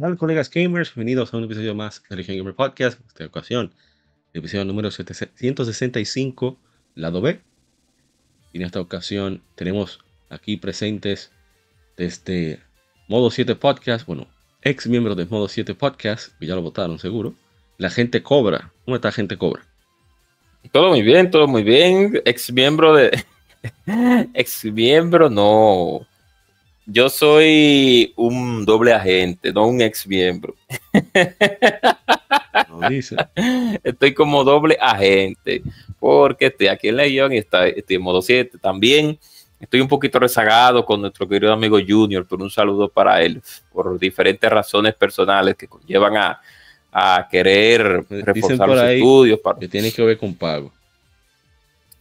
Hola colegas gamers, bienvenidos a un episodio más de Legion Gamer Podcast. Esta ocasión, el episodio número 765, lado B. Y en esta ocasión tenemos aquí presentes desde Modo 7 Podcast, bueno, ex miembro de Modo 7 Podcast, que ya lo votaron seguro. La gente cobra. ¿Cómo está gente cobra? Todo muy bien, todo muy bien. Ex miembro de. ex miembro, no yo soy un doble agente, no un ex miembro. No dice. Estoy como doble agente, porque estoy aquí en Legion y estoy en modo 7 también. Estoy un poquito rezagado con nuestro querido amigo Junior, pero un saludo para él, por diferentes razones personales que conllevan a, a querer reforzar los estudios. Para... Que tiene que ver con pago.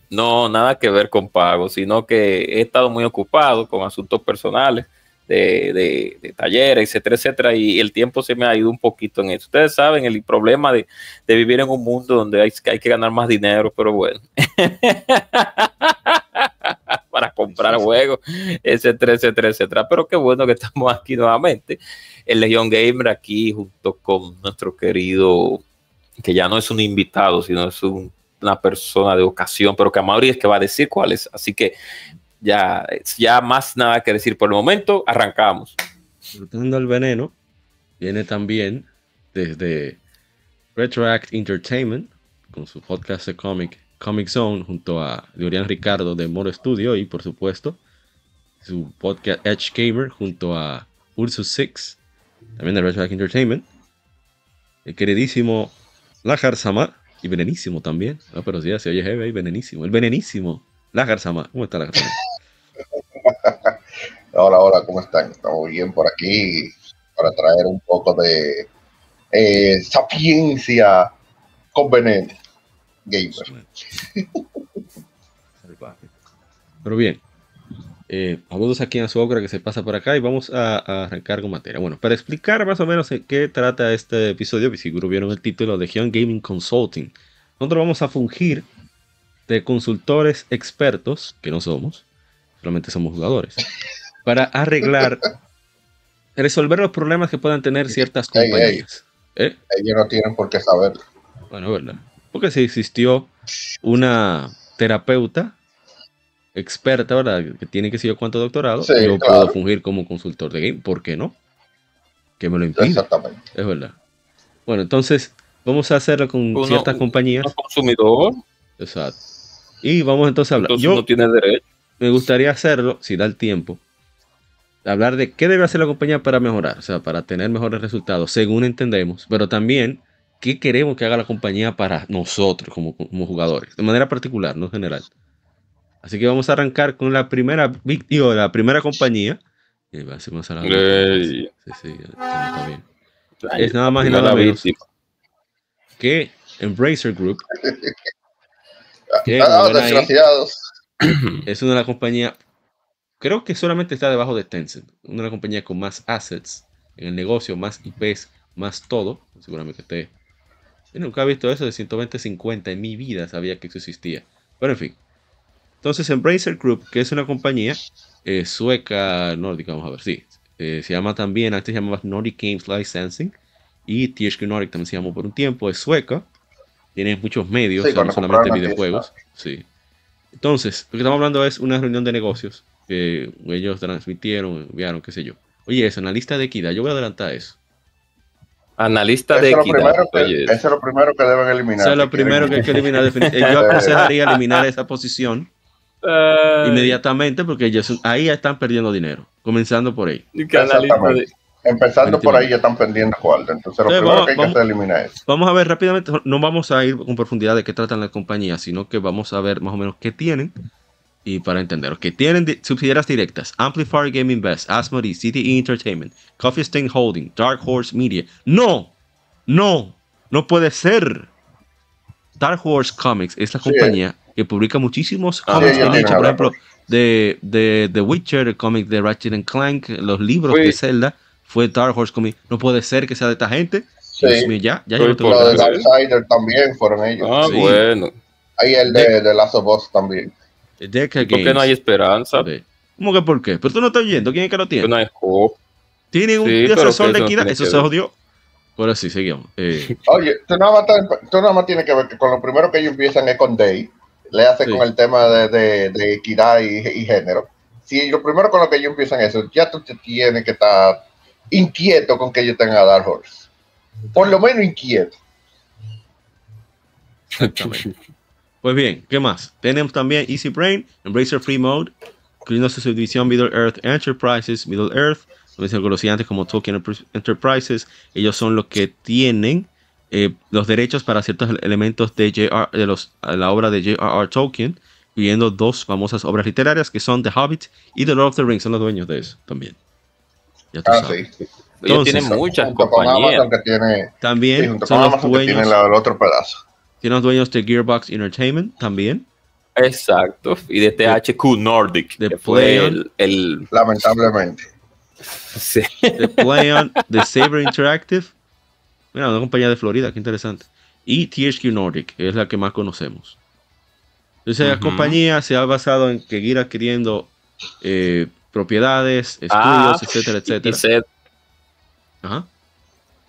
No, nada que ver con pago, sino que he estado muy ocupado con asuntos personales de, de, talleres, etcétera, etcétera, y el tiempo se me ha ido un poquito en eso. Ustedes saben el problema de, vivir en un mundo donde hay, hay que ganar más dinero, pero bueno. para comprar juegos, etcétera, etcétera, etcétera. Pero qué bueno que estamos aquí nuevamente, el Legion Gamer, aquí junto con nuestro querido, que ya no es un invitado, sino es un una persona de ocasión, pero que Mauri es que va a decir cuál es. Así que ya, ya más nada que decir por el momento, arrancamos. El veneno, viene también desde Retroact Entertainment, con su podcast de comic, Comic Zone, junto a Dorian Ricardo de Moro Studio y por supuesto su podcast Edge Gamer junto a Ursus Six, también de Retroact Entertainment. El queridísimo Lajar Sama, y venenísimo también. No, pero sí, se oye heavy, venenísimo. El venenísimo. La Garzama. ¿Cómo está la Garzama? hola, hola, ¿cómo están? Estamos bien por aquí para traer un poco de eh, sapiencia con veneno. Gamer. Pero bien, eh, saludos aquí a su obra que se pasa por acá y vamos a, a, arrancar con materia. Bueno, para explicar más o menos en qué trata este episodio, si seguro vieron el título de Hyun Gaming Consulting, nosotros vamos a fungir de consultores expertos, que no somos, solamente somos jugadores, para arreglar, resolver los problemas que puedan tener ciertas compañías. ¿Eh? Ellos no tienen por qué saberlo. Bueno, verdad. Porque si existió una terapeuta experta, ¿verdad? Que tiene que ser yo cuánto doctorado, yo puedo fungir como consultor de game, ¿por qué no? Que me lo impide. Exactamente. Es verdad. Bueno, entonces vamos a hacerlo con ciertas compañías. consumidor. Exacto. Y vamos entonces a hablar. yo no tiene derecho. Me gustaría hacerlo, si da el tiempo, hablar de qué debe hacer la compañía para mejorar, o sea, para tener mejores resultados, según entendemos, pero también qué queremos que haga la compañía para nosotros como, como jugadores, de manera particular, no general. Así que vamos a arrancar con la primera víctima, la primera compañía. Y va a la sí, sí, está bien. Es nada más y nada menos que Embracer Group. Que, ah, es una de las compañías, creo que solamente está debajo de Tencent, una de las compañías con más assets en el negocio, más IPs, más todo. Seguramente esté. Yo nunca he visto eso de 120, 50 en mi vida, sabía que eso existía. Pero en fin. Entonces, Embracer Group, que es una compañía eh, sueca, nórdica, vamos a ver, sí. Eh, se llama también, antes se llamaba Nordic Games Licensing. Y THQ Nordic también se llamó por un tiempo, es sueca. Tiene muchos medios, no solamente videojuegos. Sí. Entonces, lo que estamos hablando es una reunión de negocios que ellos transmitieron, enviaron, qué sé yo. Oye, eso, analista de equidad, yo voy a adelantar eso. Analista de equidad. eso es lo primero que deben eliminar. Eso es lo primero que hay que eliminar. yo aconsejaría eliminar esa posición Ay, inmediatamente porque ellos ahí ya están perdiendo dinero, comenzando por ahí. de-. Empezando por ahí ya están pendiendo cuarto. Entonces lo Sí, primero vamos- que hay que vamos- hacer es eliminar eso. Vamos a ver rápidamente, no vamos a ir con profundidad de qué tratan las compañías, sino que vamos a ver más o menos qué tienen y para entender. Que tienen di- subsidiarias directas, Amplifier Gaming Best, Asmodee, CTE Entertainment, Coffee Stain Holding, Dark Horse Media. No, no, no puede ser. Dark Horse Comics es la Sí. Que publica muchísimos Ah, cómics bien hechos, tiene por ejemplo, de, de The Witcher, el cómic de Ratchet and Clank, los libros de Zelda, fue Dark Horse Comics. No puede ser que sea de esta gente. Sí. Dios ya, ya yo no tengo Lo de. Darksider también fueron ellos. Ah, Sí. bueno. Ahí el de, de Last of Us también. ¿Por qué no hay esperanza? ¿Cómo que por qué? Pero tú no estás oyendo. ¿Quién es que lo ¿Por tiene? no hay hope? Tienen un Sí, que de no equidad. tiene Eso se jodió. Ahora sí, seguimos. Eh, Oye, tú nada, más, tú nada más tienes que ver que con lo primero que ellos empiezan es con Day. Le hace Sí. con el tema de, de- de equidad y, y género. Si lo primero con lo que ellos empiezan eso, ya tú te tienes que estar inquieto con que ellos tengan a Dark Horse. Por lo menos inquieto. pues bien, ¿qué más? Tenemos también Easy Brain, Embracer Free Mode, incluyendo su subdivisión Middle Earth Enterprises, Middle Earth, los gigantes como Tolkien Enterprises. Ellos son los que tienen eh, los derechos para ciertos ele- elementos de, J.R. de los, la obra de J.R.R. Tolkien, incluyendo dos famosas obras literarias que son The Hobbit y The Lord of the Rings. Son los dueños de eso también. Ya tú Ah, sabes. sí. Ellos Entonces, tienen muchas compañías. Tiene, sí, También junto son los dueños, el otro pedazo. tienen los dueños de Gearbox Entertainment también. Exacto. Y de THQ Nordic. de Playon. el, el- Lamentablemente. sí. de PlayOn, de Saber Interactive. Mira, una compañía de Florida, qué interesante. Y THQ Nordic, que es la que más conocemos. Entonces, la Ujú. compañía se ha basado en seguir adquiriendo eh, propiedades, estudios, Ah, etcétera, y- etcétera. Y, C- Ajá.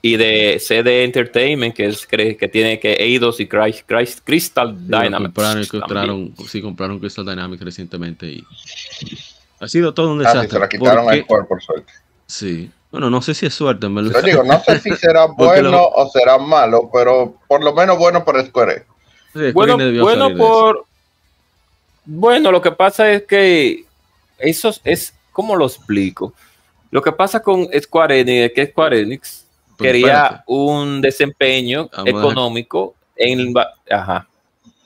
y de CD Entertainment, que es que, que tiene que Eidos y Cry- Cry- Crystal Sí, Dynamics. compraron, compraron, sí, compraron Crystal Dynamics recientemente y ha sido todo un Ah, sí, desastre. se la quitaron porque- al cuerpo, por suerte. sí. Bueno, no sé si es suerte, en verdad. Yo digo, no sé si será bueno lo- o será malo, pero por lo menos bueno para Square. Sí, Bueno, bueno por. Bueno, lo que pasa es que eso es. ¿Cómo lo explico? Lo que pasa con Square Enix es que Square Enix Pero quería espérate. un desempeño Vamos económico en. Ajá.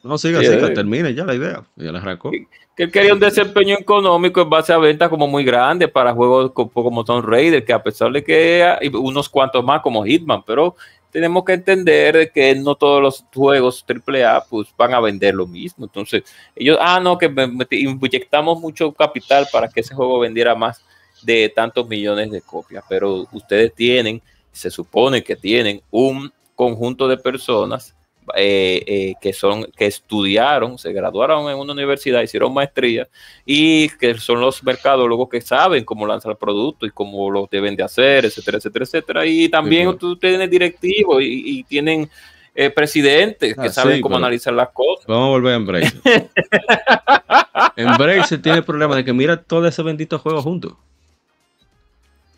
No, siga, Sí, siga, eh. termine ya la idea. Ya la arrancó. Que él quería un desempeño económico en base a ventas como muy grande para juegos co- como Tomb Raider, que a pesar de que hay unos cuantos más como Hitman, pero tenemos que entender de que no todos los juegos AAA pues van a vender lo mismo. Entonces, ellos, ah, no, que inyectamos mucho capital para que ese juego vendiera más de tantos millones de copias, pero ustedes tienen, se supone que tienen un conjunto de personas eh, eh, que son que estudiaron, se graduaron en una universidad, hicieron maestría y que son los mercadólogos que saben cómo lanzar el producto y cómo lo deben de hacer, etcétera, etcétera, etcétera. Y también pero- tú tienes directivos y, y tienen eh, presidentes que Ah, saben sí, cómo analizar las cosas. Vamos a volver a Embracer. Embracer tiene el problema de que mira todos esos benditos juegos juntos.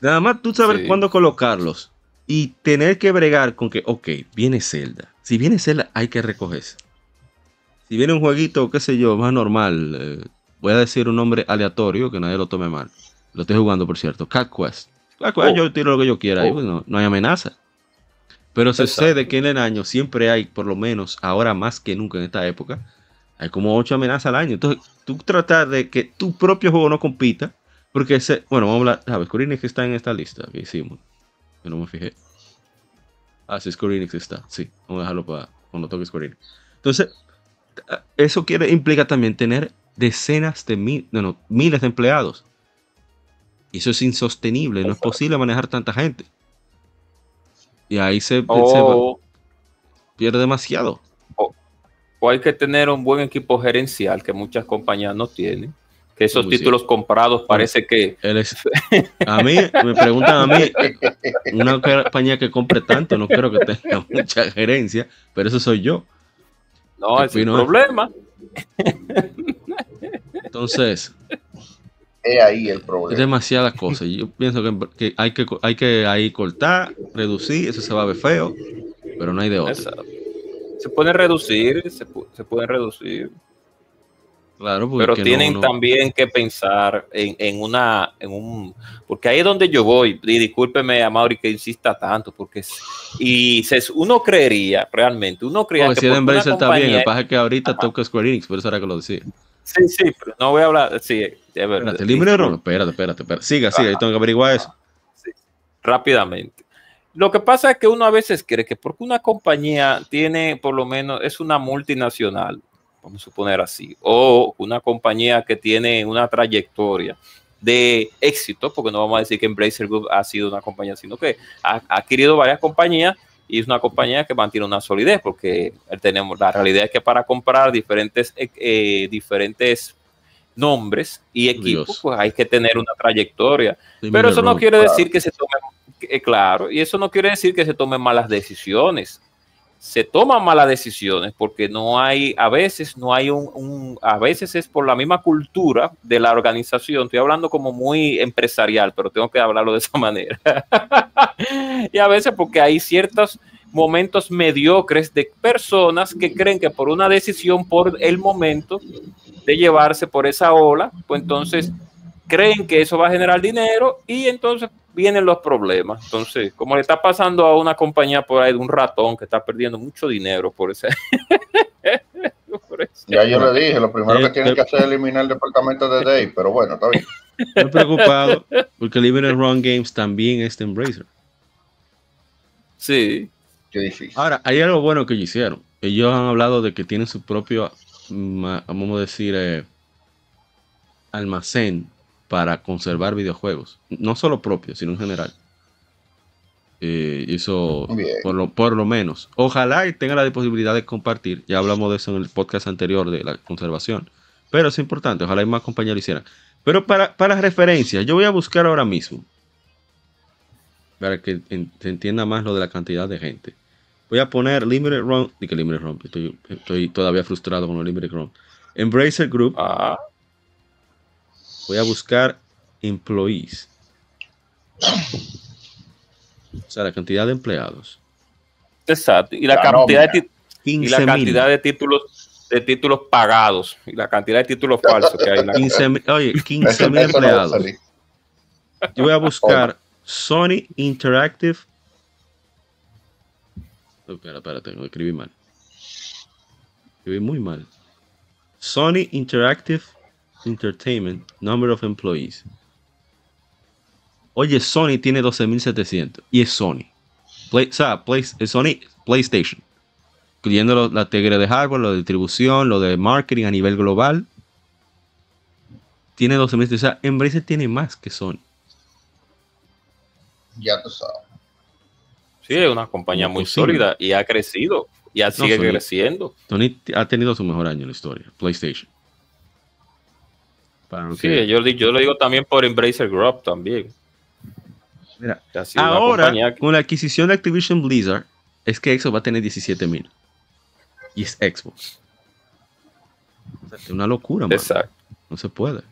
Nada más tú sabes Sí. cuándo colocarlos y tener que bregar con que, ok, viene Zelda. Si viene Zelda, hay que recogerse. Si viene un jueguito, qué sé yo, más normal, eh, voy a decir un nombre aleatorio que nadie lo tome mal. Lo estoy jugando, por cierto. Cat Quest. Cat Quest, Oh. yo tiro lo que yo quiera, ahí, Oh. pues, no, no hay amenaza. Pero se sucede que en el año siempre hay, por lo menos ahora más que nunca en esta época, hay como ocho amenazas al año. Entonces, tú tratar de que tu propio juego no compita, porque ese, bueno, vamos a hablar, ¿sabes? Square Enix está en esta lista que hicimos. Que no me fijé. Ah, sí, Square Enix está. Sí, vamos a dejarlo para cuando toque Square Enix. Entonces, eso quiere, implica también tener decenas de mil, no, no, miles de empleados. Y eso es insostenible, no es posible manejar tanta gente. Y ahí se, pierde demasiado. o hay que tener un buen equipo gerencial que muchas compañías no tienen. Que esos Uy, sí. títulos comprados parece que Él es- a mí, me preguntan a mí, una compañía que compre tanto, no creo que tenga mucha gerencia, pero eso soy yo. no ¿Qué es el opino? problema. Entonces, Es ahí el es problema. demasiada cosa. Yo pienso que, que hay que hay que ahí cortar, reducir, eso se va a ver feo, pero no hay de otra. Exacto. Se pueden reducir, se, pu- se pueden reducir. Claro, pero que no- tienen no- también que pensar en, en una, en un, porque ahí es donde yo voy, y discúlpeme a Mauri que insista tanto, porque y se, uno creería, realmente, uno creería No, que si porque una está bien, el pasa es que ahorita toca Square Enix, por eso era que lo decía. Sí, sí, pero no voy a hablar, sí, es verdad. Espérate, Limited Run. Espérate, espérate, espérate. Siga, siga, yo tengo que averiguar eso. rápidamente. Lo que pasa es que uno a veces cree que porque una compañía tiene, por lo menos, es una multinacional, vamos a suponer así, o una compañía que tiene una trayectoria de éxito, porque no vamos a decir que Embracer Group ha sido una compañía, sino que ha, ha adquirido varias compañías y es una compañía que mantiene una solidez, porque tenemos la realidad es que para comprar diferentes, eh, eh, diferentes nombres y equipos, Dios. pues hay que tener una trayectoria. Pero eso no quiere claro. decir que se tomen, que- claro, y eso no quiere decir que se tomen malas decisiones. Se toman malas decisiones porque no hay, a veces no hay un, a veces es por la misma cultura de la organización. Estoy hablando como muy empresarial, pero tengo que hablarlo de esa manera. y a veces porque hay ciertos momentos mediocres de personas que creen que por una decisión por el momento de llevarse por esa ola, pues entonces creen que eso va a generar dinero y entonces vienen los problemas. Entonces, como le está pasando a una compañía por ahí de un ratón que está perdiendo mucho dinero por ese. por ese- Ya yo le dije, lo primero Eh, que tienen eh. que hacer es eliminar el departamento de Dave, pero bueno, está bien. Estoy preocupado porque Limited Run Games también es de Embracer. Sí, Qué difícil. Ahora, hay algo bueno que ellos hicieron. Ellos han hablado de que tienen su propio, ma- vamos a decir, eh, almacén para conservar videojuegos. No solo propios, sino en general. Eh, y eso, por lo, por lo menos. Ojalá y tenga la posibilidad de compartir. Ya hablamos de eso en el podcast anterior de la conservación. Pero es importante. Ojalá y más compañías lo hicieran. Pero para, para referencia, yo voy a buscar ahora mismo. Para que en- se entienda más lo de la cantidad de gente. Voy a poner Limited Run. Y que Limited Run. Estoy, estoy todavía frustrado con el Limited Run. Embracer Group. ah, Voy a buscar employees. O sea, la cantidad de empleados. exacto. Y la, La cantidad de y la 15 cantidad de títulos de títulos pagados y la cantidad de títulos falsos que hay. en la- 15 mil- oye, 15 Eso, mil no empleados. Yo voy a buscar Sony Interactive. Oh, espera, espérate, lo escribí mal. Escribí muy mal. Sony Interactive Entertainment, number of employees. Oye, Sony tiene 12.700 y es Sony. Play- o sea, Play- es Sony PlayStation. Incluyendo lo- la tigre de hardware, lo de distribución, lo de marketing a nivel global. Tiene 12.000. O sea, Embracer tiene más que Sony. Ya tú sabes. Sí, es una compañía muy posible. sólida y ha crecido y ya sigue Sony- creciendo. Sony ha tenido su mejor año en la historia. PlayStation. Sí, yo, yo lo digo también por Embracer Group también. Mira, Ahora, que- con la adquisición de Activision Blizzard, es que Xbox va a tener 17 mil. Y es Xbox. O sea, es una locura, mano. Exacto. No se puede.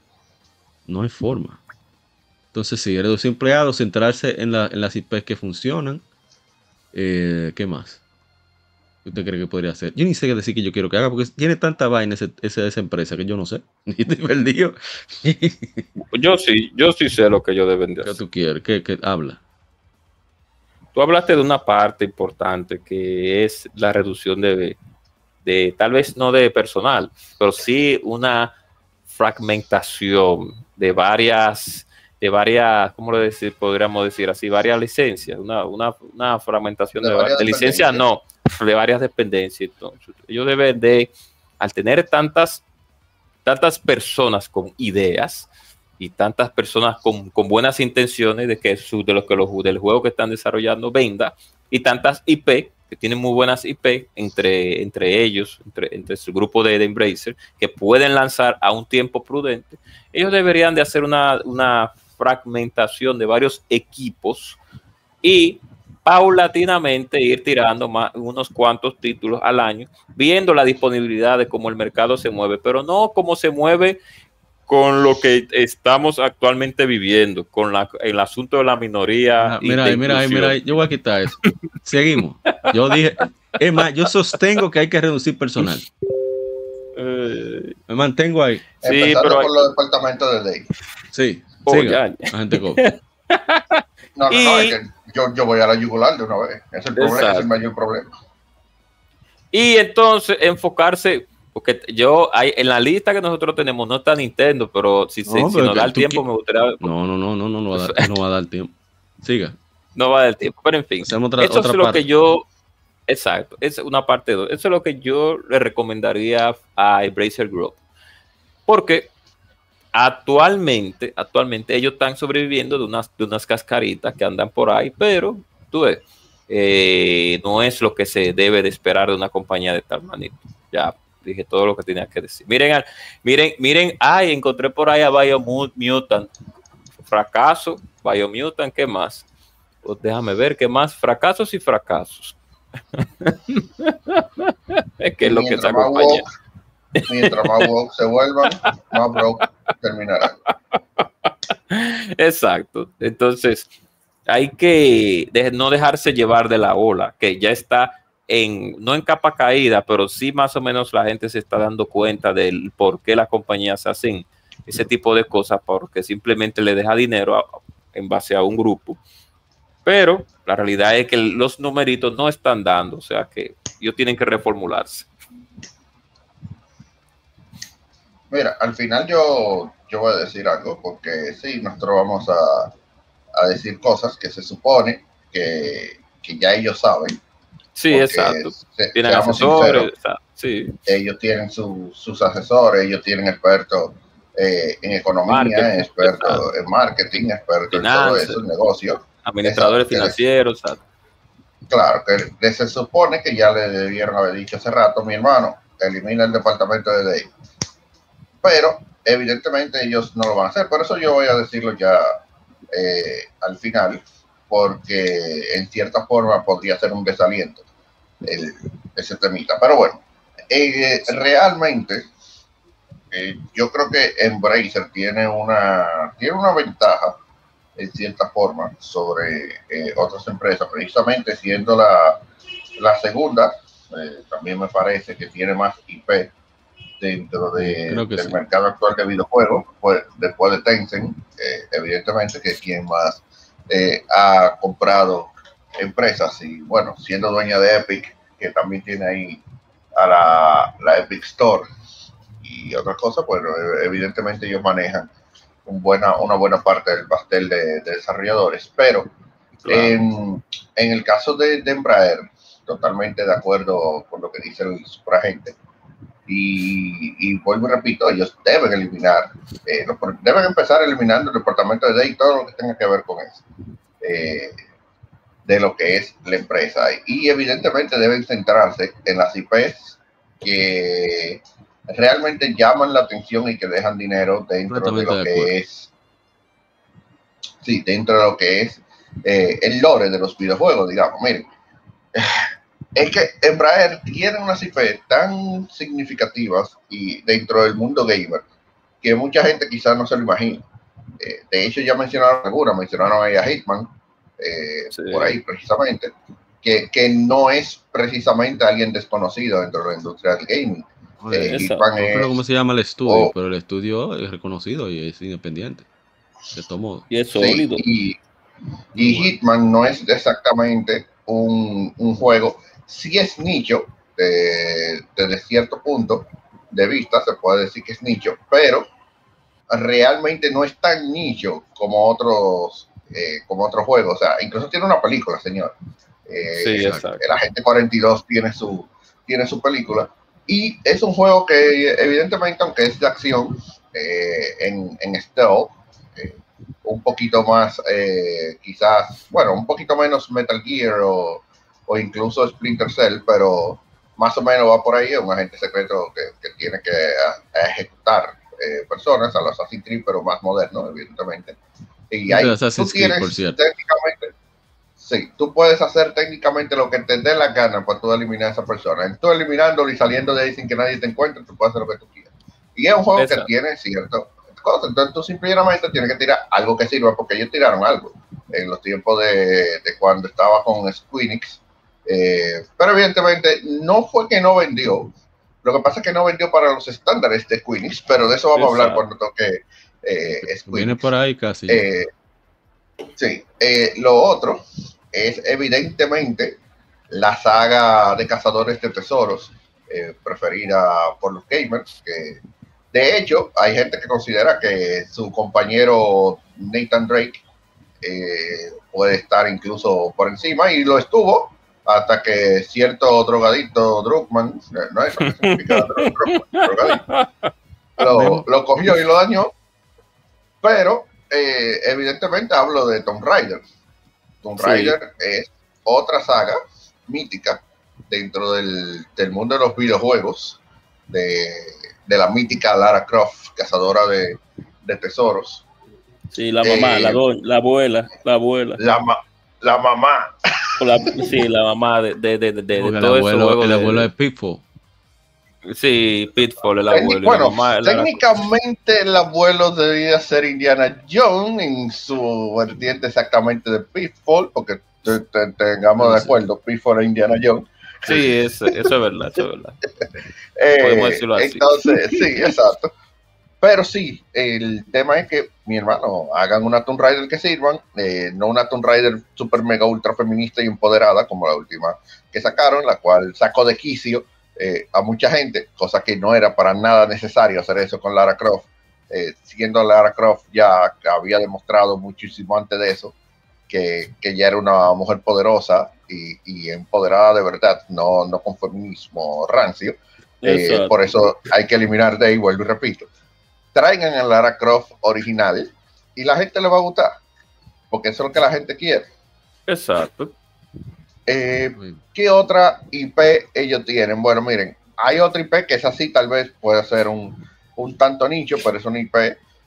No hay forma. Entonces, si reducir empleados, centrarse en, la- en las IPs que funcionan. Eh, ¿Qué más? ¿Qué ¿Usted cree que podría hacer? Yo ni sé qué decir que yo quiero que haga, porque tiene tanta vaina ese- ese- esa empresa que yo no sé. Y estoy perdido. Yo sí, yo sí sé lo que ellos deben de ¿Qué hacer. tú quieres? ¿Qué, qué habla? Tú hablaste de una parte importante que es la reducción de, de tal vez no de personal, pero sí una fragmentación de varias, de varias, ¿cómo lo decir? Podríamos decir así, varias licencias, una, una, una fragmentación De de, varias de licencias, no, de varias dependencias. Entonces, ellos deben de, al tener tantas, tantas personas con ideas, y tantas personas con, con buenas intenciones de que su, de los que los del juego que están desarrollando venda y tantas IP que tienen muy buenas IP entre, entre ellos, entre, entre su grupo de, de Embracer, que pueden lanzar a un tiempo prudente, ellos deberían de hacer una, una fragmentación de varios equipos y paulatinamente ir tirando más, unos cuantos títulos al año, viendo la disponibilidad de cómo el mercado se mueve, pero no como se mueve con lo que estamos actualmente viviendo, con la, el asunto de la minoría. Ah, y mira, de ahí, mira, ahí, inclusión. mira, ahí. yo voy a quitar eso. Seguimos. Yo dije, es más, yo sostengo que hay que reducir personal. Eh, Me mantengo ahí. Sí, Empezando pero hay- por los departamentos de ley. Sí. Oh, siga, ya. agente Go. No, no, Y- no, es que yo, yo voy a la yugular de una vez. Es el, problema, ese es el Exacto. mayor problema. Y entonces enfocarse, porque yo, hay, en la lista que nosotros tenemos no está Nintendo, pero si, se- No, si pero nos da el tiempo me gustaría, No, no, no, no, no, no va a dar, no va a dar tiempo. Siga. no va a dar tiempo, pero en fin. Hacemos otra, Eso otra es lo parte. que yo, exacto, es una parte 2. Eso es lo que yo le recomendaría a Embracer Group. Porque actualmente, actualmente ellos están sobreviviendo de unas, de unas cascaritas que andan por ahí, pero tú ves, eh, no es lo que se debe de esperar de una compañía de tal manera. Ya dije todo lo que tenía que decir. Miren, miren, miren, ay, encontré por ahí a Biomutant. Fracaso, Biomutant, ¿qué más? Pues déjame ver qué más. Fracasos y fracasos. es que es lo que se acompaña. Mientras más woke se vuelvan, más broke terminarán. Exacto. Entonces, hay que no dejarse llevar de la ola, que ya está en, no en capa caída, pero sí más o menos la gente se está dando cuenta del por qué las compañías hacen ese tipo de cosas, porque simplemente le deja dinero en base a un grupo. Pero la realidad es que los numeritos no están dando, o sea que ellos tienen que reformularse. Mira, al final yo, yo voy a decir algo, porque sí, nosotros vamos a, a decir cosas que se supone que, que ya ellos saben. Sí, exacto. se- Tienen asesores, exacto, sí. ellos tienen su- sus asesores, ellos tienen expertos eh, en economía, Marketing, expertos exacto. en marketing, expertos en todo eso, en negocio. Administradores Exacto. financieros, exacto. Claro, que que se supone que ya le debieron haber dicho hace rato, mi hermano, elimina el departamento de ley. Pero evidentemente ellos no lo van a hacer, por eso yo voy a decirlo ya eh, al final, porque en cierta forma podría ser un desaliento ese temita. Pero bueno, eh, realmente eh, yo creo que Embracer tiene una, tiene una ventaja en cierta forma sobre otras empresas, precisamente siendo la, la segunda, también me parece que tiene más IP dentro de- del sí. mercado actual de videojuegos, pues, después de Tencent, eh, evidentemente que es quien más eh, ha comprado empresas y bueno, siendo dueña de Epic, que también tiene ahí a la, la Epic Store y otras cosas, bueno, eh, evidentemente ellos manejan un buena, una buena parte del pastel de, de desarrolladores, pero Claro. en, en el caso de, de Embraer, totalmente de acuerdo con lo que dice el superagente. Y, y vuelvo y repito, ellos deben eliminar, eh, los- deben empezar eliminando el departamento de DEI y todo lo que tenga que ver con eso, eh, de lo que es la empresa. Y evidentemente deben centrarse en las IPs que realmente llaman la atención y que dejan dinero dentro de lo que es, sí, dentro de lo que es eh, el lore de los videojuegos, digamos. Miren, es que Embraer tiene unas IP tan significativas y dentro del mundo gamer que mucha gente quizás no se lo imagina. Eh, de hecho, ya mencionaron algunas, mencionaron ahí a Hitman, eh, Sí. por ahí precisamente, que, que no es precisamente alguien desconocido dentro de la industria del gaming. Eh, No es- cómo se llama el estudio, Oh. pero el estudio es reconocido y es independiente. De todo modo. Y es Sí, sólido. y, y Hitman no es exactamente un, un juego, sí es nicho, de- desde cierto punto de vista se puede decir que es nicho, pero realmente no es tan nicho como otros eh, como otros juegos. O sea, incluso tiene una película, señor. Eh, Sí, exacto. exacto. el agente 42 tiene su, tiene su película. Y es un juego que evidentemente, aunque es de acción, eh, en, en stealth, eh, un poquito más, eh, quizás, bueno, un poquito menos Metal Gear o, o incluso Splinter Cell, pero más o menos va por ahí, es un agente secreto que, que tiene que a- a ejecutar eh, personas, a los Assassin's Creed, pero más moderno, evidentemente. Y ahí tú tienes por cierto. técnicamente, sí, tú puedes hacer técnicamente lo que te dé la gana para tú eliminar a esa persona. Tú eliminándolo y saliendo de ahí sin que nadie te encuentre, tú puedes hacer lo que tú quieras. Y es un juego Exacto. que tiene cierto cosas. Entonces tú simplemente tienes que tirar algo que sirva, porque ellos tiraron algo en los tiempos de, de cuando estaba con Squeenix. Eh, pero evidentemente no fue que no vendió, Lo que pasa es que no vendió para los estándares de Queenies, pero de eso vamos a hablar cuando toque eh, Viene por ahí casi. Eh, sí, eh, lo otro es evidentemente la saga de cazadores de tesoros eh, preferida por los gamers. Que, de hecho, hay gente que considera que su compañero Nathan Drake puede estar incluso por encima y lo estuvo hasta que cierto drogadito Druckmann, eh, no es lo que significa lo, lo cogió y lo dañó. Pero eh, evidentemente hablo de Tomb Raider. Tomb Sí. Raider es otra saga mítica dentro del, del mundo de los videojuegos de, de la mítica Lara Croft, cazadora de, de tesoros. Sí, la mamá, Eh, la, do- la abuela, la abuela. La, ma- la mamá. O la- sí, la mamá de, de, de, de, de Porque el todo ese abuelo, juego el de- abuelo de Pitfall. Sí, Pitfall, el abuelo. bueno, mamá técnicamente el abuelo debía ser Indiana Jones en su vertiente exactamente de Pitfall, porque te- te- tengamos de acuerdo, Pitfall e Indiana Jones. Sí, eso, eso es verdad, eso es verdad. Eh, Podemos decirlo así. Entonces, sí, exacto. Pero sí, el tema es que, mi hermano, hagan una Tomb Raider que sirvan, eh, no una Tomb Raider super mega ultra feminista y empoderada como la última que sacaron, la cual sacó de quicio eh, a mucha gente, cosa que no era para nada necesario hacer eso con Lara Croft, eh, siendo Lara Croft ya había demostrado muchísimo antes de eso que, que ya era una mujer poderosa y, y empoderada de verdad, no, no con feminismo rancio. Eh, por eso hay que eliminar de ahí, vuelvo y repito. Traigan a Lara Croft original y la gente le va a gustar, porque eso es lo que la gente quiere. Exacto. Eh, ¿Qué otra IP ellos tienen? Bueno, miren, hay otra IP que es así, tal vez puede ser un, un tanto nicho, pero es una IP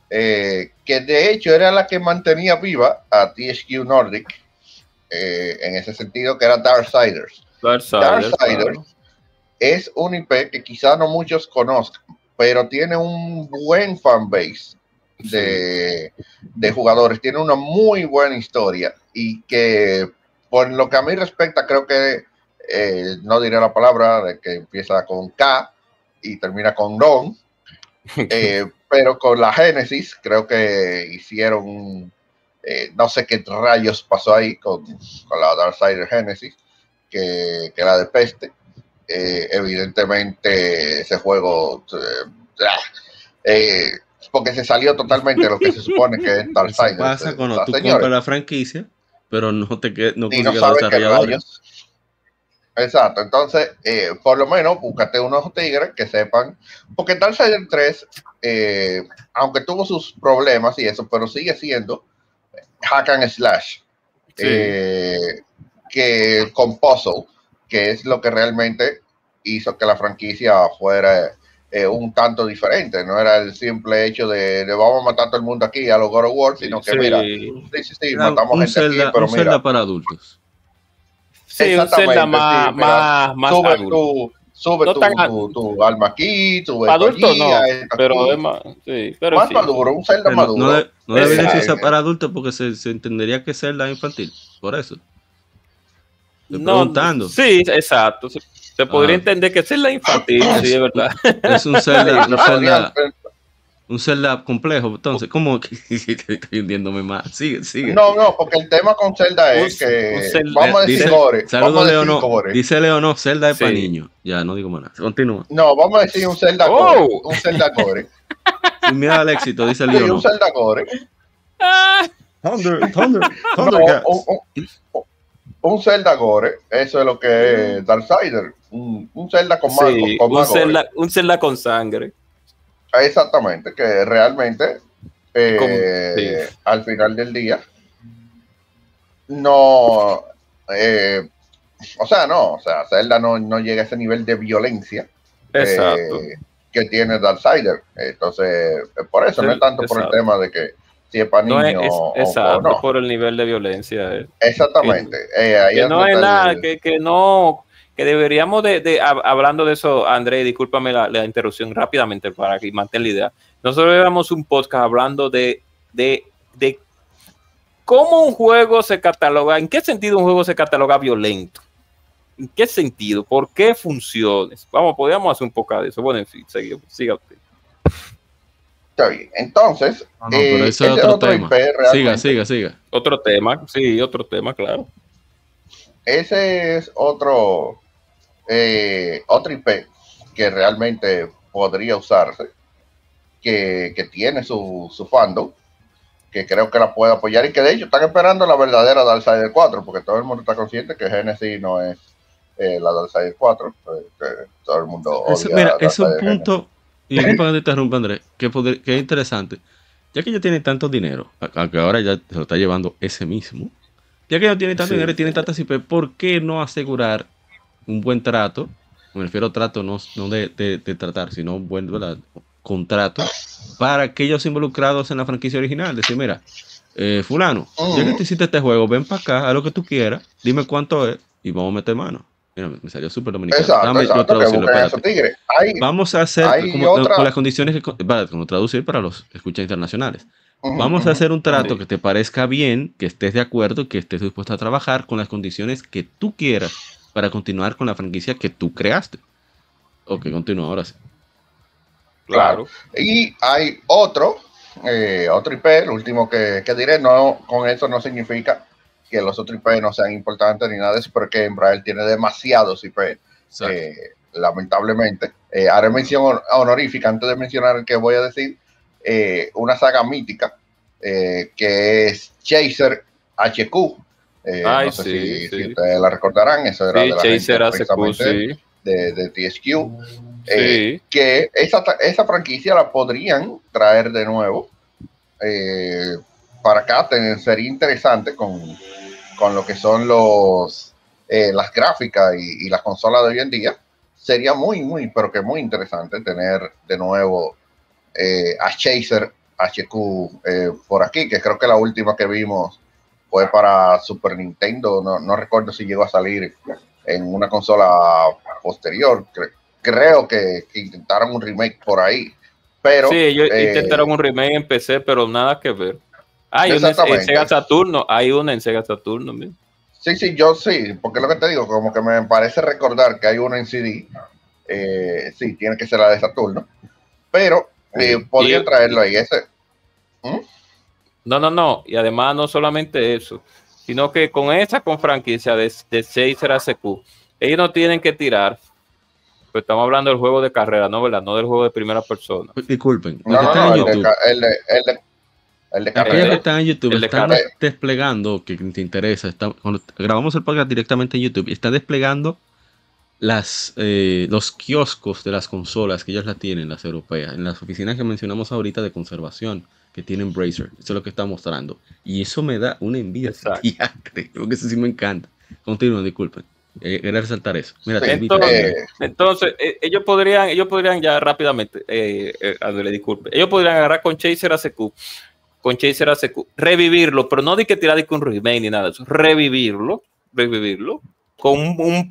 eh, que de hecho era la que mantenía viva a THQ Nordic eh, en ese sentido, que era Darksiders. Darksiders, Darksiders claro. es un IP que quizá no muchos conozcan, pero tiene un buen fanbase de, de jugadores, tiene una muy buena historia y que por lo que a mí respecta, creo que eh, no diré la palabra de que empieza con K y termina con Ron, eh, pero con la Génesis creo que hicieron, eh, no sé qué rayos pasó ahí con, con la Darksider Genesis, que, que la de peste. Eh, evidentemente ese juego eh, ah, eh, porque se salió totalmente de lo que se supone que es Darksiders. pasa cuando la tú compras la franquicia, pero no te no y no sabes desarrolladores. Exacto, entonces, eh, por lo menos, búscate unos tigres que sepan, porque Darksiders 3, eh, aunque tuvo sus problemas y eso, pero sigue siendo hack and slash, Sí. eh, que con puzzle, que es lo que realmente hizo que la franquicia fuera eh, un tanto diferente, no era el simple hecho de, de vamos a matar a todo el mundo aquí a los God of War, sino que Sí. mira, sí, sí, sí, Era matamos gente Zelda, aquí, pero un mira, Zelda para adultos. Sí, un Exactamente, Zelda más, sí, más, más sube adulto. tu, sube No tu, tan tu, tu alma aquí, sube Adulto allí, no, pero aquí. es más, sí, pero más sí. maduro, un Zelda Pero no, maduro. no, de- no debería para adultos porque se, se entendería que es Zelda infantil. Por eso. Estoy No, preguntando. Sí, exacto. Se, se podría Ah. entender que es la infantil, sí, es verdad. Es un Zelda, un Zelda, un Zelda complejo. Entonces, ¿cómo que estoy hundiéndome más? Sigue, sigue. No, no, porque el tema con Zelda es Un- que un Zelda- vamos a decir Dice- gore, Saludos, Leono. gore. Dice Leono, Zelda es para Sí. niños. Ya, no digo más nada. Continúa. No, vamos a decir un Zelda Oh. gore, un Zelda gore. Sin miedo al éxito, dice Sí, Leono. un Zelda gore. Thunder, Thunder, No, un, Zelda gore, eso es lo que es Darksider, un, un Zelda con más, Sí, con un más. Zelda, un Zelda con sangre. Exactamente, que realmente eh, sí. al final del día no, eh, o sea, no, o sea, Zelda no, no llega a ese nivel de violencia Exacto. eh, que tiene Darksider. Entonces, por eso no es tanto por el Exacto. tema de que si es para No niños es, o exacto, no. por el nivel de violencia. eh. Exactamente. eh, ahí que es no es nada, el- que, que no, que deberíamos de, de- hab- hablando de eso, André, discúlpame la, la interrupción rápidamente para que mantenga la idea. Nosotros llevamos un podcast hablando de, de, de cómo un juego se cataloga, en qué sentido un juego se cataloga violento. ¿En qué sentido? ¿Por qué funciones? Vamos, podríamos hacer un poco de eso. Bueno, en fin, siga usted. Está bien. Entonces, No, no, pero eh, ese es ese otro otro tema. IP Siga, realmente- siga, siga. Otro tema, sí, otro tema, claro. ese es otro, eh, otro IP que realmente podría usarse, que, que tiene su, su fandom, que creo que la puede apoyar y que de hecho están esperando la verdadera Darksiders 4, porque todo el mundo está consciente que Genesis no es eh, la Darksiders 4, eh, que todo el mundo odia mira, es un punto, y disculpa que te interrumpa, Andrés, que, poder- que es interesante. Ya que ya tiene tanto dinero, aunque ahora ya se lo está llevando ese mismo, ya que ya tiene tanto Sí. dinero y tiene tantas IP, ¿por qué no asegurar un buen trato? Me refiero a trato no, no de, de- de tratar, sino un buen ¿verdad? contrato para aquellos involucrados en la franquicia original. Decir, mira, eh, fulano, ya que Mm. te hiciste este juego, ven para acá, haz lo que tú quieras, dime cuánto es y vamos a meter mano. Mira, me salió súper dominicano. Exacto, Dame yo exacto, que tigres. Hay, Vamos a hacer Hay como, otra- con las condiciones que vale, como traducir para los escuchas internacionales. Vamos a hacer un trato Sí. que te parezca bien, que estés de acuerdo, que estés dispuesto a trabajar con las condiciones que tú quieras para continuar con la franquicia que tú creaste. Ok, continúa ahora sí. Claro. Y hay otro, eh, otro IP, el último que, que diré, no, con eso no significa que los otros IP no sean importantes ni nada de eso, porque Embraer tiene demasiados IP, eh, lamentablemente. Eh, haré mención hon- honorífica, antes de mencionar el que voy a decir, eh, una saga mítica, eh, que es Chaser HQ. Eh, Ay, no sé sí, si, sí. si ustedes la recordarán, eso era Sí, de la Chaser gente sí. de, de THQ. Eh, que esa, esa franquicia la podrían traer de nuevo eh, para acá. sería interesante con, con lo que son los eh, las gráficas y, y las consolas de hoy en día. Sería muy, muy, pero que muy interesante tener de nuevo eh, a Chaser HQ eh, por aquí, que creo que la última que vimos fue para Super Nintendo. No, no recuerdo si llegó a salir en una consola posterior. Cre- creo que, que intentaron un remake por ahí. Pero sí, ellos eh, intentaron un remake en PC, pero nada que ver. Hay una en-. Sega Saturno, hay una en Sega Saturno. mira. Sí, sí, yo sí, porque es lo que te digo, como que me parece recordar que hay uno en CD. Eh, sí, tiene que ser la de Saturno. Pero eh, Y- traerlo ahí. Ese, No, no, no. Y además no solamente eso, sino que con esa con franquicia de, de 6 ACQ, ellos no tienen que tirar. Pues estamos hablando del juego de carrera, no, ¿verdad? No del juego de primera persona. Disculpen, no, no, no, el de, YouTube. ca- el de, el de, el de que están en YouTube el de están carrera. desplegando, que te interesa, están- cuando grabamos el podcast directamente en YouTube, están desplegando las, eh, los kioscos de las consolas que ellas la tienen, las europeas, en las oficinas que mencionamos ahorita de conservación que tienen Bracer. Eso es lo que está mostrando. Y eso me da una envidia. Diacre, Porque eso sí me encanta. Continúen, disculpen. Eh, quería resaltar eso. Mira, te Sí, invito. entonces- Eh, Entonces, eh, ellos podrían, ellos podrían ya rápidamente, eh, eh, André, disculpe, ellos podrían agarrar con Chaser ACQ, con Chaser ACQ, revivirlo, pero no de que tirar de que un remake ni nada de eso, revivirlo, revivirlo, con un,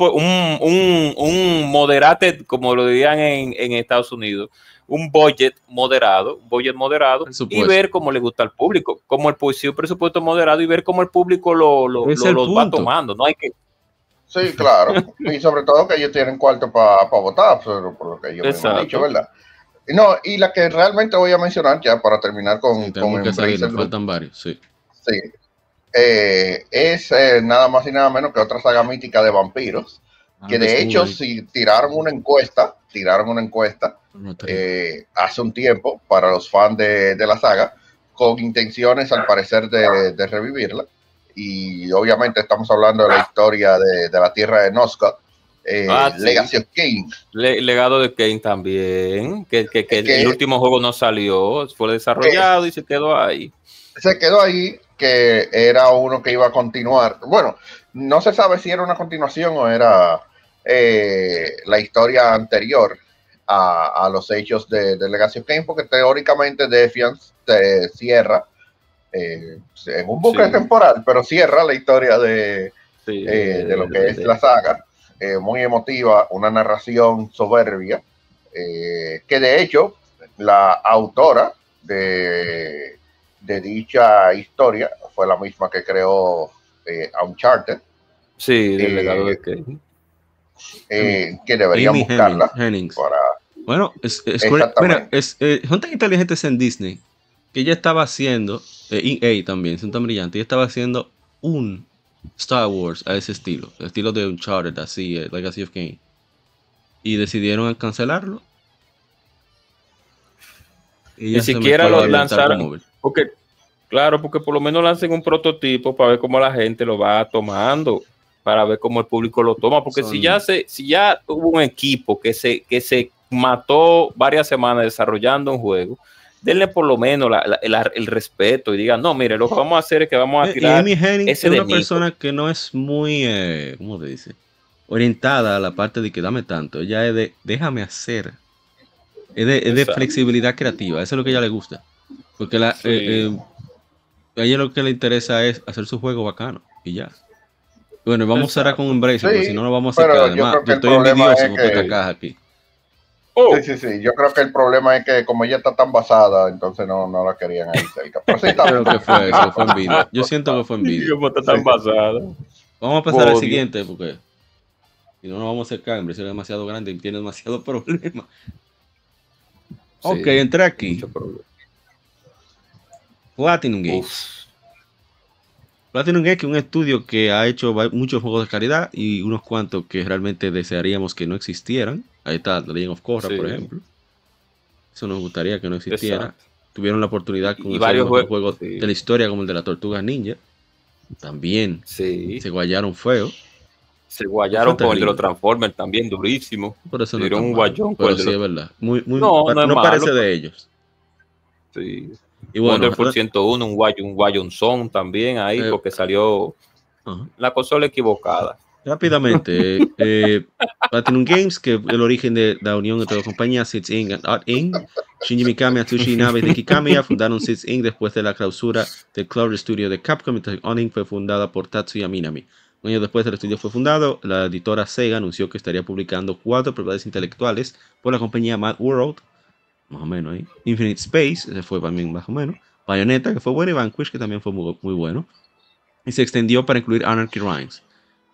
un, moderate, como lo dirían en, en Estados Unidos, un budget moderado, un budget moderado, y ver cómo le gusta al público, como el sí, un presupuesto moderado y ver cómo el público lo, lo, va tomando, no hay que, Sí, claro. y sobre todo que ellos tienen cuarto para votar, pero por lo que ellos han dicho, ¿verdad? No, y la que realmente voy a mencionar ya para terminar con, Sí, con que salir, nos faltan varios. Sí. Sí. Eh, es eh, nada más y nada menos que otra saga mítica de vampiros. que Ah, de estuvo hecho, ahí. si tiraron una encuesta, tiraron una encuesta No eh, hace un tiempo para los fans de, de la saga, con intenciones al parecer de, de revivirla. Y obviamente estamos hablando de la historia de, de la tierra de Noscott, eh, Ah, sí. Legacy of King. Le- legado de Kane también, que, que- que Es que- el último juego no salió, fue desarrollado y se quedó ahí. se quedó ahí que era uno que iba a continuar. Bueno, no se sabe si era una continuación o era eh, la historia anterior a, a los hechos de, de Legacy of Kain, porque teóricamente Defiance eh, cierra eh, en un bucle Sí. temporal, pero cierra la historia de, Sí, de lo que es la saga. Eh, muy emotiva, una narración soberbia, eh, que de hecho la autora de, de dicha historia fue la misma que creó eh, Uncharted. sí, del eh, legado de eh, que deberían Amy buscarla Hennings. Para Bueno, es, es- mira, es, eh, son tan inteligentes en Disney que ella estaba haciendo, eh, EA también, son tan brillantes, ella estaba haciendo un Star Wars a ese estilo, el estilo de Uncharted, así, eh, Legacy of Kain. Y decidieron cancelarlo. Y Ni siquiera lo lanzaron. Porque, claro, porque por lo menos lancen un prototipo para ver cómo la gente lo va tomando, para ver cómo el público lo toma. Porque Son- si ya se, si ya hubo un equipo que se, que se mató varias semanas desarrollando un juego, denle por lo menos la- la- el, el respeto y digan, no, mire, lo que vamos a hacer es que vamos a Eh, Y tirar. Amy Hennig es ese de una persona que no es muy, eh, ¿cómo te dice? Orientada a la parte de que dame tanto. Ella es de déjame hacer. Es de, es de Exacto. flexibilidad creativa. Eso es lo que a ella le gusta. Porque la, Sí. eh, eh, a ella lo que le interesa es hacer su juego bacano. Y ya. Bueno, vamos a cerrar con Embracer, Sí, porque si no lo vamos a yo Además, yo, estoy envidioso es con que- esta caja aquí. Oh, Sí, sí, sí. Yo creo que el problema es que como ella está tan basada, entonces no, no la querían ahí cerca. Pero sí, está Creo bien. que fue eso, fue envidia. Yo siento que fue envidia. ¿Cómo está tan Sí. basada? Vamos a pasar al siguiente porque si no nos vamos a acercar, Embracer es demasiado grande y tiene demasiados problemas. Ok, Sí, entré aquí. mucho problema. Platinum Games. Platinum es un estudio que ha hecho muchos juegos de calidad y unos cuantos que realmente desearíamos que no existieran. Ahí está The Legend of Korra, Sí. por ejemplo. Eso nos gustaría que no existiera. exacto. Tuvieron la oportunidad con varios juegos, sí. de la historia como el de la Tortuga Ninja. También Sí, se guayaron feo. se guayaron con el de los. Transformers también, durísimo. Por eso no Dieron un guayón Pero sí es verdad. Muy, muy, No, pa- no es no parece malo. de ellos. Sí. Y bueno, Wonderful 101, un Guay- un Guayon Song también ahí, Eh, porque salió ajá. la consola equivocada. Rápidamente, eh, Platinum Games, que el origen de la unión entre compañías Sits Inc. and Art Inc. Shinji Mikami, Atsushi Inabe y Deki Kamiya fundaron Sits Inc. después de la clausura del Cloud Studio de Capcom, mientras Art Inc. fue fundada por Tatsuya Minami. Un año después del estudio fue fundado, la editora Sega anunció que estaría publicando cuatro propiedades intelectuales por la compañía Mad World, más o menos ahí, Infinite Space, ese fue también más o menos, Bayonetta, que fue bueno, y Vanquish, que también fue muy, muy bueno, y se extendió para incluir Anarchy Rhymes.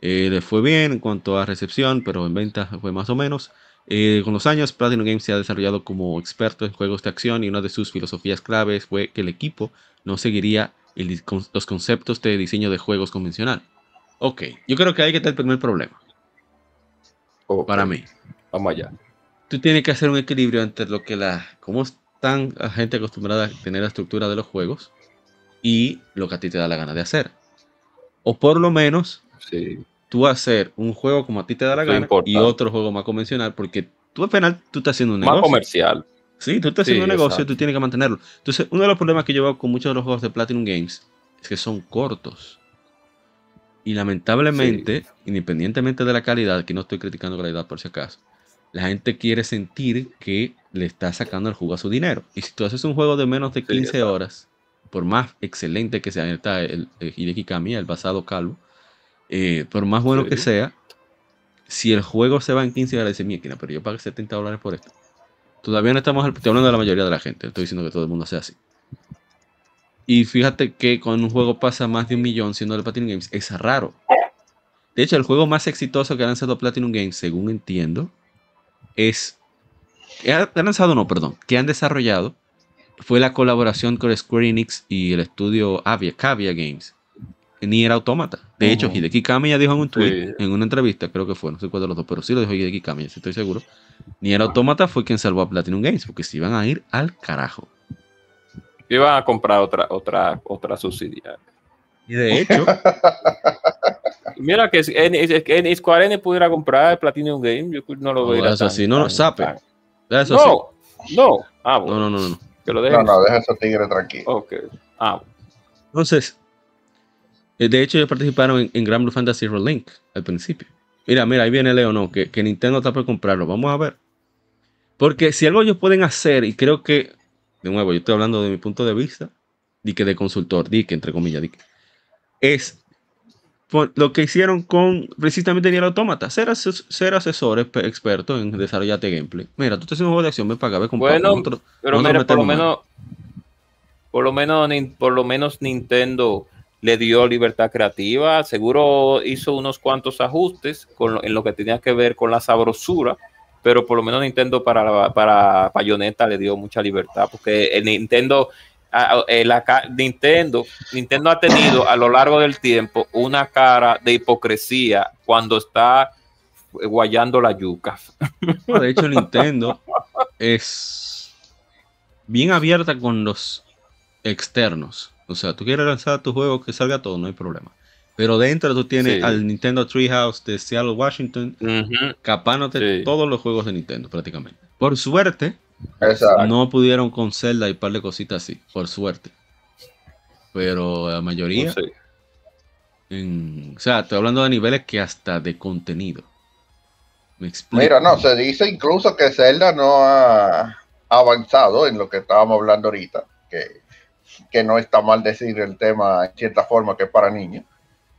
Eh, le fue bien en cuanto a recepción, pero en venta fue más o menos. Eh, con los años, Platinum Games se ha desarrollado como experto en juegos de acción y una de sus filosofías claves fue que el equipo no seguiría el los conceptos de diseño de juegos convencional. Ok, yo creo que ahí está el primer problema Ok, para mí. Vamos allá. Tú tienes que hacer un equilibrio entre lo que la, cómo están la gente acostumbrada a tener la estructura de los juegos y lo que a ti te da la gana de hacer. O por lo menos Sí. tú hacer un juego como a ti te da la gana y otro juego más convencional, porque tú al final tú estás haciendo un Más negocio. comercial. Sí, tú estás haciendo Sí, un negocio y exacto. tú tienes que mantenerlo. Entonces, uno de los problemas que yo veo con muchos de los juegos de Platinum Games es que son cortos. Y lamentablemente, independientemente de la calidad, que no estoy criticando calidad por si acaso, la gente quiere sentir que le está sacando el jugo a su dinero. Y si tú haces un juego de menos de Sí, 15 exacto. horas, por más excelente que sea, está el, el Hideki Kamiya, el basado calvo, eh, por más bueno que sea, si el juego se va en 15 horas, dice, mira, pero yo pagué 70 dólares por esto. Todavía no estamos, al- estoy hablando de la mayoría de la gente, estoy diciendo que todo el mundo sea así. Y fíjate que cuando un juego pasa más de un millón siendo de Platinum Games, es raro. De hecho, el juego más exitoso que ha lanzado Platinum Games, según entiendo, es. que ha lanzado, no, perdón, que han desarrollado, fue la colaboración con Square Enix y el estudio Avia, Cavia Games. Nier Automata. De hecho, Ujú. Hideki Kamiya dijo en un tweet, Sí. en una entrevista, creo que fue, no sé cuál de los dos, pero sí lo dijo Hideki Kamiya, si estoy seguro. Nier Automata fue quien salvó a Platinum Games, porque se iban a ir al carajo. Iban a comprar otra, otra, otra subsidiaria. Y de hecho, Mira que en, Square Enix pudiera comprar Platinum Game, yo no lo No, veo. eso sí, no, no, sape. eso sí. No, no. Ah, No, bueno, no, no, no. que lo No, dejen. no, deja a esos tigres tranquilos. Ok. Ah, bueno. Entonces, eh, de hecho, ellos participaron en, en Grand Blue Fantasy Relink al principio. Mira, mira, ahí viene Leo, no, que, que Nintendo está por comprarlo. Vamos a ver. Porque si algo ellos pueden hacer, y creo que, de nuevo, yo estoy hablando de mi punto de vista, di que de consultor, di que entre comillas, di que, es lo que hicieron con precisamente Nier Automata, ser, ases- ser asesores pe- expertos en desarrollarte gameplay. Mira, tú estás haciendo un juego de acción, ven para acá, ve comprar. Bueno, nosotros- Pero mira, por lo menos, por lo menos, por lo menos Nintendo le dio libertad creativa, seguro hizo unos cuantos ajustes con lo- en lo que tenía que ver con la sabrosura, pero por lo menos Nintendo para, para Bayonetta le dio mucha libertad, porque el Nintendo, a- eh, la Nintendo, Nintendo ha tenido a lo largo del tiempo una cara de hipocresía cuando está guayando la yuca. De hecho, Nintendo es bien abierta con los externos. O sea, tú quieres lanzar tu juego que salga todo, no hay problema. Pero dentro tú tienes Sí. al Nintendo Treehouse de Seattle, Washington, Ujú. capándote Sí. todos los juegos de Nintendo prácticamente. Por suerte, Exacto. no pudieron con Zelda y un par de cositas así, por suerte. Pero la mayoría, No sé. en- o sea, estoy hablando de niveles que hasta de contenido. Me explico. Mira, no, se dice incluso que Zelda no ha avanzado en lo que estábamos hablando ahorita, que, que no está mal decir el tema en cierta forma que es para niños,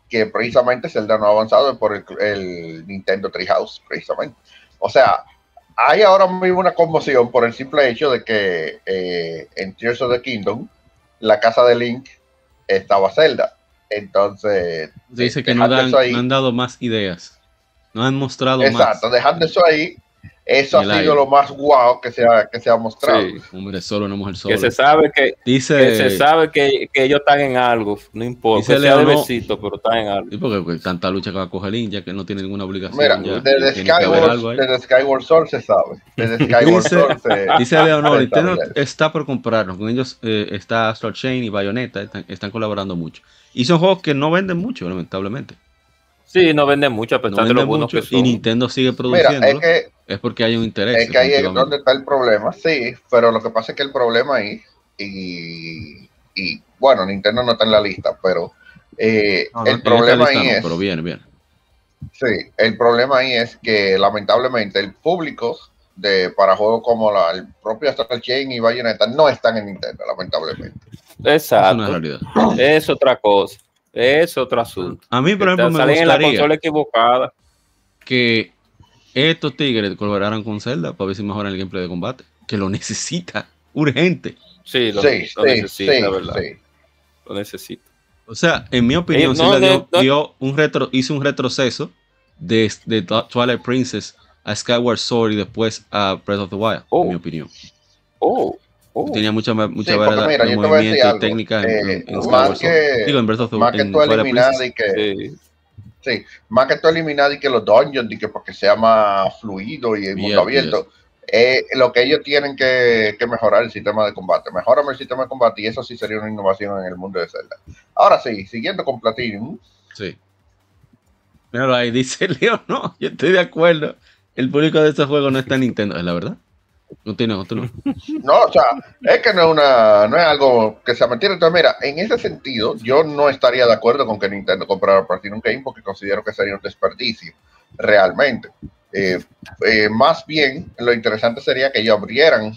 que precisamente Zelda no ha avanzado por el, el Nintendo Treehouse, precisamente. O sea, hay ahora mismo una conmoción por el simple hecho de que eh, en Tears of the Kingdom, la casa de Link estaba Zelda. Entonces, Se dice que no, dan- ahí- no han dado más ideas. No han mostrado Exacto, más. dejando eso ahí, eso ha sido aire. lo más guau que se ha, que se ha mostrado. Sí. Hombre, solo una mujer sola. Que se sabe que, Dice, que se sabe que, que ellos están en algo, no importa, Dice que sea de besito, pero están en algo. Sí, porque pues, tanta lucha que va a coger Link, ya que no tiene ninguna obligación. Mira, ya, desde Skyward, desde Skyward Sword se sabe. Desde Skyward Dice- Sword se... Dice Leonor, Nintendo está por comprarnos. Con ellos eh, está Astral Chain y Bayonetta, están, están colaborando mucho. Y son juegos que no venden mucho, lamentablemente. Sí, no venden mucho a No pesar de buenos mucho que y son. Nintendo sigue Mira, produciendo. es Es, que, porque hay un interés. es que ahí es donde está el problema, sí, pero lo que pasa es que el problema ahí, y, y bueno, Nintendo no está en la lista, pero eh, No, no, el en esta problema lista ahí no, es... Pero viene, viene. Sí, el problema ahí es que lamentablemente el público de para juegos como la, el propio Astral Chain y Bayonetta no están en Nintendo, lamentablemente. Es una Exacto. realidad. Es otra cosa. Es otro asunto. A mí, por ejemplo, me Salen en la consola equivocada. que estos tigres colaboraran con Zelda para ver si mejoran el gameplay de combate. Que lo necesita, urgente. Sí, lo, Sí, lo sí, necesita, sí, ¿verdad? sí. Lo necesita. O sea, en mi opinión, Eh, no, Zelda dio, no, no. dio un retro, hizo un retroceso de, de Twilight Princess a Skyward Sword y después a Breath of the Wild, Oh. en mi opinión. Oh, oh. Tenía mucha, mucha Sí, mira, de movimientos técnicas Eh, en más que- Digo, en Breath of the Más que en tú eliminar Princess. y que Sí. sí, más que tú eliminar y que los dungeons y que porque sea más fluido y el mundo abierto. eh, lo que ellos tienen que, que mejorar el sistema de combate. Mejorame el sistema de combate y eso sí sería una innovación en el mundo de Zelda. Ahora sí, siguiendo con Platinum, Sí. Míralo ahí, dice Leo, no, yo estoy de acuerdo. El público de estos juegos no está en Nintendo, es la verdad. Continúa, continúa. No, o sea, es que no es, una, no es algo que sea mentira. Entonces, mira, en ese sentido, yo no estaría de acuerdo con que Nintendo comprara Platinum Game porque considero que sería un desperdicio, realmente. Eh, eh, más bien, lo interesante sería que ellos abrieran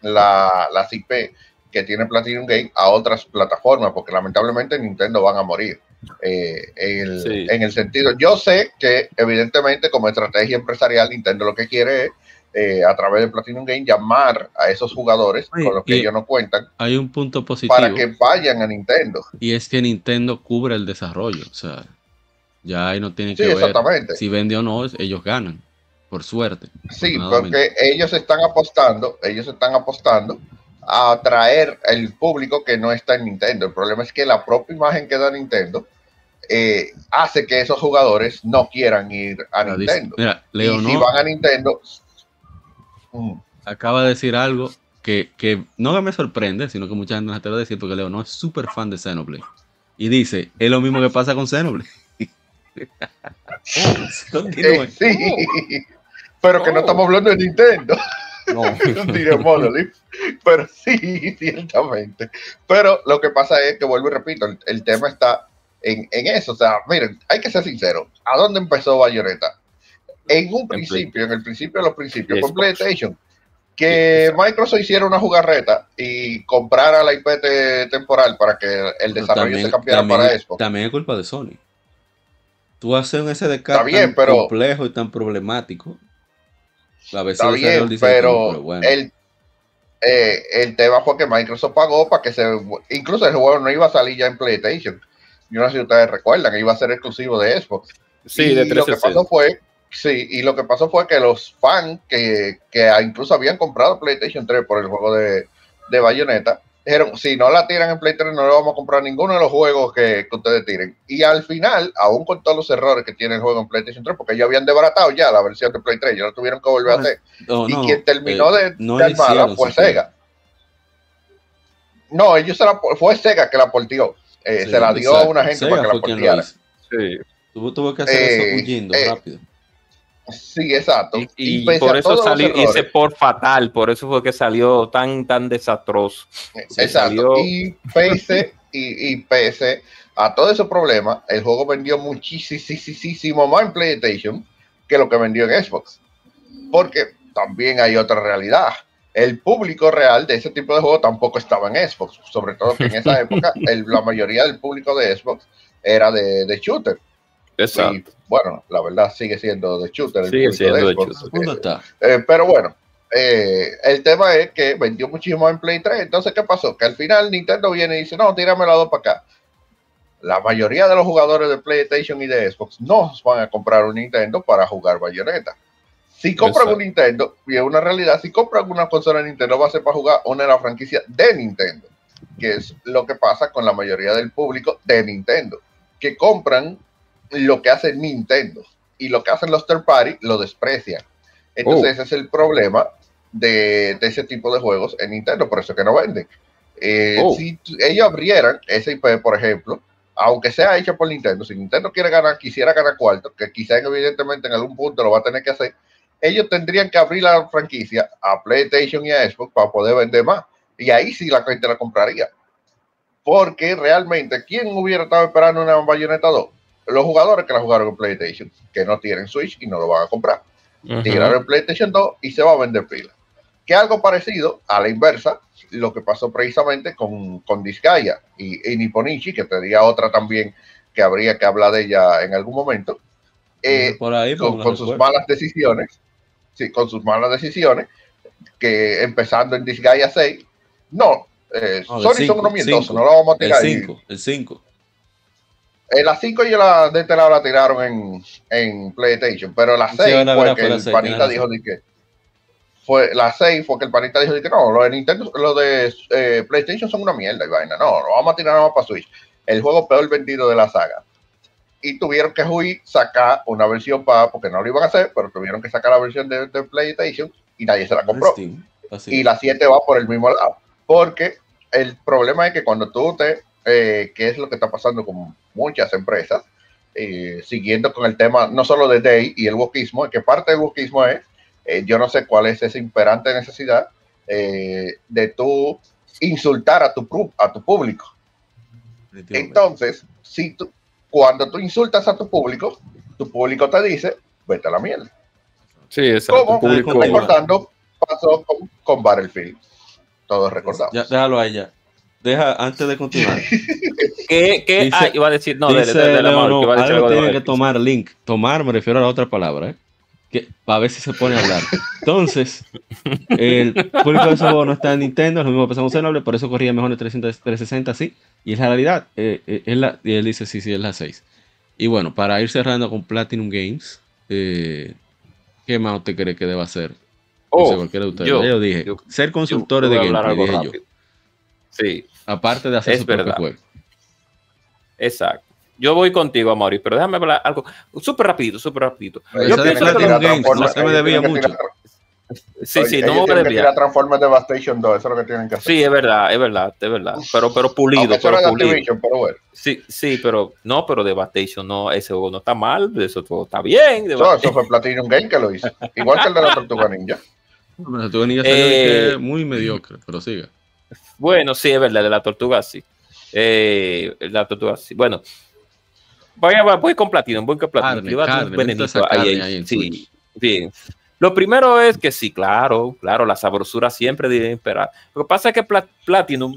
la, las IP que tiene Platinum Game a otras plataformas, porque lamentablemente Nintendo van a morir. Eh, en, el, Sí. en el sentido, yo sé que evidentemente como estrategia empresarial Nintendo lo que quiere es eh, a través de Platinum Game llamar a esos jugadores con los que y- ellos no cuentan Hay un punto positivo para que vayan a Nintendo. y es que Nintendo cubre el desarrollo. O sea, ya ahí no tienen Sí, que ver exactamente. si vende o no, ellos ganan, por suerte. Sí, porque ellos están apostando, ellos están apostando a atraer el público que no está en Nintendo. El problema es que la propia imagen que da Nintendo eh, hace que esos jugadores no quieran ir a Nintendo. mira, y Leo si van a Nintendo, mm, acaba de decir algo que, que no me sorprende, sino que mucha gente no se te va a decir porque Leo no es súper fan de Xenoblade. Y dice, es lo mismo que pasa con Xenoblade. Eh, sí, pero que no estamos hablando de Nintendo. No. Pero sí, ciertamente. Pero lo que pasa es que, vuelvo y repito, el, el tema está en, en eso. O sea, miren, hay que ser sinceros. ¿A dónde empezó Bayonetta? En un principio, en el principio de los principios, con. PlayStation. Que Microsoft hiciera una jugarreta y comprara la IP te- temporal para que el desarrollo se cambiara también, para Xbox. también es culpa de Sony. Tú haces un SDK Está bien, tan pero- complejo y tan problemático. A veces Está bien, dice, pero, el, eh, el tema fue que Microsoft pagó para que se. Incluso el juego no iba a salir ya en PlayStation, Yo no sé si ustedes recuerdan que iba a ser exclusivo de Xbox. Sí, y de lo que 360. pasó fue, sí, y lo que pasó fue que los fans que, que incluso habían comprado PlayStation 3 por el juego de, de Bayonetta, dijeron, si no la tiran en Play 3 no le vamos a comprar ninguno de los juegos que, que ustedes tiren. Y al final, aún con todos los errores que tiene el juego en PlayStation 3, porque ellos habían desbaratado ya la versión de Play 3, ya lo tuvieron que volver a No, hacer. No, y no, quien terminó eh, de, no de armarla fue. Sega. No, ellos se la, fue Sega que la portió. Eh, Sí, se la dio a una gente Sega para que la hizo. Sí. Tuvo, tuvo que hacer Eh, eso huyendo eh, rápido. Sí, exacto. Y, y por eso todos salió ese por fatal, por eso fue que salió tan, tan desastroso. Se Exacto. salió- Y pese, y, y pese a todo ese problema, el juego vendió muchísimo más en PlayStation que lo que vendió en Xbox. Porque también hay otra realidad. El público real de ese tipo de juego tampoco estaba en Xbox. Sobre todo que en esa época el- la mayoría del público de Xbox era de, de shooter. Exacto. Y bueno, la verdad sigue siendo de shooter. el Sigue siendo de Xbox. shooter. ¿Dónde está? Eh, pero bueno, eh, el tema es que vendió muchísimo en Play 3. Entonces, ¿qué pasó? Que al final Nintendo viene y dice, no, tírame la dos para acá. La mayoría de los jugadores de PlayStation y de Xbox no van a comprar un Nintendo para jugar Bayonetta. Si compran Exacto. un Nintendo, y es una realidad, si compran una consola de Nintendo, va a ser para jugar una de las franquicias de Nintendo, que es lo que pasa con la mayoría del público de Nintendo, que compran lo que hace Nintendo y lo que hacen los third party lo desprecian. Entonces, Oh. ese es el problema de, de ese tipo de juegos en Nintendo, por eso que no venden. Eh, Oh. Si ellos abrieran ese IP, por ejemplo, aunque sea hecho por Nintendo, si Nintendo quiere ganar, quisiera ganar cuarto, que quizá evidentemente en algún punto lo va a tener que hacer, ellos tendrían que abrir la franquicia a PlayStation y a Xbox para poder vender más. Y ahí sí la gente la compraría. Porque realmente, ¿quién hubiera estado esperando una Bayonetta 2? Los jugadores que la jugaron en PlayStation, que no tienen Switch y no lo van a comprar tiraron el PlayStation 2 y se va a vender pila. Que algo parecido a la inversa, lo que pasó precisamente con, con Disgaea y, y Nipponichi, que sería otra también que habría que hablar de ella en algún momento, eh, por ahí, con, sus malas decisiones, sí, con sus malas decisiones, que empezando en Disgaea 6, no, eh, No, Sony cinco, son unos mientosos, cinco. no lo vamos a El tirar. y- 5, el 5. Eh, la 5 y la de este lado la tiraron en, en PlayStation, pero la Sí, 6 verdad, fue que el seis, panita dijo razón. de que fue la 6 fue que el panita dijo de que no, lo de Nintendo, lo de eh, PlayStation son una mierda y vaina, no, lo vamos a tirar nada para Switch. El juego peor vendido de la saga. Y tuvieron que huir, sacar una versión para, porque no lo iban a hacer, pero tuvieron que sacar la versión de, de PlayStation y nadie se la compró así. y la 7 va por el mismo lado. Porque el problema es que cuando tú te, eh, que es lo que está pasando con muchas empresas, eh, siguiendo con el tema no solo de Day y el wokismo, que parte del wokismo es, eh, yo no sé cuál es esa imperante necesidad eh, de tú insultar a tu, a tu público. Entonces, si tú, cuando tú insultas a tu público, tu público te dice, vete a la mierda. Sí, exacto. Continúa. Recordando, pasó con, con Battlefield. Todos recordamos. Ya, déjalo ahí ya. Deja, antes de continuar. ¿Qué, qué? Dice- ah, iba a decir, no, dice de, de la Leo, mano, no, que iba a decir algo tiene que tomar link. Tomar me refiero a la otra palabra, ¿eh? Que, para ver si se pone a hablar. Entonces, el público de juego no está en Nintendo, es lo mismo que pasó con Xenoblade, por eso corría mejor en 300 360, sí. Y es la realidad. eh, eh, es la- y él dice, sí, sí, es la 6. Y bueno, para ir cerrando con Platinum Games, eh, ¿qué más usted cree que deba hacer? No sé, Oh, cualquiera de ustedes. yo- yo dije, yo- ser yo consultores a de gameplay, dije yo. Sí, Aparte de hacer Es su propio verdad. juego. exacto. Yo voy contigo, Mauricio, pero déjame hablar algo súper rapidito, súper rapidito. Yo pienso que que Platinum tirar lo- Games, no se me debía mucho. tirar- Sí, sí, ellos no me voy a tienen que desviar. tirar Transformers Devastation 2, eso es lo que tienen que hacer. Sí, es verdad, es verdad, es verdad. Pero, pero pulido, pero pulido. Pero bueno. Sí, sí, pero no, pero Devastation no, ese juego no está mal, eso todo está bien. Eso, Deva- eso fue Platinum Game que lo hizo. Igual que el de la Tortuga Ninja. Niña salió de Eh, muy mediocre, pero siga. Bueno, sí, es verdad, de la tortuga sí. Eh, la tortuga sí. Bueno, voy, a, voy con Platinum, voy con Platinum. Carne, carne, venenito ahí, ahí. ahí Sí, bien. Lo primero es que sí, claro, claro, la sabrosura siempre debe esperar. Lo que pasa es que Pla- Platinum,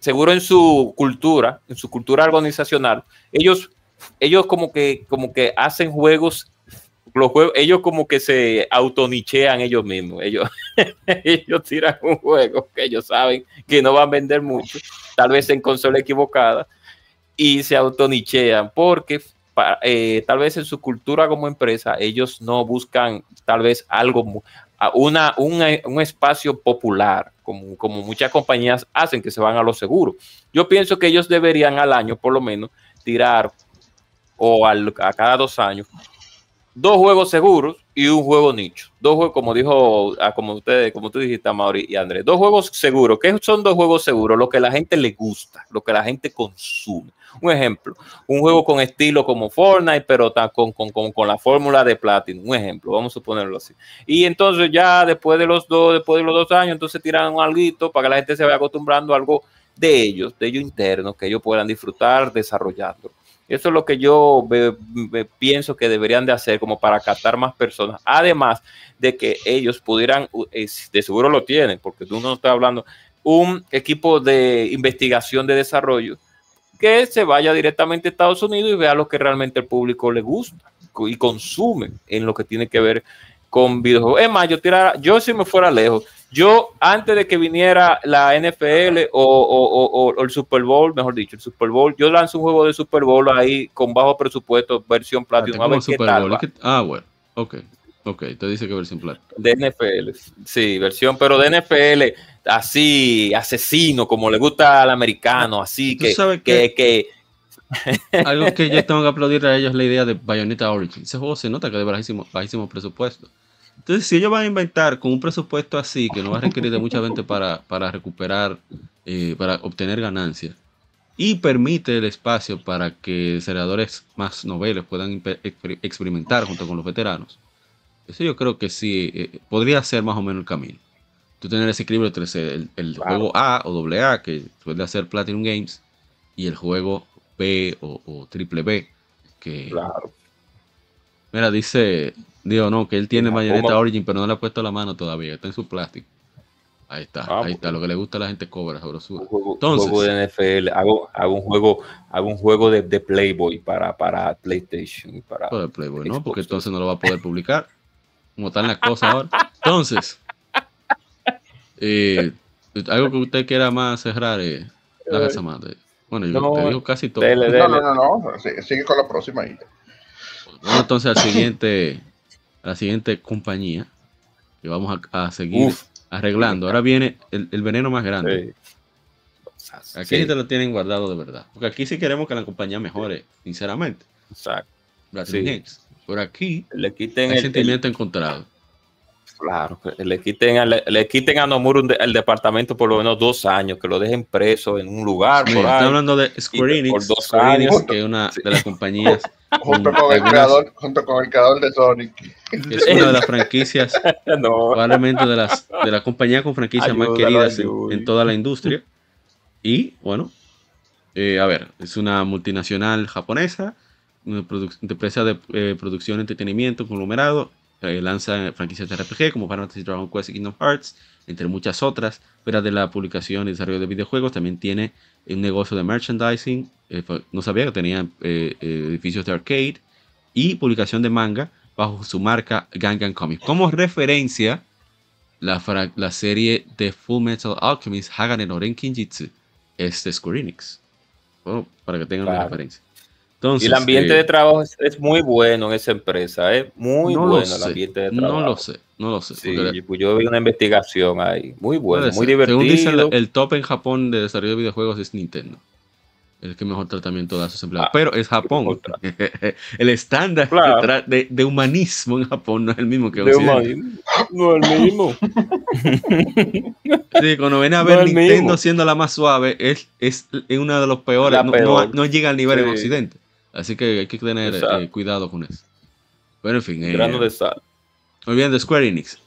seguro en su cultura, en su cultura organizacional, ellos, ellos como que, como que hacen juegos, los juegos, ellos como que se autonichean ellos mismos. Ellos, ellos tiran un juego que ellos saben que no van a vender mucho, tal vez en consola equivocada. y se autonichean porque eh, tal vez en su cultura como empresa ellos no buscan tal vez algo, un, espacio popular, como, como muchas compañías hacen que se van a lo seguro. Yo pienso que ellos deberían al año por lo menos tirar o al- a cada dos años dos juegos seguros y un juego nicho. Dos juegos, como dijo, ah, como ustedes, como tú dijiste, Mauri y Andrés, dos juegos seguros. ¿Qué son dos juegos seguros? Lo que la gente le gusta, lo que la gente consume. Un ejemplo, un juego con estilo como Fortnite, pero con, con, con, con la fórmula de Platinum. Un ejemplo, vamos a ponerlo así. Y entonces ya después de los dos, después de los dos años, entonces tiran alguito para que la gente se vaya acostumbrando a algo de ellos, de ellos internos, que ellos puedan disfrutar desarrollando. Eso es lo que yo pienso que deberían de hacer como para captar más personas. Además de que ellos pudieran, de seguro lo tienen, porque tú no estás hablando, un equipo de investigación de desarrollo que se vaya directamente a Estados Unidos y vea lo que realmente el público le gusta y consume en lo que tiene que ver con videojuegos. Es más, yo tirara, yo si me fuera lejos, yo antes de que viniera la NFL o, o- o- o el Super Bowl, mejor dicho, el Super Bowl, yo lanzo un juego de Super Bowl ahí con bajo presupuesto, versión Platinum, a Como ver qué Super tal Bowl, va. es que- ah, bueno. Ok. Ok. Te dice que versión plata. de NFL, sí, versión, pero de NFL así, asesino, como le gusta al americano, así ¿Tú que, sabes que, que Algo que yo tengo que aplaudir a ellos es la idea de Bayonetta Origin. Ese juego se nota que de bajísimo, bajísimo presupuesto. Entonces, si ellos van a inventar con un presupuesto así, que no va a requerir de mucha gente para, para recuperar, eh, para obtener ganancias, y permite el espacio para que desarrolladores más noveles puedan exper- experimentar junto con los veteranos, eso yo creo que sí eh, podría ser más o menos el camino. Tú tener ese equilibrio entre el, juego A o doble A, que suele hacer Platinum Games, y el juego B o, o triple B, que claro, Mira, dice, digo, no, que él tiene ¿Cómo? Bayonetta Origin, pero no le ha puesto la mano todavía, está en su plástico. Ahí está, Ah, ahí está, lo que le gusta a la gente cobra, un sabrosura. juego, un Entonces- juego de NFL, hago, hago un juego, hago un juego de, de Playboy para, para PlayStation para de Playboy, ¿no? Xbox. Porque entonces no lo va a poder publicar, como están las cosas ahora. Entonces, eh, algo que usted quiera más cerrar, eh, la. Bueno, yo No, te digo casi todo. dele, No, dele. no, no, Sigue con la próxima ahí. Vamos entonces al siguiente, a la siguiente compañía que vamos a, a seguir Uf. arreglando. Ahora viene el, el veneno más grande. Sí. Aquí Sí, te lo tienen guardado de verdad. Porque aquí sí queremos que la compañía mejore, sinceramente. exacto. Por aquí Le quiten hay el, sentimiento encontrado. Claro, que le quiten, a, le, le quiten a Nomura un de- el departamento por lo menos dos años, que lo dejen preso en un lugar por está ahí. hablando de Square Enix, por dos Square Enix, años. que es una Sí. de las compañías, Junto con el algunas- creador, junto con el creador de Sonic. que es una de las franquicias, No, probablemente de las de las compañías con franquicias más queridas en, en toda la industria. Y bueno, eh, a ver, es una multinacional japonesa, una empresa de eh, producción, entretenimiento, conglomerado, eh, lanza franquicias de RPG como Final Fantasy Dragon Quest y Kingdom Hearts, entre muchas otras, pero de la publicación y desarrollo de videojuegos también tiene un negocio de merchandising, eh, no sabía que tenía eh, eh, edificios de arcade y publicación de manga bajo su marca Gangan Comics. Como referencia, la, la serie de Full Metal Alchemist Hagane no Renkinjitsu es de Square Enix. Bueno, para que tengan una Claro. referencia. Entonces, y el ambiente eh, de trabajo es, es muy bueno en esa empresa, es muy no lo bueno el ambiente de trabajo. No lo sé, no lo sé. Sí, pues yo vi una investigación ahí, muy bueno, muy divertido. Según dice el, el top en Japón de desarrollo de videojuegos es Nintendo. El que mejor tratamiento da a sus empleados. Ah, Pero es Japón. el estándar Claro. de, humanismo en Japón no es el mismo que De Occidente. No el mismo. Sí, cuando ven a ver Nintendo mismo. siendo la más suave, es, es, es una de los peores. No, peor. no- no llega al nivel en. Occidente. Así que hay que tener eh, cuidado con eso. Pero en fin, eh, Grano de sal. muy bien, de Square Enix.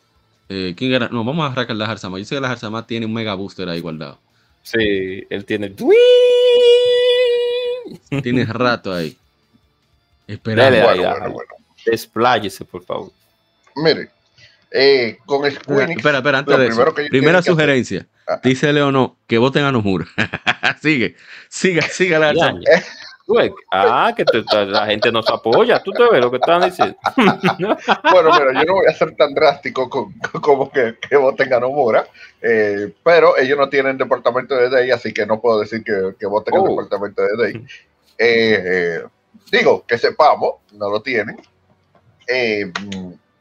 Eh, ¿quién era? No, vamos a arrancar la Harzama. Yo sé que la Harzama tiene un mega booster ahí guardado. Sí, él tiene. Tiene rato ahí. Ahí, Bueno, dale. bueno, bueno. Despláyese, por favor. Mire, eh, con Square Enix, Espera, espera, antes de eso. Primera sugerencia. Ajá. Dice Leonor que voten a Nomura. sigue, siga, siga la Harzama. Ah, que te- la gente nos apoya. Tú te ves lo que están diciendo. Bueno, mira, yo no voy a ser tan drástico con- con- como que, que voten a Nomura, eh, pero ellos no tienen departamento de Day, así que no puedo decir que, que voten al Oh. departamento de Day. eh, digo, que sepamos, no lo tienen. Eh,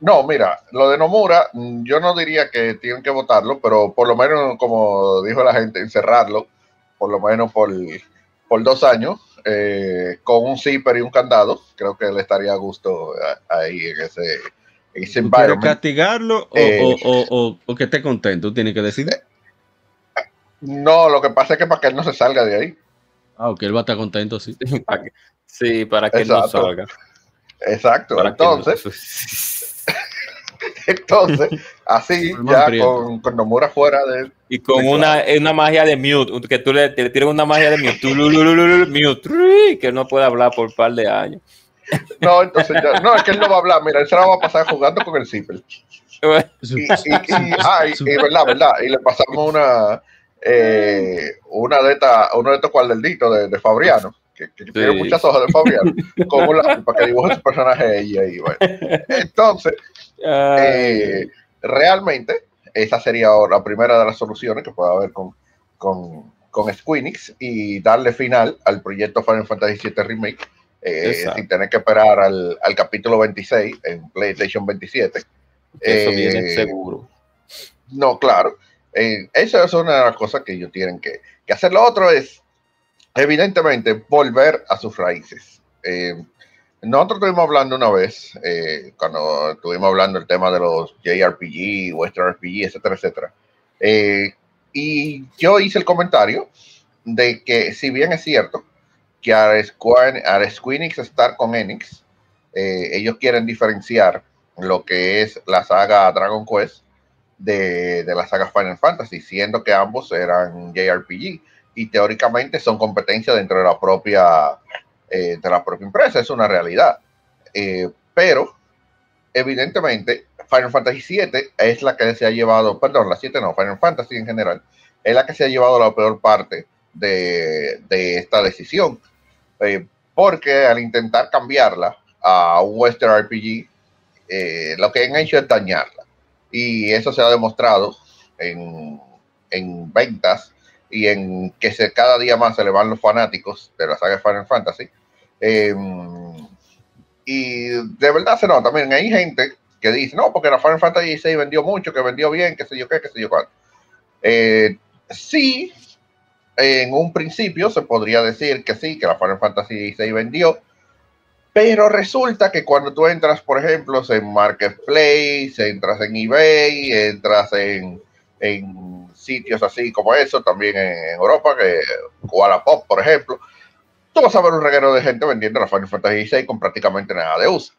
no, mira, lo de Nomura, yo no diría que tienen que votarlo, pero por lo menos, como dijo la gente, encerrarlo, por lo menos por, por dos años, eh, con un zipper y un candado, creo que le estaría a gusto a- ahí en ese, en ese ¿Tú ¿Quieres environment. castigarlo o, Eh. o- o- o- o que esté contento? Tú tienes que decidir. No, lo que pasa es que para que él no se salga de ahí. Ah, ok, él va a estar contento, sí. Para que- sí, para que no Exacto. salga. Exacto. Para no- Entonces, entonces, así, ya con, con Nomura fuera de, y con una, una magia de mute, que tú le, te tiras una magia de mute, mute, que no puede hablar por un par de años. No, entonces ya- no, es que él no va a hablar, mira, él se la va a pasar jugando con el zipper. Y, y, y, ah, y- y verdad, verdad, y le pasamos una, eh, una de estas, uno de estos cuadernitos de, de Fabriano, que, que tiene Sí. muchas hojas de Fabriano, con un lápiz para que dibuje su personaje ella y bueno. Entonces, eh, realmente, esa sería la primera de las soluciones que puede haber con, con, con Squeenix y darle final al proyecto Final Fantasy VII Remake eh, sin tener que esperar al, al capítulo 26 en PlayStation 27. eso eh, viene seguro. No, claro. Eh, esa es una de las cosas que ellos tienen que, que hacer. Lo otro es, evidentemente, volver a sus raíces. Nosotros estuvimos hablando una vez, eh, cuando estuvimos hablando del tema de los JRPG, Western RPG, etcétera, etcétera. Eh, y yo hice el comentario de que, si bien es cierto que al Square, Squeenix estar con Enix, eh, ellos quieren diferenciar lo que es la saga Dragon Quest de, de la saga Final Fantasy, siendo que ambos eran JRPG y teóricamente son competencia dentro de la propia, eh, de la propia empresa, es una realidad. Eh, pero, evidentemente, Final Fantasy VII es la que se ha llevado, perdón, la 7 no, Final Fantasy en general, es la que se ha llevado la peor parte de, de esta decisión. Eh, porque al intentar cambiarla a un Western RPG, lo que han hecho es dañarla. Y eso se ha demostrado en, en ventas y en que se, cada día más se le van los fanáticos de la saga Final Fantasy. Eh, y de verdad se nota. También hay gente que dice, no, porque la Final Fantasy VI vendió mucho, que vendió bien, qué sé yo qué, qué sé yo cuánto. Eh, sí, en un principio se podría decir que sí, que la Final Fantasy VI vendió, pero resulta que cuando tú entras, por ejemplo, en Marketplace, entras en eBay, entras en, en sitios así como eso, también en Europa, que Wallapop, por ejemplo, tú vas a ver un reguero de gente vendiendo la Final Fantasy VI con prácticamente nada de uso,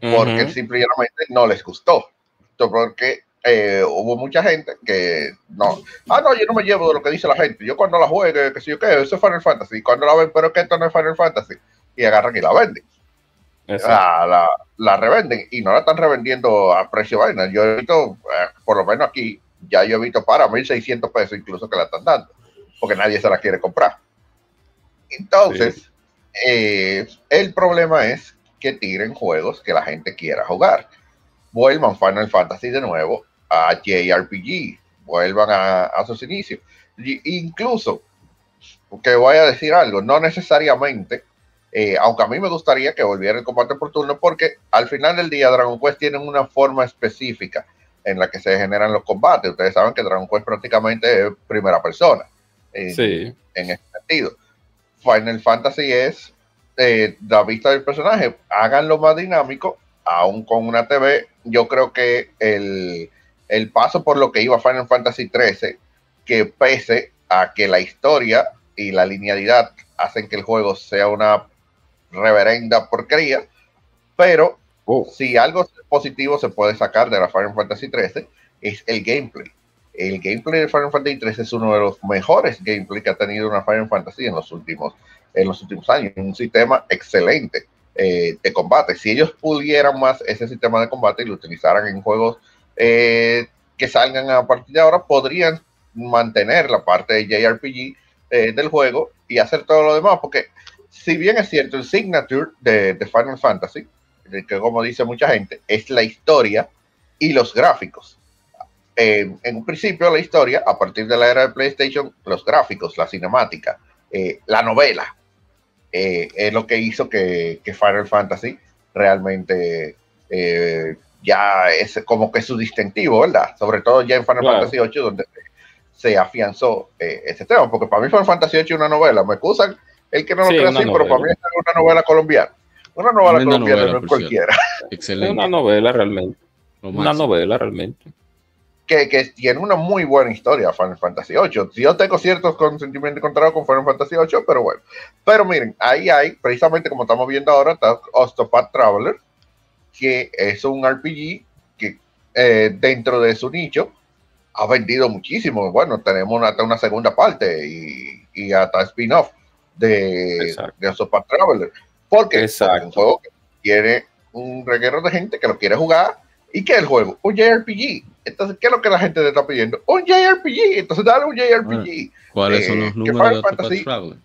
porque Ujú. simplemente no les gustó. Porque eh, hubo mucha gente que no, ah, no, yo no me llevo de lo que dice la gente. Yo cuando la juegue, que sé yo qué, eso es Final Fantasy. Y cuando la ven, pero que esto no es Final Fantasy, y agarran y la venden la, la, la revenden y no la están revendiendo a precio vaina. Yo he visto, eh, por lo menos aquí, ya yo he visto para 1.600 pesos incluso que la están dando, porque nadie se la quiere comprar. Entonces, eh, el problema es que tiren juegos que la gente quiera jugar. Vuelvan Final Fantasy de nuevo a JRPG, vuelvan a, a sus inicios. Y- incluso, que voy a decir algo, no necesariamente eh, aunque a mí me gustaría que volviera el combate por turno, porque al final del día Dragon Quest tiene una forma específica en la que se generan los combates. Ustedes saben que Dragon Quest prácticamente es primera persona en, Sí. en ese sentido. Final Fantasy es eh, la vista del personaje. Háganlo más dinámico, aún con una TV. Yo creo que el, el paso por lo que iba Final Fantasy 13, que pese a que la historia y la linealidad hacen que el juego sea una reverenda porquería, pero Oh. si algo positivo se puede sacar de la Final Fantasy 13 es el gameplay. El gameplay de Final Fantasy 13 es uno de los mejores gameplay que ha tenido una Final Fantasy en los últimos, en los últimos años. Un sistema excelente eh, de combate. Si ellos pudieran más ese sistema de combate y lo utilizaran en juegos eh, que salgan a partir de ahora, podrían mantener la parte de JRPG eh, del juego y hacer todo lo demás. Porque si bien es cierto, el signature de, de Final Fantasy, que como dice mucha gente, es la historia y los gráficos. Eh, en un principio la historia, a partir de la era de PlayStation, los gráficos, la cinemática, eh, la novela, eh, es lo que hizo que, que Final Fantasy realmente eh, ya es como que su distintivo, ¿verdad? Sobre todo ya en Final Claro. Fantasy VIII, donde se afianzó eh, ese tema, porque para mí Final Fantasy VIII es una novela, me excusan el que no lo Sí, crea una así, pero para mí novela. es una novela colombiana. Una novela Tremenda colombiana novela, no cualquiera. Es Excelente. una novela realmente. Una novela realmente. Que, que tiene una muy buena historia Final Fantasy VIII. Yo tengo ciertos sentimientos encontrados con Final Fantasy VIII, pero bueno. Pero miren, ahí hay, precisamente como estamos viendo ahora, está Octopath Traveler, que es un RPG que eh, dentro de su nicho ha vendido muchísimo. Bueno, tenemos hasta una segunda parte y, y hasta spin-off de, Exacto. de Octopath Traveler. Porque Exacto. es un juego que tiene un reguero de gente que lo quiere jugar. ¿Y qué es el juego? Un JRPG. Entonces, ¿qué es lo que la gente le está pidiendo? Un JRPG. Entonces, dale un JRPG. ¿Cuáles Eh, son los que números de Traveler?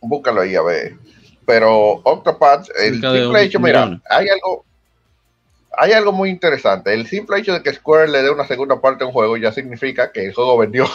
Búscalo ahí a ver. Pero Octopath, el simple hecho, mira, hay algo, hay algo muy interesante. El simple hecho de que Square le dé una segunda parte a un juego ya significa que el juego vendió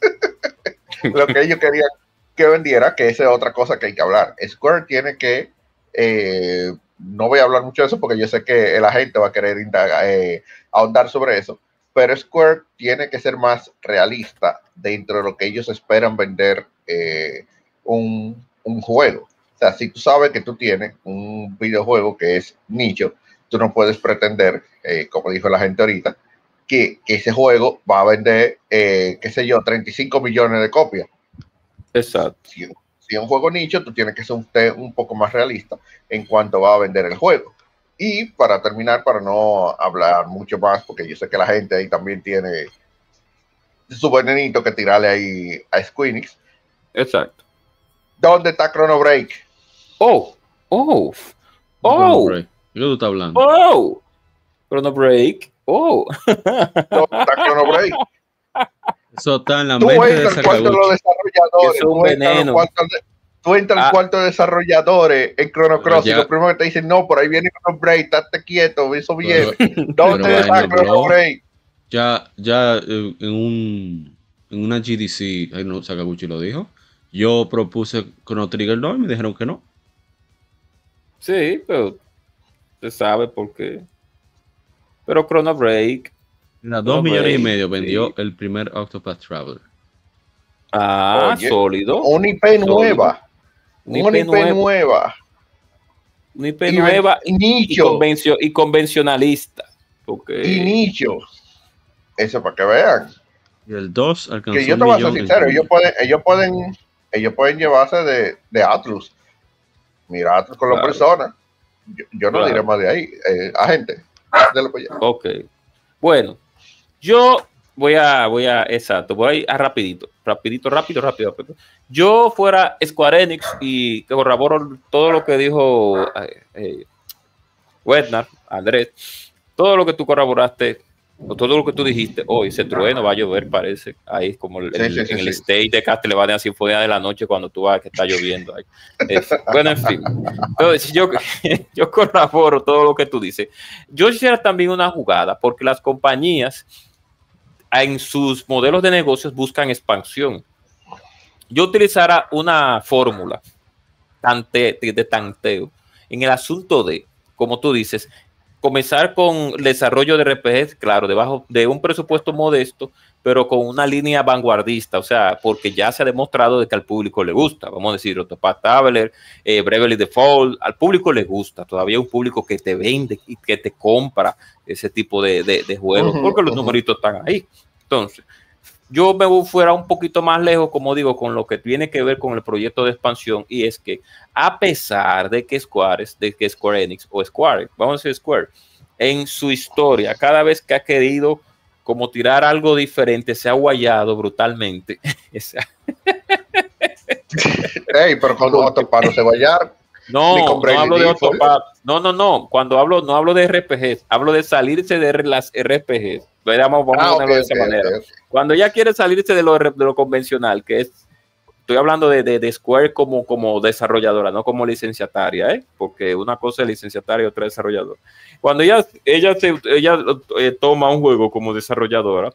lo que ellos querían que vendiera, que esa es otra cosa que hay que hablar. Square tiene que, eh, no voy a hablar mucho de eso porque yo sé que la gente va a querer indagar, eh, ahondar sobre eso, pero Square tiene que ser más realista dentro de lo que ellos esperan vender eh, un, un juego. O sea, si tú sabes que tú tienes un videojuego que es nicho, tú no puedes pretender, eh, como dijo la gente ahorita, que, que ese juego va a vender, qué sé yo, 35 millones de copias. Exacto. Si, si es un juego nicho, tú tienes que ser un, te- un poco más realista en cuanto va a vender el juego. Y para terminar, para no hablar mucho más, porque yo sé que la gente ahí también tiene su venenito que tirarle ahí a Squeenix. Exacto. ¿Dónde está Chrono Break? Oh, oh, oh, Break. ¿De qué tú estás hablando? oh. Chrono Break. Oh. ¿Dónde está Chrono Break? Eso está en la Tú mente de Sakaguchi. Desarrolladores. Es un Tú entras, al veneno. cuarto de- tú entras al Ah. cuarto de desarrolladores en Chrono Cross y ya- lo primero que te dicen, no, por ahí viene Chrono Break, estate quieto, eso ¿Dónde pero está vaina, Chrono. Break? Ya, ya eh, en un en una GDC, ay no, Sakaguchi lo dijo. Yo propuse Chrono Trigger 2 y me dijeron que no. Sí, pero se sabe por qué. Pero Chrono Break. Chrono dos millones y medio vendió sí. el primer Octopath Traveler. Ah, Oye, sólido. Una IP Sólido. nueva. Una Una IP IP nueva. Una IP Y nueva y, nicho. convencio- y convencionalista. Porque Y nicho. Eso para que vean. Y el 2 alcanzó Que yo te voy a ser sincero, ellos pueden, ellos pueden, ellos pueden llevarse de, de Atlus. Mira, Atlus con la Claro. persona. Yo, yo no Claro. diré más de ahí. Eh, agente. Ok. Bueno, yo voy a, voy a, exacto, voy a ir rapidito, rapidito, rápido, rápido, rápido. Yo fuera Square Enix y corroboro todo lo que dijo eh, eh, Wednar, Andrés, todo lo que tú corroboraste, o todo lo que tú dijiste, hoy se trueno, va a llover, parece, ahí como el- Sí, el- sí, sí, en el sí. stage de Castlevania Sinfonía de la Noche cuando tú vas que está lloviendo ahí. Bueno, en fin. Entonces, yo, yo corroboro todo lo que tú dices. Yo quisiera también una jugada, porque las compañías en sus modelos de negocios buscan expansión. Yo utilizara una fórmula tante- de tanteo en el asunto de, como tú dices, comenzar con el desarrollo de RPGs, claro, debajo de un presupuesto modesto, pero con una línea vanguardista, o sea, porque ya se ha demostrado de que al público le gusta, vamos a decir, Octopath Traveler, eh, Bravely Default, al público le gusta, todavía hay un público que te vende y que te compra ese tipo de, de- de juegos, porque los numeritos están ahí. Entonces, yo me fuera un poquito más lejos, como digo, con lo que tiene que ver con el proyecto de expansión, y es que a pesar de que Square, de que Square Enix o Square, vamos a decir Square, en su historia, cada vez que ha querido como tirar algo diferente, se ha guayado brutalmente. Ey, pero con otro paro se vaya. No, no hablo de. Octopath. No, no, no. Cuando hablo, no hablo de RPGs, hablo de salirse de las RPGs. Vamos, vamos Ah, a ponerlo de esa ok, manera. ok. Cuando ella quiere salirse de lo, de lo convencional, que es, estoy hablando de, de- de Square como, como desarrolladora, no como licenciataria, ¿eh? porque una cosa es licenciataria y otra es desarrolladora. Cuando ella, ella, se- ella eh, toma un juego como desarrolladora,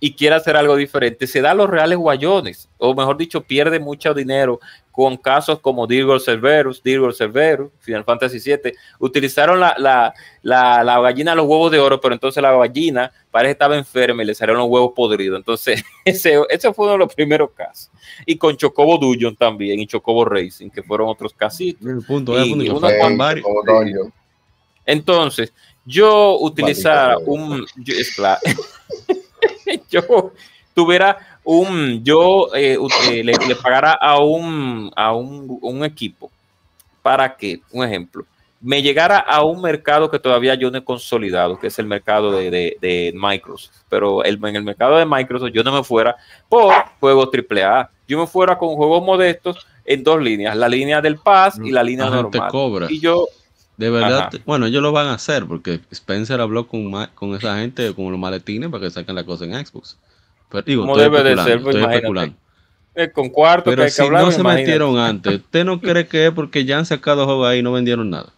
y quiere hacer algo diferente, se da los reales guayones, o mejor dicho, pierde mucho dinero con casos como Dirgo Cerberus, Dirgo Cerberus, Final Fantasy VII, utilizaron la, la, la, la gallina los huevos de oro, pero entonces la gallina parece que estaba enferma y le salieron los huevos podridos. Entonces, ese, ese fue uno de los primeros casos. Y con Chocobo Dungeon también, y Chocobo Racing, que fueron otros casitos. El punto, Y el punto no, yo. Entonces, yo utilizara Maldito un. Yo, es claro. yo tuviera un. Yo eh, eh, le, le pagara a un, a un, un equipo para que, un ejemplo, me llegara a un mercado que todavía yo no he consolidado, que es el mercado de, de- de Microsoft. Pero el- en el mercado de Microsoft yo no me fuera por juegos AAA. Yo me fuera con juegos modestos en dos líneas, la línea del Pass y la línea La normal. cobra. Y yo, De verdad, Ajá. bueno, ellos lo van a hacer porque Spencer habló con, con esa gente, con los maletines, para que saquen la cosa en Xbox. Pero digo, Como estoy debe de ser, pues, estoy imagínate. especulando. eh, con cuarto que Pero hay que si hablar, no me se imagino. metieron antes, ¿usted no cree que es porque ya han sacado juegos ahí y no vendieron nada?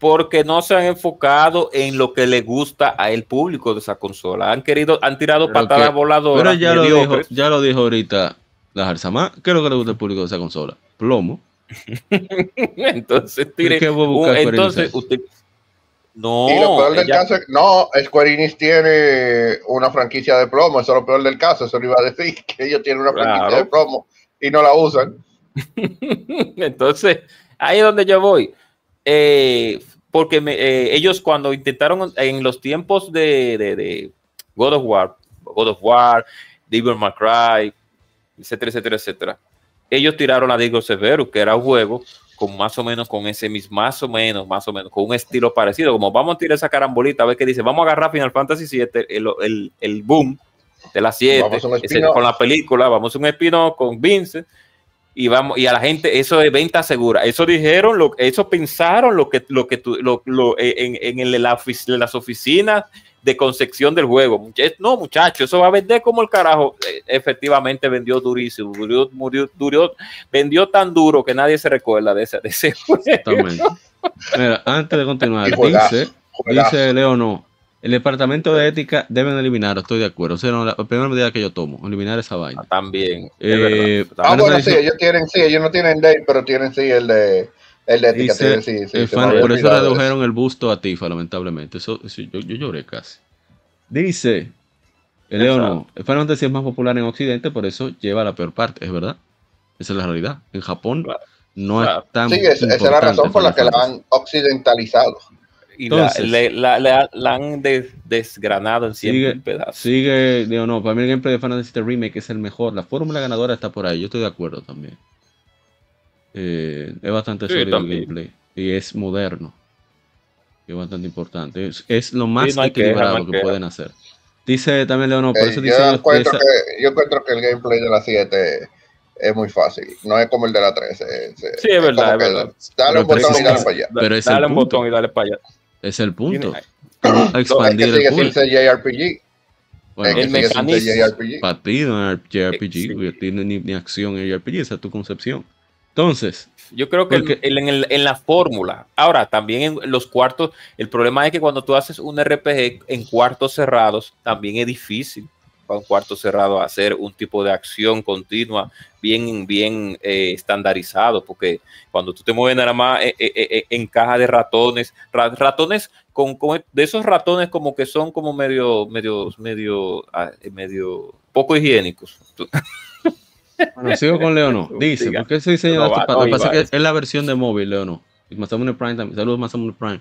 porque no se han enfocado en lo que le gusta a el público de esa consola. Han querido, han tirado Pero patadas que- voladoras. Pero ya lo, dijo, ya lo dijo ahorita la Jarzamá. ¿Qué es lo que le gusta al público de esa consola? Plomo. entonces, ¿Y tire, entonces usted no, y lo peor del ella- caso es no, Square Enix tiene una franquicia de plomo, eso es lo peor del caso, eso lo iba a decir, que ellos tienen una franquicia Claro. de plomo y no la usan. Entonces, ahí es donde yo voy. Eh, porque me- eh, ellos cuando intentaron en los tiempos de, de- de God of War, God of War, Devil May Cry, etcétera, etcétera, etcétera, ellos tiraron a Digo Severus, que era un juego con más o menos con ese mismo, más o menos, más o menos, con un estilo parecido, como vamos a tirar esa carambolita, a ver qué dice, vamos a agarrar Final Fantasy VII, el, el, el boom de las 7, Vamos a un ese- spin-off. con la película, vamos a un spin-off con Vincent, y vamos y a la gente eso es venta segura eso dijeron lo eso pensaron lo que lo que tú- lo, lo- en, en, el- la ofic- las oficinas de concepción del juego no muchachos eso va a vender como el carajo Eh, efectivamente vendió durísimo murió, murió, duró, vendió tan duro que nadie se recuerda de ese, de ese juego Exactamente. Mira, antes de continuar, dice, dice Leo no. El departamento de ética deben eliminar, estoy de acuerdo. O sea, no, la primera medida que yo tomo, eliminar esa vaina. también es Eh, verdad. Ah, bueno, sí, ellos tienen, sí, ellos no tienen ley, pero tienen sí el de el de sí, sí, fan- por eso redujeron el busto a Tifa, lamentablemente. Eso, eso yo, yo lloré casi. Dice, el Leo no. El Final Fantasy es más popular en Occidente, por eso lleva la peor parte, es verdad. Esa es la realidad. En Japón Claro. no Claro. es tan Sí, es- esa es la razón por la que la han occidentalizado. y la, entonces- le- la- la- la han des- desgranado en Sigue- pedazos Sigue, digo, no, para mí el gameplay de Final Fantasy Remake es el mejor. La fórmula ganadora está por ahí, yo estoy de acuerdo también. Eh, es bastante Sí, sólido también. el gameplay. Y es moderno. Y es bastante importante. Es, es lo más Sí, no equilibrado no que queja. pueden hacer. Dice también Leonor, por Eh, eso yo, dice encuentro que, yo encuentro que el gameplay de la 7 es muy fácil. No es como el de la 13. es- Sí, es verdad, es que verdad. Dale un botón y dale para allá. Pero es dale el un punto. botón y dale para allá es el punto. Tiene- Cómo No, es que expandir sigue el sin pool. ser JRPG. Bueno, que el mecanismo. JRPG. partido en JRPG, Sí. porque tiene ni, ni acción en JRPG, esa es tu concepción. Entonces, Yo creo que Porque- en, el- en la fórmula, ahora también en los cuartos, el problema es que cuando tú haces un RPG en cuartos cerrados, también es difícil para un cuarto cerrado hacer un tipo de acción continua bien, bien eh, estandarizado, porque cuando tú te mueves nada más eh, eh, eh, en caja de ratones, ra- ratones con, con- de esos ratones como que son como medio, medio, medio, ah, medio poco higiénicos. Bueno, sigo con Leono. Dice. ¿por qué se diseña No no Lo que pasa que es la versión de móvil, Leono. Y Masamune Prime también. Saludos, Masamune Prime.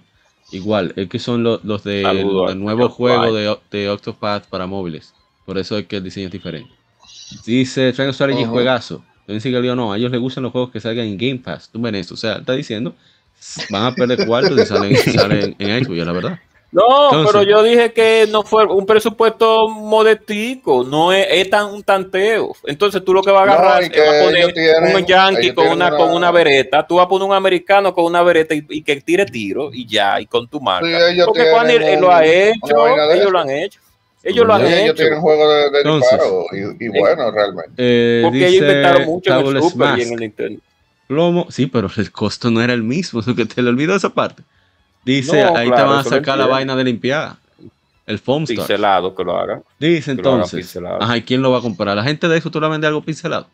Igual, es que son los, los de, Saludos, del nuevo juego de, de Octopath para móviles. Por eso es que el diseño es diferente. Dice Triangle Strategy Ujú. juegazo. También sigue Leono. A ellos les gustan los juegos que salgan en Game Pass. Tú ven esto. O sea, está diciendo, van a perder cuartos y salen, salen en Xbox, ya la verdad. No, Entonces- pero yo dije que no fue un presupuesto modestico, no es, es tan un tanteo. Entonces tú lo que vas a No, agarrar y es que vas a poner tienen- un yankee con una, una- con una vereta, tú vas a poner un americano con una vereta y, y que tire tiro y ya, y con tu marca. Sí, ellos Porque Juan él lo ha un- hecho, ellos eso. lo han hecho. Ellos lo han Sí, ellos hecho. tienen juegos de, de Entonces- disparo y, y bueno, realmente. Eh, Porque ellos inventaron mucho en el Super y en el Nintendo. Plomo, sí, pero el costo no era el mismo, eso que te le olvidó esa parte. Dice, No, ahí te van a sacar la vaina de limpiar. El Foam Stars. Pincelado que lo hagan. Dice que entonces. pincelado. Ajá, ¿y quién lo va a comprar? La gente de eso tú la vendes algo pincelado.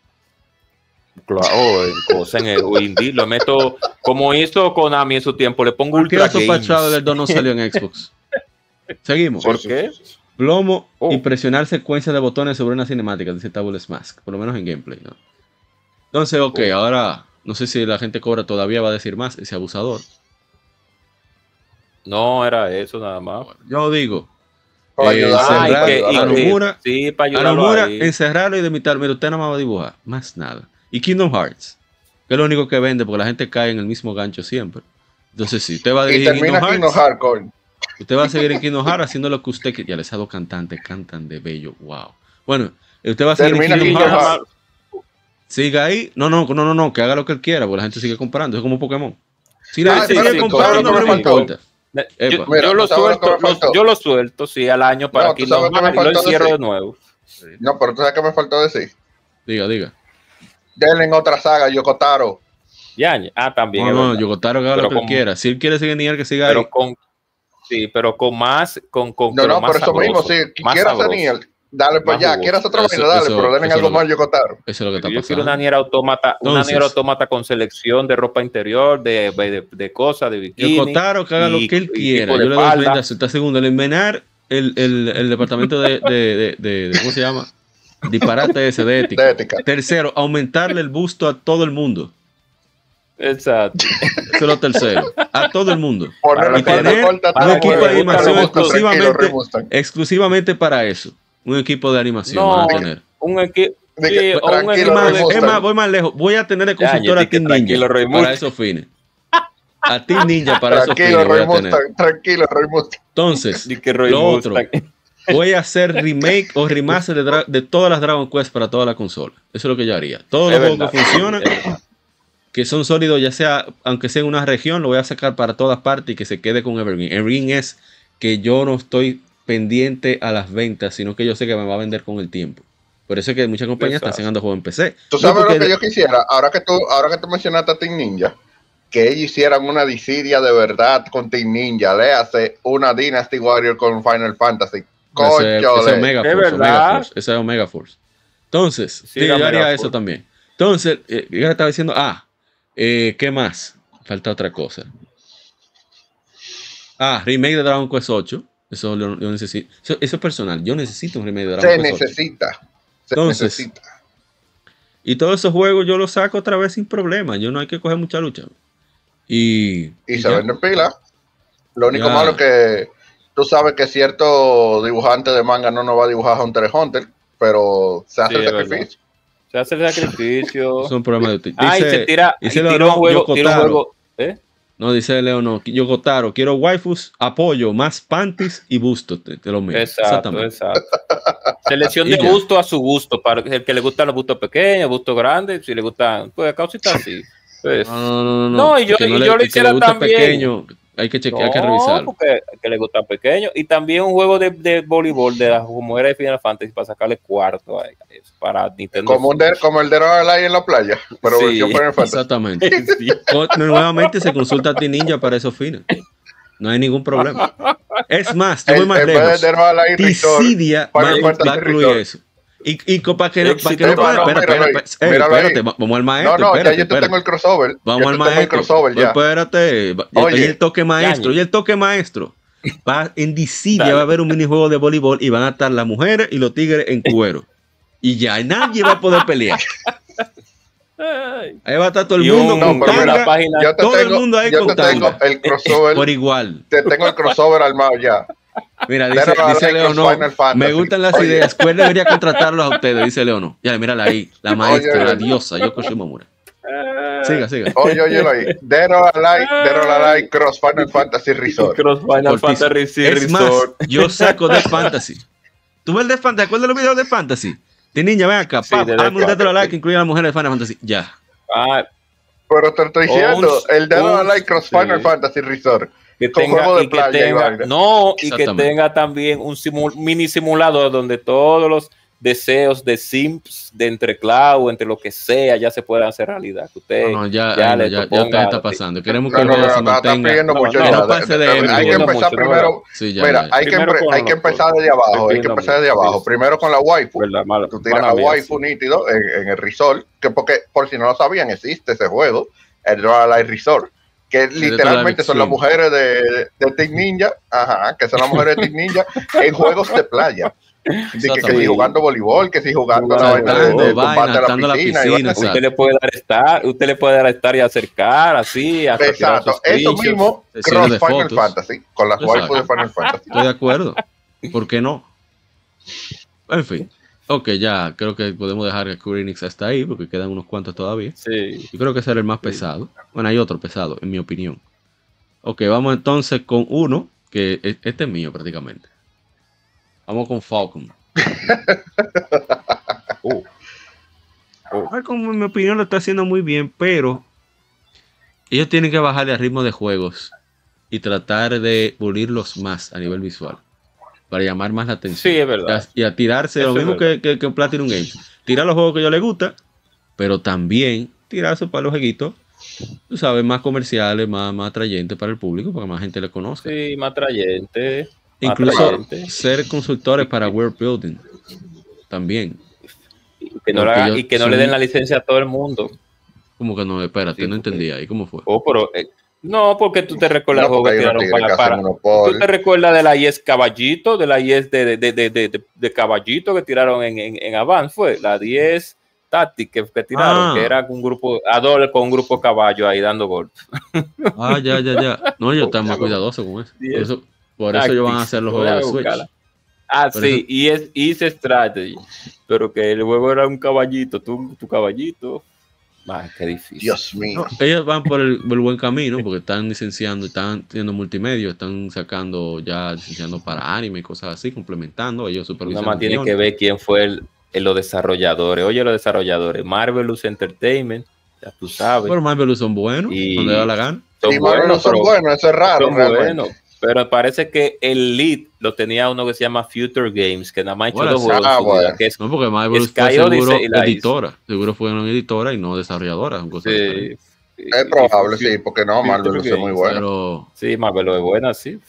Claro, oh, en cosa en el indie. Lo meto como hizo Konami en su tiempo. Le pongo ¿Por qué Ultra Games. Traveler 2 no salió en Xbox? Seguimos. ¿Por qué? Plomo Oh. y presionar secuencias de botones sobre una cinemática, dice Tabulous Mask, por lo menos en gameplay, ¿no? Entonces, ok, Oh. ahora no sé si la gente cobra todavía va a decir más, ese abusador. No, era eso nada más. Yo digo, Para Eh, y que, y sí, para a Nomura encerrarlo y demitar, mira, usted nada más va a dibujar, más nada. Y Kingdom Hearts, que es lo único que vende, porque la gente cae en el mismo gancho siempre. Entonces, si usted va a Y dirigir termina Kingdom Kingdom Hearts, Hardcore. usted va a seguir en Kingdom Hearts haciendo lo que usted quiere. Ya les dos cantantes cantan de bello, wow. Bueno, usted va a seguir Termina en Kingdom Kingdom Hearts. Hearts. Siga ahí. No, no, no, no, no, que haga lo que él quiera, porque la gente sigue comprando. Es como Pokémon. Si la Ah, gente sí, sigue comprando, no me importa. Yo, Epa. Mira, yo lo ¿tú sabes lo que suelto, lo- yo lo suelto, sí, al año para No, que ¿tú sabes no lo encierro de nuevo. No, pero tú sabes que me faltó decir. Diga, diga. Denle en otra saga, Yokotaro. Ya, ah, también. No, no. Yokotaro que haga Pero lo que quiera. Si él quiere seguir nivel, que siga ahí. pero con sí, pero con más con, con No, pero no, más por eso mismo, si a sabroso. Niel, dale para allá. Quieras otra vaina, dale, eso- pero denle eso algo más Yokotaro. Eso es lo que está Yo quiero una pasando. niera autómata, una Entonces- niera autómata con selección de ropa interior, de, de, de cosas, de bikini. Yokotaro que haga lo que él quiera. Yo le doy. 30 está segundo. El envenenar el, el, el departamento de, de, de, de- de- ¿Cómo se llama? Disparate ese de ética. De ética. Tercero, aumentarle el busto a todo el mundo. Exacto. Eso es lo tercero. A todo el mundo. Ponerle Y tener un equipo de animación exclusivamente-. Exclusivamente para eso. Un equipo de animación No, van a tener. Un equipo De que- o un tranquilo, Es equipo más, Rey de- es Mustang. más, voy más lejos. Voy a tener de Ya, consultor a Team Ninja Rey para esos fines. A Team Ninja para esos fines voy a tener. Mustang. Tranquilo, Rey Mustang. Entonces, Di que Roy lo otro, voy a hacer remake o remaster de, todas las Dragon Quest para toda la consola. Eso es lo que yo haría. Todos los juegos que funcionan, que son sólidos, ya sea, aunque sea en una región, lo voy a sacar para todas partes y que se quede con Evergreen. Evergreen es que yo no estoy pendiente a las ventas, sino que yo sé que me va a vender con el tiempo. Por eso es que muchas compañías están sacando juegos en PC. Tú No sabes porque- lo que yo quisiera, ahora que tú, ahora que tú mencionaste a Team Ninja, que ellos hicieran una disidia de verdad con Team Ninja, le hace una Dynasty Warrior con Final Fantasy. Ese, Coño, ese Omega ¿Es Force? Omega Force, ese es Omega Force. Entonces, Sí, yo haría Omega eso también. Entonces, eh, yo estaba diciendo, ah, eh, ¿qué más? Falta otra cosa. Ah, remake de Dragon Quest 8. Eso yo, yo necesito. Eso, eso es personal. Yo necesito un remake de se Quest 8. necesita. Se Entonces, necesita. Y todos esos juegos yo los saco otra vez sin problema. Yo no hay que coger mucha lucha. Y, Y y se ya. venden pila. Lo único Ya. malo es que tú sabes que cierto dibujante de manga no nos va a dibujar Hunter x Hunter, pero se hace Sí, el sacrificio. Se hace el sacrificio. Es un problema de ti. Ah, y se Dice, tira, y dice tira un juego, tira un juego. ¿eh? No, dice Leonor, yo Gotaro, quiero waifus, apoyo, más panties y busto, te, te lo meto. Exacto, exacto. Selección de gusto a su gusto. Para el que le gustan los bustos pequeños, bustos grandes, si le gustan, pues cositas así. Pues, No, no, no, no. No, y yo- y le- yo lo hiciera también. pequeño, hay que chequear, hay que no, revisarlo. porque que le gustan pequeños. Y también un juego de, de voleibol, de la, como era de Final Fantasy, para sacarle cuarto a eso, para Nintendo. Como, un de- como el de Live en la playa, pero Sí. versión Final Fantasy. Exactamente. Sí. Nuevamente se consulta a ti Ninja para esos fines. No hay ningún problema. Es más, voy En, más vez lejos. Dissidia va, va a incluir eso. Y, y para que, no- para que no espera, No, espera, espera, espérate, va- vamos al maestro. No, no, espérate, ya yo te espérate. tengo el crossover. Vamos ya al el maestro. crossover ya. Espérate. Oye. y el toque maestro. Y el toque maestro. Va, en Dissidia Dale. va a haber un minijuego de voleibol y van a estar las mujeres y los tigres en cuero. Y ya nadie va a poder pelear. Ahí va a estar todo el mundo un- con mira, página. Yo te todo el mundo ahí yo con te tengo el crossover. por igual. te tengo el crossover armado ya. Mira, Dead dice, dice Final Fantasy. me gustan las Oye. ideas. ¿Cuál debería contratarlos a ustedes? Dice Leonor. Ya, mírala ahí. La maestra, Oye. la diosa, Yoko Shimomura. Siga, siga. Oye, óyelo ahí. Dead or Alive, Dead or Alive Cross Final Fantasy Resort. Cross Final. Fantasy Es más, Resort. yo saco de Fantasy. ¿Tú ves el de Fantasy? ¿Te acuerdas de los videos de Fantasy? De niña, ven acá. Sí, hazme un or Alive que incluya a las mujeres de Final Fantasy. Ya. Ah, Pero te estoy diciendo, Un- el Dead or Alive Cross. Final Fantasy Resort. Que tenga, y que playa tenga no y que tenga también un mini simulador donde todos los deseos de simps, de entre cloud, entre lo que sea, ya se puedan hacer realidad. Que usted No, no, ya, ya ya, le ya, ya ponga- te está pasando. Queremos que No, el no, se mantenga. No, Hay que empezar mucho, no, primero. Sí, ya, Mira, ya. hay que, hay que empezar desde abajo. Hay que empezar desde abajo. Primero con la waifu. Tú tiras la waifu nítido en, en el resort. Que porque, por si no lo sabían, existe ese juego, el Light Resort. Que de literalmente son las mujeres de, de Team Ninja. Ajá, que son las mujeres de Team Ninja en juegos de playa. De que, que si jugando voleibol, que si jugando la vaina de combate a la en la piscina. y piscina, vaina así. exacto. Usted le puede dar estar, usted le puede dar estar y acercar así, hasta Exacto, eso mismo cross Final. Fantasy, con las waifus de Final Fantasy. Estoy de acuerdo. ¿Por qué no? En fin. Ok, ya creo que podemos dejar que Square Enix hasta ahí porque quedan unos cuantos todavía. Sí. Yo creo que ese era el más pesado. Bueno, hay otro pesado, en mi opinión. Ok, vamos entonces con uno, que e- este es mío prácticamente. Vamos con Falcon. Uh, Falcon, en mi opinión, lo está haciendo muy bien, pero ellos tienen que bajarle al ritmo de juegos y tratar de pulirlos más a nivel visual para llamar más la atención. Sí, es verdad. Y a tirarse Eso lo mismo que, que, que Platinum Games. Tirar los juegos que ellos les gusta, pero también tirarse para los jueguitos, tú sabes, más comerciales, más, más atrayentes para el público, para que más gente le conozca. sí, más atrayente. Incluso atrayente. ser consultores para World Building también. Y que no, le haga- y que no le den la licencia a todo el mundo. Como que no, espérate, Sí, no porque- entendí ahí, ¿cómo fue? Oh, pero, eh, no, porque tú te recuerdas No, que tiraron para, para-. ¿Tú te recuerdas de la IES Caballito? De la IES de, de, de, de, de- de- de Caballito que tiraron en, en, en Advance, fue la 10 Tactic que, que tiraron, Ah. que era un grupo, Adol con un grupo caballo ahí dando golpes. Ah, ya, ya, ya. No, yo estaba más cuidadoso con eso. Por eso, por eso ellos van a hacer los juegos de Switch. Ah, Por sí, y es Strategy. Pero que el juego era un caballito, tú, tu caballito. Ah, qué difícil. Dios mío. No, ellos van por el, por el buen camino porque están licenciando, están teniendo multimedia, están sacando ya licenciando para anime y cosas así, complementando. Ellos Nada supervisan. más el tiene que ver quién fue el, el- los desarrolladores. Oye, los desarrolladores. Marvelous Entertainment, ya tú sabes. Pero Marvel son buenos, Y- cuando le da la gana. son Y buenos, son pero- buenos, eso es raro. son realmente. buenos. Pero parece que el lead lo tenía uno que se llama Future Games, que nada más ha hecho Bueno, dos juegos ah, bueno. que es No, porque Marvel Sky fue seguro Odyssey y la hizo. editora. Seguro fueron editora y no desarrolladora. Sí, Es probable, sí, sí, porque no, Marvel es muy bueno. Pero, Sí, Marvel es buena, sí.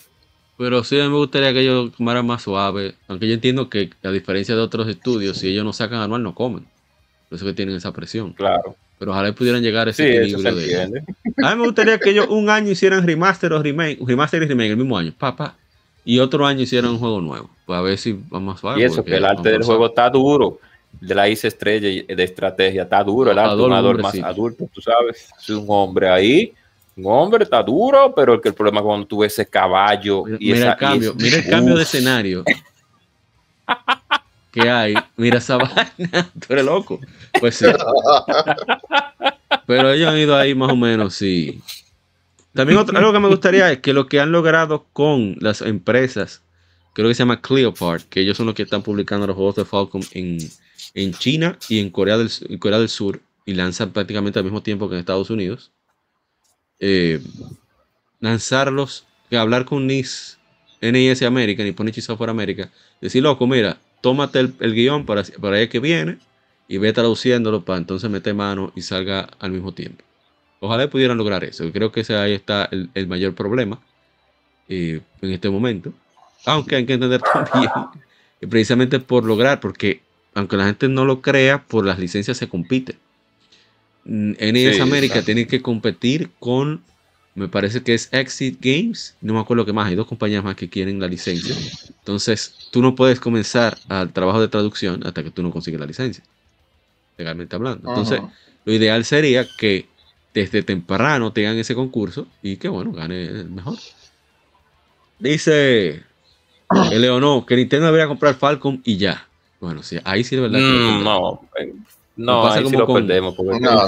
pero sí, a mí me gustaría que ellos tomaran más suave. Aunque yo entiendo que, a diferencia de otros estudios, si ellos no sacan anual, no comen. Por eso que tienen esa presión. Claro. Pero ojalá pudieran llegar a ese Sí, equilibrio de entiende. A mí me gustaría que ellos un año hicieran remaster o remake, remaster y remake el mismo año, papá. Y otro año hicieran un juego nuevo. Pues a ver si vamos a Y eso, que el arte del juego está duro. De la ICE estrella y de estrategia está duro. El arte de un Adoro, ador más adulto, tú sabes. Es un hombre ahí. Un hombre está duro, pero el, que el problema es cuando tú ves ese caballo y Mira esa, el cambio, y es- mira el cambio de escenario que hay. Mira esa vaina, tú eres loco. Pues sí. Pero ellos han ido ahí más o menos, sí. También otro- algo que me gustaría es que lo que han logrado con las empresas, creo que se llama Cleopard, que ellos son los que están publicando los juegos de Falcon en, en China y en Corea, del, Corea del Sur, y lanzan prácticamente al mismo tiempo que en Estados Unidos. Eh, lanzarlos, hablar con NIS, NIS América, Nipponichi Software América, decir, loco, mira, tómate el, el guion para, para el que viene y ve traduciéndolo para entonces meter mano y salga al mismo tiempo. Ojalá pudieran lograr eso. Creo que ese ahí está el, el mayor problema eh, en este momento. Aunque hay que entender también que precisamente por lograr, porque aunque la gente no lo crea, por las licencias se compite. NES Sí, América tiene que competir con, me parece que es Exit Games, no me acuerdo qué más, hay dos compañías más que quieren la licencia. Entonces, tú no puedes comenzar al trabajo de traducción hasta que tú no consigues la licencia, legalmente hablando. Entonces, Ajá. lo ideal sería que desde temprano tengan ese concurso y que, bueno, gane el mejor. Dice el Leonor que Nintendo debería comprar Falcon y ya. Bueno, sí, ahí sí de verdad. que mm, no, no, ahí sí lo con- perdemos. Porque No.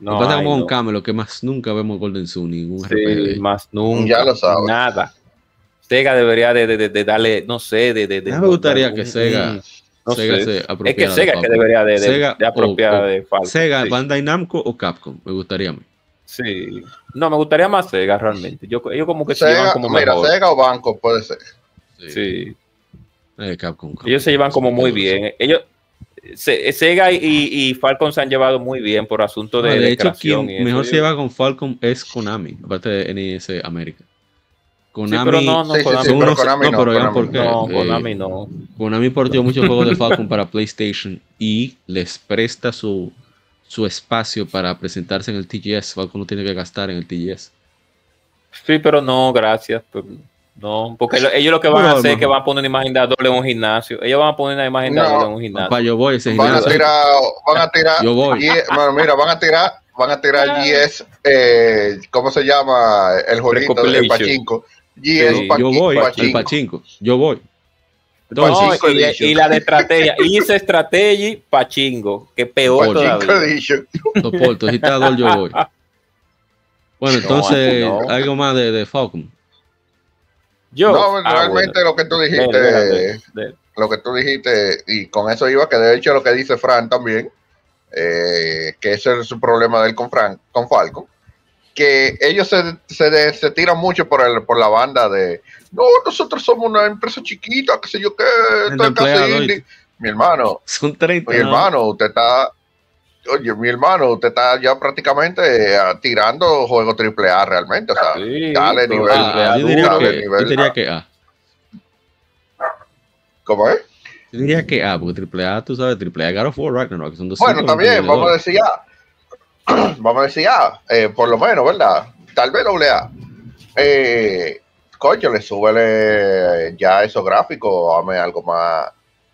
No. pasa como con no. Camelot, que más nunca vemos Golden Sun, ningún RPG. de Sí, ahí. más nunca. Ya lo sabes. Nada. Sega debería de, de- de- de darle, no sé, de... de, de me gustaría que Sega, no Sega sé. se Es que de Sega que Falcon. debería de, de, Sega de apropiar o- o de Falcon. Sega, sí. Bandai Namco o Capcom, me gustaría a mí. Sí. No, me gustaría más Sega realmente. Yo, ellos como que se llevan Sega, como mira, mejor. Sega o Banco puede ser. Sí. Eh, Capcom, Capcom. Ellos se llevan como muy bien. Ellos, Sega y, y Falcon se han llevado muy bien por asunto de, No, de de hecho, creación quien mejor se lleva con Falcon es Konami, aparte de NES América. Konami, pero no, no, Sí, sí, Konami sí, pero Konami no, no, pero vean Konami no, eh, Konami no. Konami portió muchos juegos de Falcon para PlayStation y les presta su, su espacio para presentarse en el TGS. Falcon no tiene que gastar en el TGS. Sí, pero no, gracias. pero no, porque lo- ellos lo que van Bueno, a hacer es que van a poner una imagen de Adol en un gimnasio. Ellos van a poner una imagen de No. Adol en un gimnasio. Papá, yo voy ese Van a gimnasio. tirar, van a tirar. Yo voy. G- bueno, mira, van a tirar, van a tirar GS, eh, ¿cómo se llama el jueguito de Recopilation. Pachinko? GS Sí, Yo voy Pachinko. pachinko. Yo voy. No, y, y la de estrategia. Hice estrategy Pachingo, que peor todavía. Soporto, si está yo voy. Bueno, entonces, No, no. algo más de, de Falcon. Yo, No, ah, realmente bueno. lo que tú dijiste, lo que tú dijiste, y con eso iba, que de hecho lo que dice Fran también, eh, que ese es su problema de él con Fran, con Falcon, que ellos se, se, de- se tiran mucho por el, por la banda de no, nosotros somos una empresa chiquita, qué sé yo qué, esto es casi empleados, indie". Mi hermano, Son 30. mi ¿no? hermano, usted está, oye, mi hermano, usted está ya prácticamente eh, tirando juegos triple A realmente, o sea, Sí, dale todo nivel, Ah, yo diría dale que, nivel yo diría A. que A. ¿Cómo es? Yo diría que A, porque triple A, tú sabes, triple A God of War Ragnarok, son 200 Bueno, también, vamos a decir A. vamos a decir A, eh, por lo menos, ¿verdad? Tal vez doble A. Eh, coño, le súbele ya esos gráficos, dame algo más,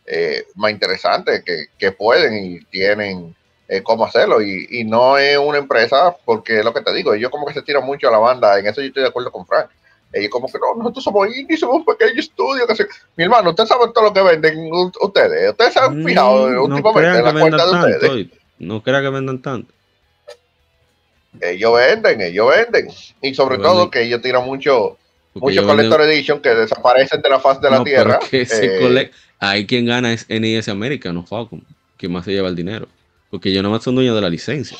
eh, más interesante que, que pueden y tienen eh, cómo hacerlo. Y, y no es una empresa, porque es lo que te digo, ellos como que se tiran mucho a la banda, en eso yo estoy de acuerdo con Frank. Ellos como que no, nosotros somos indie, somos un pequeño estudio. Que se... Mi hermano, ustedes saben todo lo que venden ustedes. Ustedes se han fijado Mm, no últimamente crean en la que cuenta de ustedes. oye. No crean que vendan tanto. Ellos venden, ellos venden. Y sobre Venden. todo que ellos tiran mucho, porque mucho ellos venden- Collector Edition que desaparecen de la faz de la No, tierra. que Eh, Ahí quien gana es NES América, no Falcon. Quien más se lleva el dinero. Porque ellos nomás son dueños de la licencia.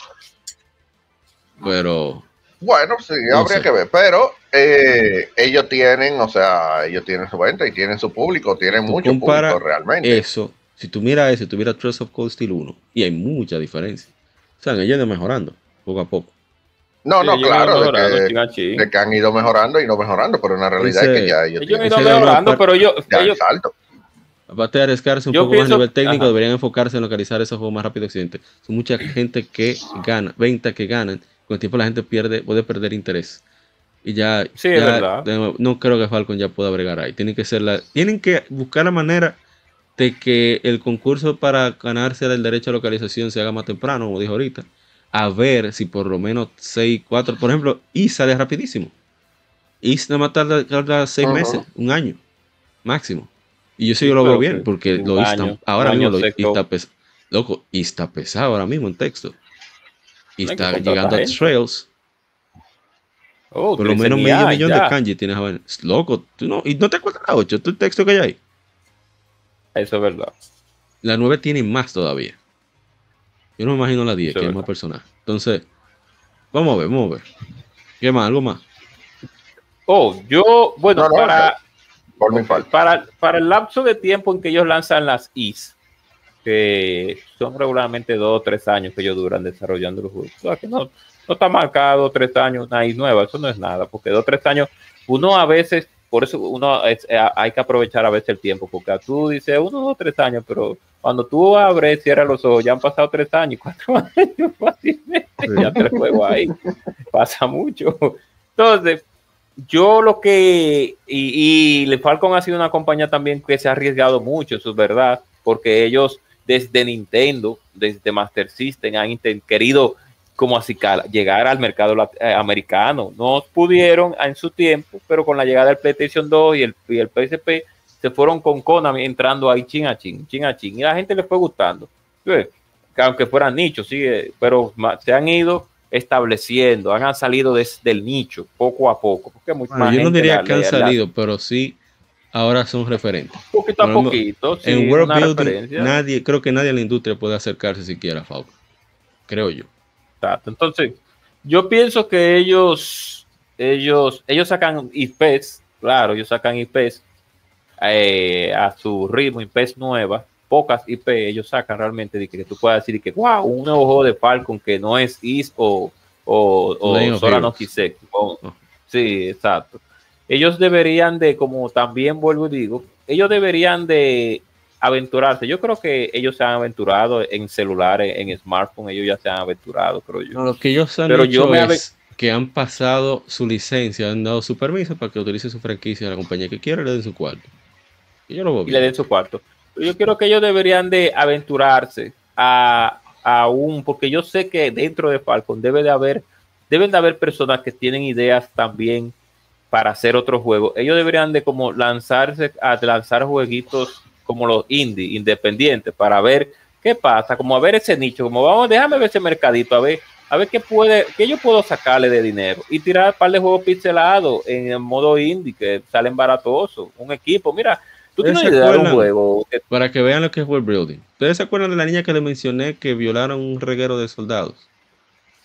Pero. bueno, sí, No habría sé. que ver. Pero eh, ellos tienen, o sea, ellos tienen su venta y tienen su público, tienen Tú mucho público realmente. Eso, si tú miras eso, tú miras Trails of Cold Steel 1, y hay mucha diferencia. O sea, ellos ido mejorando poco a poco. no, Sí, no, ellos claro, de que, de han ido mejorando y no mejorando, pero una realidad es que ya ellos Ellos han ido mejorando, pero yo, ellos, salto. Aparte de arriesgarse un Yo poco más a pienso- nivel técnico, ajá. deberían enfocarse en localizar esos juegos más rápido accidente. Son mucha gente que gana, venta que ganan. Con el tiempo la gente pierde, puede perder interés. Y ya, Sí, es ya, verdad. de nuevo, no creo que Falcon ya pueda bregar ahí. Tienen que ser la, tienen que buscar la manera de que el concurso para ganarse el derecho a localización se haga más temprano, como dijo ahorita. A ver si por lo menos 6, 4, por ejemplo, y sale rapidísimo. Y nada más tarda, tarda 6 Ujú. meses, un año, máximo. Y yo sí yo lo veo bien, que porque lo año, un ahora mismo lo está pesado. Loco, y está pesado ahora mismo en texto. Y Hay está llegando a gente. Trails. oh, Por lo menos ya, medio millón ya. de kanji tienes vaina. Loco, tú no, y no te acuerdas la 8, tú el texto que hay ahí. Eso es verdad. La 9 tiene más todavía. Yo no me imagino la 10, Eso que es más personaje. Entonces, vamos a ver, vamos a ver. ¿Qué más? ¿Algo más? Oh, yo, bueno, No, no, para, Para, para el lapso de tiempo en que ellos lanzan las IS, que son regularmente dos o tres años que ellos duran desarrollando los juegos. O sea, que no, no está marcado tres años una IS nueva, eso no es nada, porque dos o tres años, uno a veces, por eso uno es- eh, hay que aprovechar a veces el tiempo, porque tú dices uno, dos, tres años, pero cuando tú abres, cierras los ojos, ya han pasado tres años, cuatro años fácilmente, ya te juego ahí, pasa mucho. Entonces, yo lo que, y, y Falcon ha sido una compañía también que se ha arriesgado mucho, eso es verdad, porque ellos desde Nintendo, desde Master System, han querido como así llegar al mercado eh, americano. No pudieron en su tiempo, pero con la llegada del PlayStation 2 y el, y el PSP, se fueron con Konami entrando ahí chin a chin, chin a chin, y la gente le fue gustando. Que aunque fueran nichos, sí, pero se han ido estableciendo, han salido desde el nicho poco a poco. Porque mucha Bueno, yo no gente diría la- que han la- salido, pero sí ahora son referentes. poquito a poquito. sí, en World Building, referencia. nadie, creo que nadie en la industria puede acercarse siquiera a Falcon. Creo yo. Exacto. Entonces, yo pienso que ellos, ellos, ellos sacan IPs, claro, ellos sacan IPs, eh, a su ritmo IPs nuevas, pocas IP ellos sacan realmente de que, que tú puedas decir que wow, un nuevo juego de Falcon que no es Is o, o, o Lane of Sora no Heroes. Kiseki. O- Oh. Sí, exacto. Ellos deberían de, como también vuelvo y digo, ellos deberían de aventurarse. Yo creo que ellos se han aventurado en celulares, en smartphone, ellos ya se han aventurado, creo yo. No, lo que ellos han Pero hecho yo es que han pasado su licencia, han dado su permiso para que utilice su franquicia a la compañía que quiera y le den su cuarto. Y yo lo veo y le den su cuarto. Yo creo que ellos deberían de aventurarse a, a un, porque yo sé que dentro de Falcon debe de haber, deben de haber personas que tienen ideas también para hacer otros juegos. Ellos deberían de como lanzarse a lanzar jueguitos como los indie, independientes, para ver qué pasa, como ver ese nicho, como vamos, déjame ver ese mercadito, a ver, a ver qué puede, qué yo puedo sacarle de dinero y tirar un par de juegos pixelados en el modo indie que salen baratosos, un equipo, mira, tú ¿Ustedes tienes idea de un juego Para que vean lo que es world building. ¿Ustedes se acuerdan de la niña que les mencioné que violaron un reguero de soldados?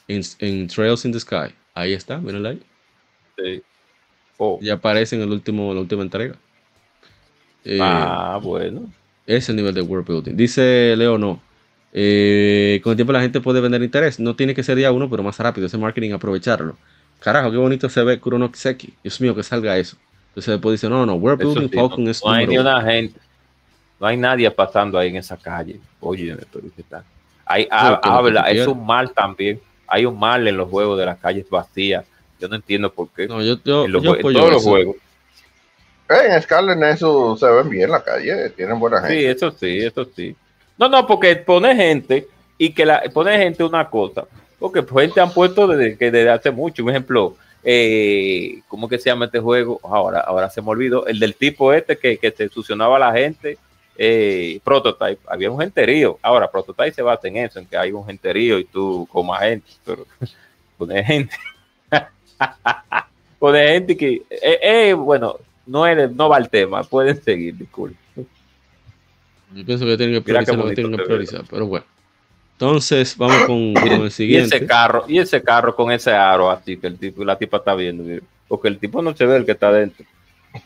En, en Trails in the Sky. Ahí está, mírenla ahí. Sí. Oh. Ya aparece en el último, la última entrega. Eh, Ah, bueno. Ese es el nivel de world building. Dice Leo, no. Eh, con el tiempo la gente puede vender interés. No tiene que ser día uno, pero más rápido. Ese marketing, aprovecharlo. Carajo, qué bonito se ve Kurono Kiseki. Dios mío, que salga eso. Entonces después dice, no, no, building sí, Falcon no, es no hay ni una gente, no hay nadie pasando ahí en esa calle. Oye, pero ¿qué tal? Hay, habla, es un mal también. Hay un mal en los juegos de las calles vacías. Yo no entiendo por qué. No, yo, yo, en, los yo jue- en apoyo todos los eso. juegos. Eh, En Scarlet Nexus se ven bien la calle, tienen buena Sí, gente. eso sí, eso sí. No, no, porque pone gente y que la pone gente una cosa. Porque gente han puesto desde que desde hace mucho. Un ejemplo, eh, ¿cómo que se llama este juego? Ahora, ahora se me olvidó. El del tipo este que, que se succionaba a la gente. eh, Prototype, había un genterío. Ahora, Prototype se basa en eso, en que hay un genterío y tú comas gente, pero pone gente. pone gente que, eh, eh, bueno, no, es, no va al tema, pueden seguir, disculpe. Yo pienso que tienen que priorizar que tienen que priorizar, pero bueno. Entonces, vamos con, con el Y siguiente. ese carro, y ese carro con ese aro así que el tipo, la tipa está viendo, porque el tipo no se ve el que está dentro.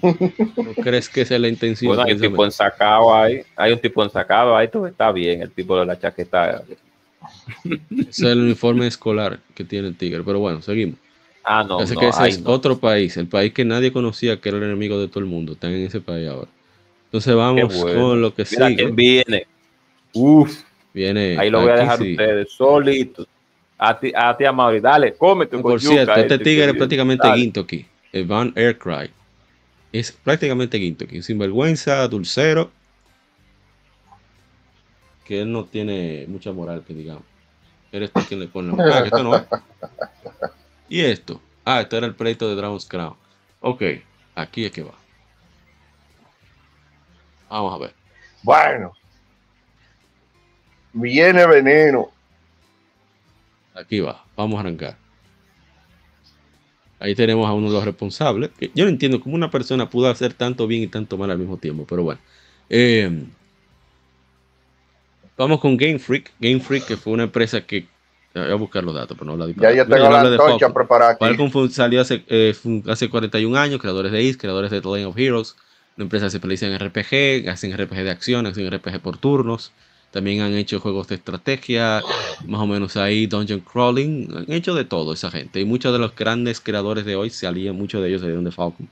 ¿No crees que esa es la intención? Bueno, hay un tipo ensacado ahí, hay un tipo ensacado ahí, todo está bien, el tipo de la chaqueta. Es el uniforme escolar que tiene el tigre, pero bueno, seguimos. Ah, no, Así no, que ese es no. otro país, el país que nadie conocía que era el enemigo de todo el mundo. Están en ese país ahora. Entonces vamos bueno. con lo que Mira sigue. quién viene. Uf, Viene ahí lo voy a aquí dejar sí. ustedes solitos. A ti, a ti, Amaury, dale, cómete No, con por cierto, yuca, este tigre es prácticamente dale. Gintoki. El Van Aircry. Es prácticamente Gintoki. Un sinvergüenza, dulcero. Que él no tiene mucha moral, que digamos. Eres tú quien le pone la moral. Ah, esto no. Y esto. Ah, esto era el pleito de Dragon's Crown. Ok, aquí es que va. Vamos a ver. Bueno. Viene veneno. Aquí va, vamos a arrancar. Ahí tenemos a uno de los responsables. que yo no entiendo cómo una persona pudo hacer tanto bien y tanto mal al mismo tiempo, pero bueno. Eh, vamos con Game Freak. Game Freak, que fue una empresa que. Voy a buscar los datos, pero no habla de Ya yo tengo la antorcha preparada aquí. Salió hace, eh, hace 41 años, creadores de Is, creadores de The Lane of Heroes, una empresa que se especializa en RPG, hacen RPG de acción, hacen RPG por turnos, también han hecho juegos de estrategia, más o menos ahí dungeon crawling, han hecho de todo esa gente, y muchos de los grandes creadores de hoy salían, muchos de ellos salieron de Falcon,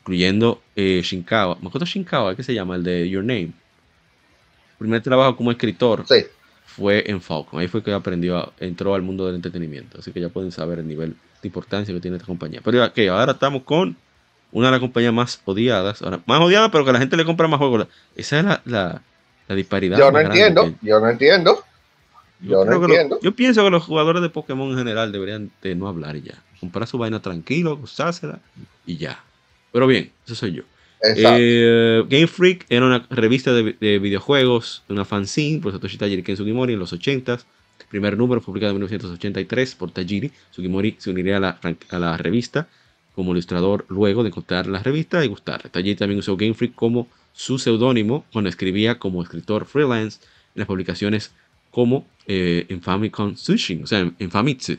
incluyendo eh, Shinkawa, me acuerdo Shinkawa, ¿qué se llama? El de Your Name. Primer trabajo como escritor Sí. fue en Falcon. Ahí fue que aprendió, a- entró al mundo del entretenimiento. Así que ya pueden saber el nivel de importancia que tiene esta compañía. Pero ok, ahora estamos con una de las compañías más odiadas. Ahora, más odiada, pero que la gente le compra más juegos. Esa es la, la, la disparidad. Yo no entiendo, que- yo no entiendo. Yo no lo- entiendo. yo pienso que los jugadores de Pokémon en general deberían de no hablar ya. Comprar su vaina tranquilo, usársela y ya. Pero bien, eso soy yo. Eh, Game Freak era una revista de, de videojuegos, una fanzine por Satoshi Tajiri Ken Sugimori en los 80s. Primer número publicado en 1983 por Tajiri. Sugimori se uniría a la, a la revista como ilustrador luego de encontrar la revista y gustarle. Tajiri también usó Game Freak como su seudónimo cuando escribía como escritor freelance en las publicaciones como eh, en o sea, en, en Famitsu.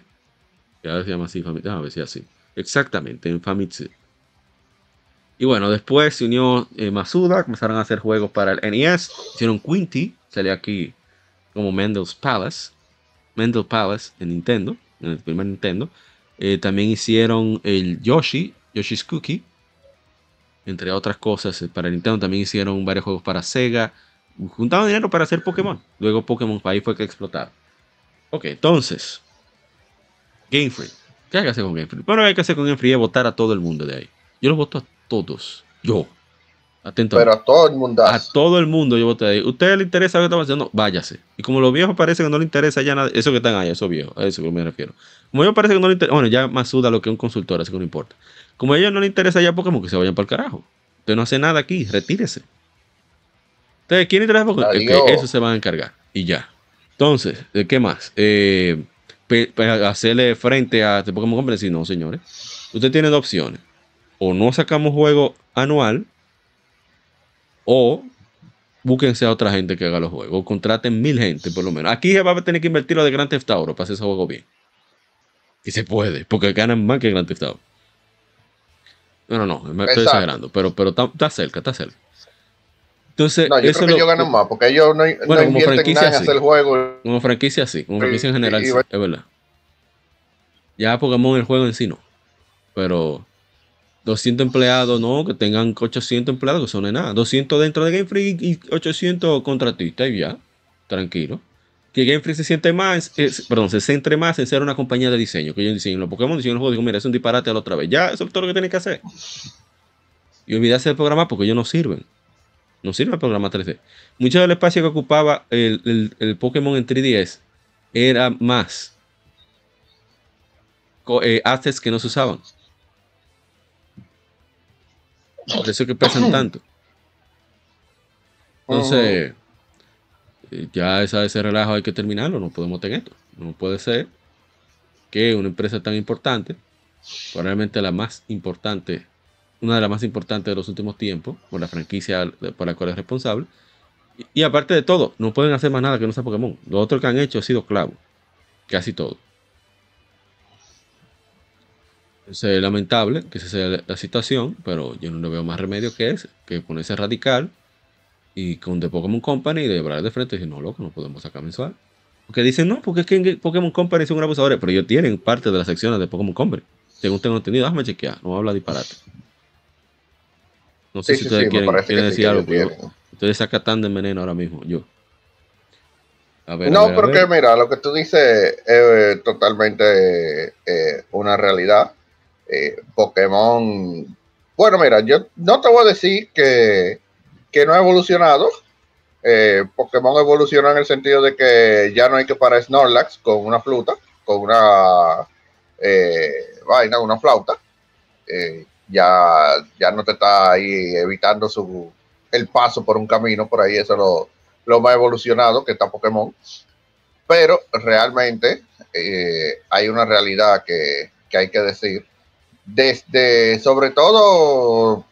Ahora se llama así, Fami- ah, a si así. Exactamente, en Famitsu. Y bueno, después se unió eh, Masuda, comenzaron a hacer juegos para el NES. Hicieron Quinty, salió aquí como Mendel's Palace. Mendel Palace en Nintendo, en el primer Nintendo. Eh, también hicieron el Yoshi, Yoshi's Cookie, entre otras cosas. eh, Para Nintendo también hicieron varios juegos para Sega. Juntaban dinero para hacer Pokémon. Luego Pokémon ahí fue que explotaron. Ok, entonces. Game Freak. ¿Qué hay que hacer con Game Freak? Bueno, hay que hacer con Game Freak es votar a todo el mundo de ahí. Yo los voto a todos. Yo. Atento. Pero a todo el mundo. a todo el mundo yo voté ahí. ¿Usted le interesa lo que estamos haciendo? Váyase. Y como los viejos parece que no le interesa ya nada, eso que están ahí, esos viejos, a eso que me refiero. Como ellos parece que no le interesa, bueno, ya más suda lo que un consultor, así que no importa. Como a ellos no le interesa ya Pokémon, que se vayan para el carajo. Usted no hace nada aquí, retírese. Entonces, ¿quién interesa Pokémon? Adiós. eso se van a encargar. Y ya. Entonces, ¿de ¿qué más? Eh, hacerle frente a este Pokémon Company. Sí, no, señores. Usted tiene dos opciones. O no sacamos juego anual, o búsquense a otra gente que haga los juegos. O contraten mil gente, por lo menos. Aquí se va a tener que invertir lo de Grand Theft Auto para hacer ese juego bien. Y se puede, porque ganan más que Grand Theft Auto. No, no, no, me estoy Exacto. exagerando, pero, pero está, está cerca, está cerca. Entonces, No, yo eso creo que lo- ellos ganan más, porque ellos no, no Bueno, como invierten franquicia, nada sí. hacer juegos. Como franquicia sí, como franquicia en general y- sí, es verdad. Ya Pokémon el juego en sí no. Pero 200 empleados, no, que tengan 800 empleados, que son de nada. 200 dentro de Game Freak y 800 contratistas y ya, tranquilo. Que Game Freak se siente más, eh, perdón, se centre más en ser una compañía de diseño. Que yo diseño los Pokémon, diseño los juegos, digo, mira, es un disparate a la otra vez. Ya, eso es todo lo que tiene que hacer. Y olvidarse de programar porque ellos no sirven. No sirve el programa 3D. Mucho del espacio que ocupaba el, Pokémon en 3DS era más eh, assets que no se usaban. Por eso es que pesan tanto. Entonces, eh, ya esa, ese relajo hay que terminarlo. No podemos tener esto. No puede ser que una empresa tan importante, probablemente la más importante, una de las más importantes de los últimos tiempos, por la franquicia por la cual es responsable, y, y aparte de todo, no pueden hacer más nada que no sea Pokémon. Lo otro que han hecho ha sido clavo. Casi todo. Es eh, lamentable que esa sea la, la situación, pero yo no le veo más remedio que ese, que ponerse radical y con The Pokémon Company y de hablar de frente y decir, no, loco, no podemos sacar mensual. Porque dicen, no, porque es que Pokémon Company son abusadores, pero ellos tienen parte de las secciones de Pokémon Company. Según tengo entendido, déjame chequear, no habla disparate. No sé Sí, si ustedes sí, quieren, sí decir algo, yo- ustedes sacan tan de veneno ahora mismo, yo. A ver, a No, a porque ver. mira, lo que tú dices es eh, totalmente eh, una realidad. Eh, Pokémon, bueno, mira, yo no te voy a decir que, que no ha evolucionado. Eh, Pokémon evoluciona en el sentido de que ya no hay que parar Snorlax con una fruta, con una eh, vaina, una flauta. Eh, ya, ya no te está ahí evitando su, el paso por un camino, por ahí eso lo, lo más evolucionado que está Pokémon. Pero realmente hay una realidad que, que hay que decir. Desde, sobre todo,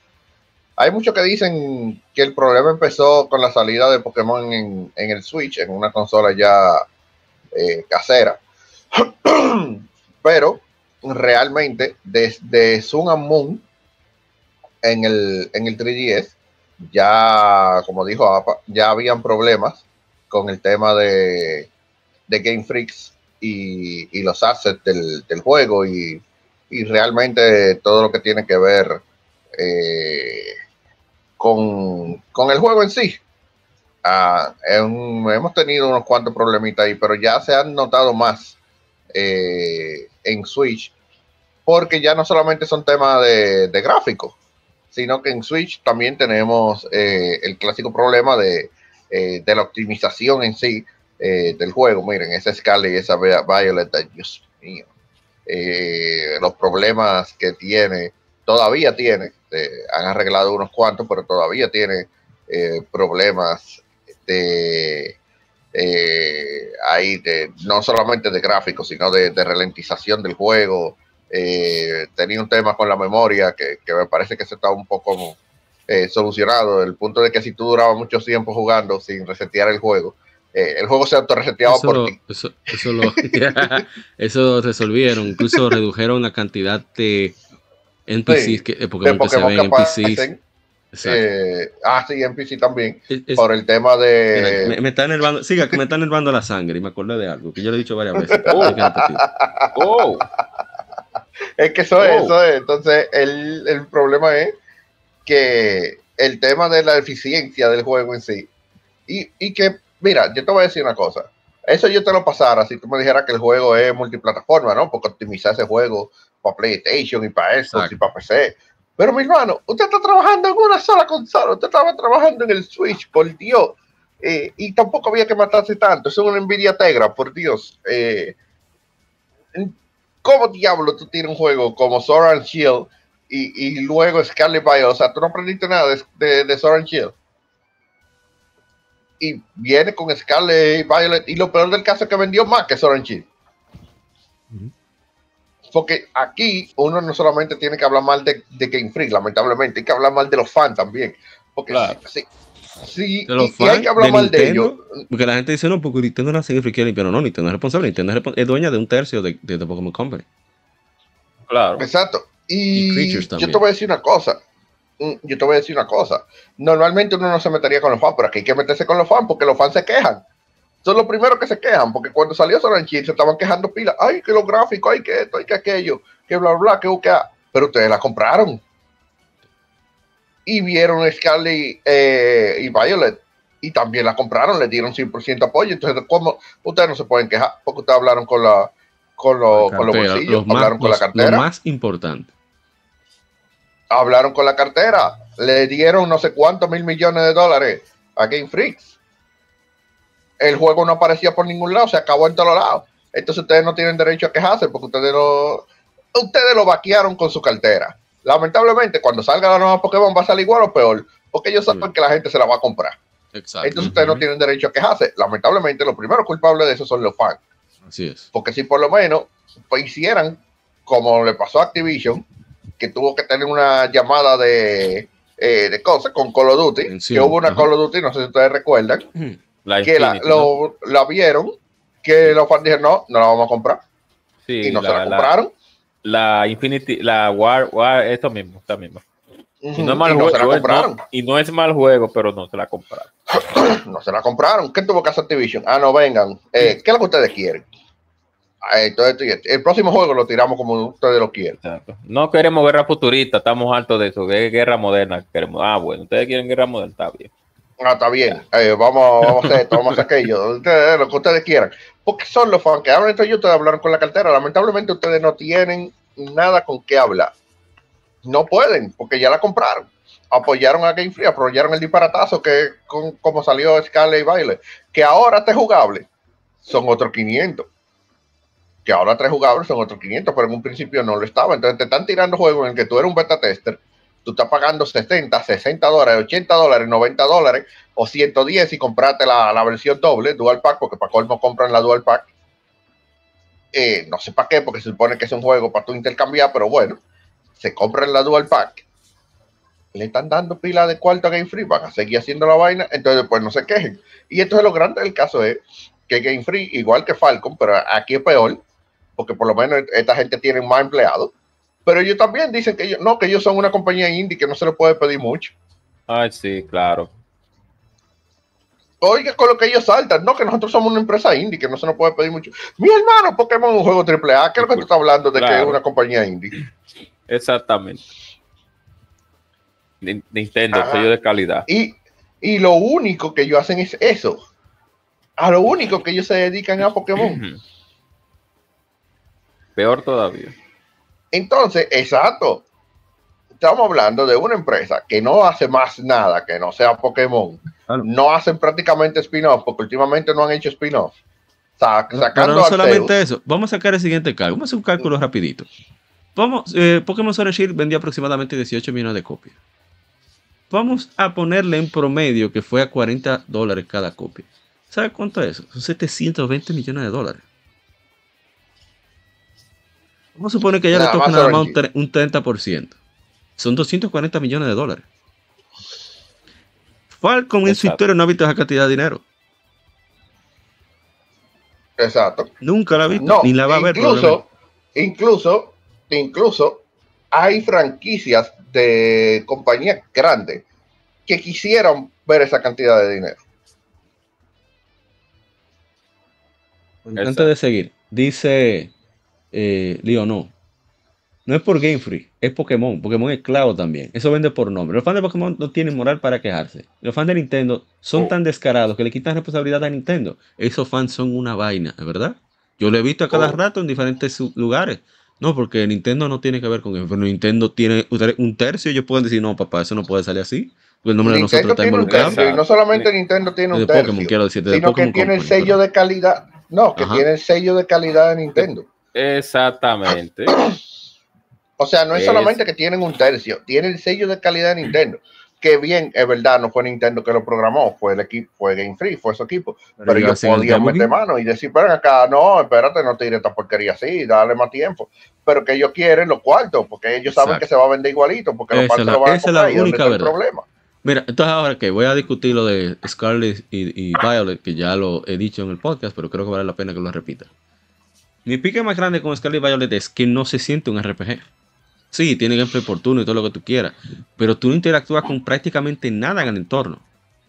hay muchos que dicen que el problema empezó con la salida de Pokémon en, el Switch, en una consola ya eh, casera. Pero realmente, desde Sun and Moon en el, en el 3DS, ya, como dijo APA, ya habían problemas con el tema de, de Game Freaks y, y los assets del, del juego y, y realmente todo lo que tiene que ver eh, con, con el juego en sí. Ah, hemos tenido unos cuantos problemitas ahí, pero ya se han notado más eh, en Switch, porque ya no solamente son temas de, de gráficos, sino que en Switch también tenemos eh, el clásico problema de, de la optimización en sí del juego. Miren, esa Scarlet y esa Vi- Violet, Dios mío, eh, los problemas que tiene, todavía tiene, eh, han arreglado unos cuantos, pero todavía tiene eh, problemas de eh, ahí de no solamente de gráficos, sino de, de ralentización del juego. Eh, tenía un tema con la memoria que, que me parece que se está un poco solucionado. El punto de que si tú durabas mucho tiempo jugando sin resetear el juego, eh, el juego se autorreseteaba Eso, por lo- ti. eso, eso lo, eso lo resolvieron, incluso redujeron la cantidad de NPCs Sí, que, eh, de Pokémon que se ven que NPCs. eh, ah, sí, NPC también. Es- es- Por el tema mira, de. me, me está enervando, siga, que me está enervando la sangre y me acordé de algo que yo le he dicho varias veces. Oh. Oh, Es que eso es, Oh. eso es. Entonces, el, el problema es que el tema de la eficiencia del juego en sí. Y, y que, mira, yo te voy a decir una cosa. Eso yo te lo pasara si tú me dijeras que el juego es multiplataforma, ¿no? Porque optimizar ese juego para PlayStation y para Xbox Exacto. y para PC. Pero mi hermano, usted está trabajando en una sola consola, usted estaba trabajando en el Switch, por Dios. Eh, y tampoco había que matarse tanto. Eso es una Nvidia Tegra, por Dios. Eh, ¿Cómo diablo tú tienes un juego como Sword and Shield y, y luego Scarlet Violet? O sea, tú no aprendiste nada de, de, de Sword and Shield. Y viene con Scarlet Violet y lo peor del caso es que vendió más que Shield. Ujú. Porque aquí uno no solamente tiene que hablar mal de, de Game Freak, lamentablemente, hay que hablar mal de los fans también. Porque Claro. sí, sí, De los y, y hay fans que hablar de mal de ellos. Porque la gente dice, no, porque Nintendo no hace Game Freak quiere", pero no, Nintendo es responsable. Nintendo es, es dueña de un tercio de, de The Pokémon Company. claro. Exacto. Y Y, yo te voy a decir una cosa. Yo te voy a decir una cosa. Normalmente uno no se metería con los fans, pero aquí hay que meterse con los fans porque los fans se quejan. Son los primeros que se quejan, porque cuando salió Soran Chill se estaban quejando pila. Ay, que los gráficos, ay, que esto, ay, que aquello, que bla, bla, que busca. Pero ustedes la compraron. Y vieron Scarlet eh, y Violet. Y también la compraron, le dieron 100% apoyo. Entonces, ¿cómo? Ustedes no se pueden quejar porque ustedes hablaron con la con, los- con los bolsillos, los más- hablaron con los- la Lo cartera más importante. Hablaron con la cartera, le dieron no sé cuántos mil millones de dólares a Game Freaks. El juego no aparecía por ningún lado, se acabó en todos lados. Entonces ustedes no tienen derecho a quejarse porque ustedes lo, ustedes lo vaquearon con su cartera. Lamentablemente, cuando salga la nueva Pokémon va a salir igual o peor, porque ellos saben Sí. que la gente se la va a comprar. Exacto. Entonces ustedes no tienen derecho a quejarse. Lamentablemente, los primeros culpables de eso son los fans. Así es. Porque si por lo menos pues, hicieran como le pasó a Activision, que tuvo que tener una llamada de, eh, de cosas con Call of Duty, que hubo una ajá. Call of Duty, no sé si ustedes recuerdan, La que la, Infinity, ¿no? lo- la vieron, que los fans dijeron, no, no la vamos a comprar, Sí, y no se la, la la- compraron. la Infinity, la War, War, esto mismo, esta misma. Y no es mal y no se la juego, compraron. no- y no es mal juego, pero no se la compraron. No se la compraron. ¿Qué tuvo que hacer Activision? Ah, no, vengan. Eh, ¿Qué es lo que ustedes quieren? Y esto. El próximo juego lo tiramos como ustedes lo quieren. Exacto. No queremos guerra futurista, estamos hartos de eso, es guerra moderna. que Queremos. Ah, bueno, ustedes quieren guerra moderna, está bien. Ah, está bien. Eh, vamos, vamos a hacer esto, vamos a hacer aquello. Ustedes, lo que ustedes quieran. Porque son los fans que hablan entre ellos. Ustedes hablaron con la cartera. Lamentablemente, ustedes no tienen nada con qué hablar. No pueden, porque ya la compraron. Apoyaron a Game Free, apoyaron el disparatazo que, con, como salió Scarlet y Violet. Que ahora está jugable. Son otros 500. Que ahora tres jugables son otros 500, pero en un principio no lo estaba. Entonces te están tirando juegos en el que tú eres un beta tester. Tú estás pagando 60, 60 dólares, 80 dólares, 90 dólares o 110 y compraste la, la versión doble, Dual Pack, porque para colmo compran la Dual Pack. Eh, no sé para qué, porque se supone que es un juego para tú intercambiar, pero bueno, se compran la Dual Pack. Le están dando pila de cuarto a Game Free, van a seguir haciendo la vaina, entonces después no se quejen. Y esto es lo grande del caso, es que Game Free, igual que Falcon, pero aquí es peor, porque por lo menos esta gente tiene más empleados. Pero ellos también dicen que ellos, no, que ellos son una compañía indie que no se le puede pedir mucho. Ay, sí, claro. Oiga, con lo que ellos saltan, no, que nosotros somos una empresa indie, que no se nos puede pedir mucho. Mi hermano, Pokémon es un juego triple A, ¿qué es lo que tú estás hablando de que es una compañía indie? Exactamente. Nin- Nintendo, Ajá. sello de calidad. Y, y lo único que ellos hacen es eso. A lo único que ellos se dedican a Pokémon. Peor todavía. Entonces, exacto. Estamos hablando de una empresa que no hace más nada que no sea Pokémon. Claro. No hacen prácticamente spin-off, porque últimamente no han hecho spin-off. Sa- Pero no a solamente Arceus. eso. Vamos a sacar el siguiente cálculo. Vamos a hacer un cálculo rapidito. Vamos, eh, Pokémon Sword Shield vendía aproximadamente 18 millones de copias. Vamos a ponerle en promedio que fue a 40 dólares cada copia. ¿Sabe cuánto es eso? Son 720 millones de dólares. Vamos a suponer que ya Nada le toca nada más un, un 30%. Son 240 millones de dólares. Falcon en su historia no ha visto esa cantidad de dinero. Exacto. Nunca la ha visto, No, ni la va a ver. incluso, incluso, incluso, hay franquicias de compañías grandes que quisieran ver esa cantidad de dinero. Antes de seguir, dice eh, Leo, no. No es por Game Free, es Pokémon. Pokémon es clavo también. Eso vende por nombre. Los fans de Pokémon no tienen moral para quejarse. Los fans de Nintendo son tan descarados que le quitan responsabilidad a Nintendo. Esos fans son una vaina, ¿es verdad? Yo lo he visto a cada Oh. rato en diferentes lugares. No, porque Nintendo no tiene que ver con eso. Pero Nintendo tiene un tercio. Ellos pueden decir, no, papá, eso no puede salir así. Porque el nombre de nosotros está involucrado. tercio, y no solamente Nintendo tiene un De Pokémon, tercio, quiero decir, de sino Pokémon que tiene el sello de calidad. No, que Ajá. tiene el sello de calidad de Nintendo. Exactamente. O sea, no es Es- solamente que tienen un tercio, tiene el sello de calidad de Nintendo. Que bien, es verdad, no fue Nintendo que lo programó, fue el equipo, fue Game Free, fue su equipo. Pero, ellos podían meter mano y decir, pero acá, no, espérate, no tires esta porquería así, dale más tiempo. Pero que ellos quieren los cuartos, porque ellos saben que se va a vender igualito, porque los Esa cuartos la- lo van a es la comprar y ¿dónde única el verdad. problema. Mira, entonces ahora que voy a discutir lo de Scarlet y, y Violet, que ya lo he dicho en el podcast, pero creo que vale la pena que lo repita. Mi pique más grande con Scarlet Violet es que no se siente un RPG. Sí, tiene gameplay por turno y todo lo que tú quieras, pero tú no interactúas con prácticamente nada en el entorno.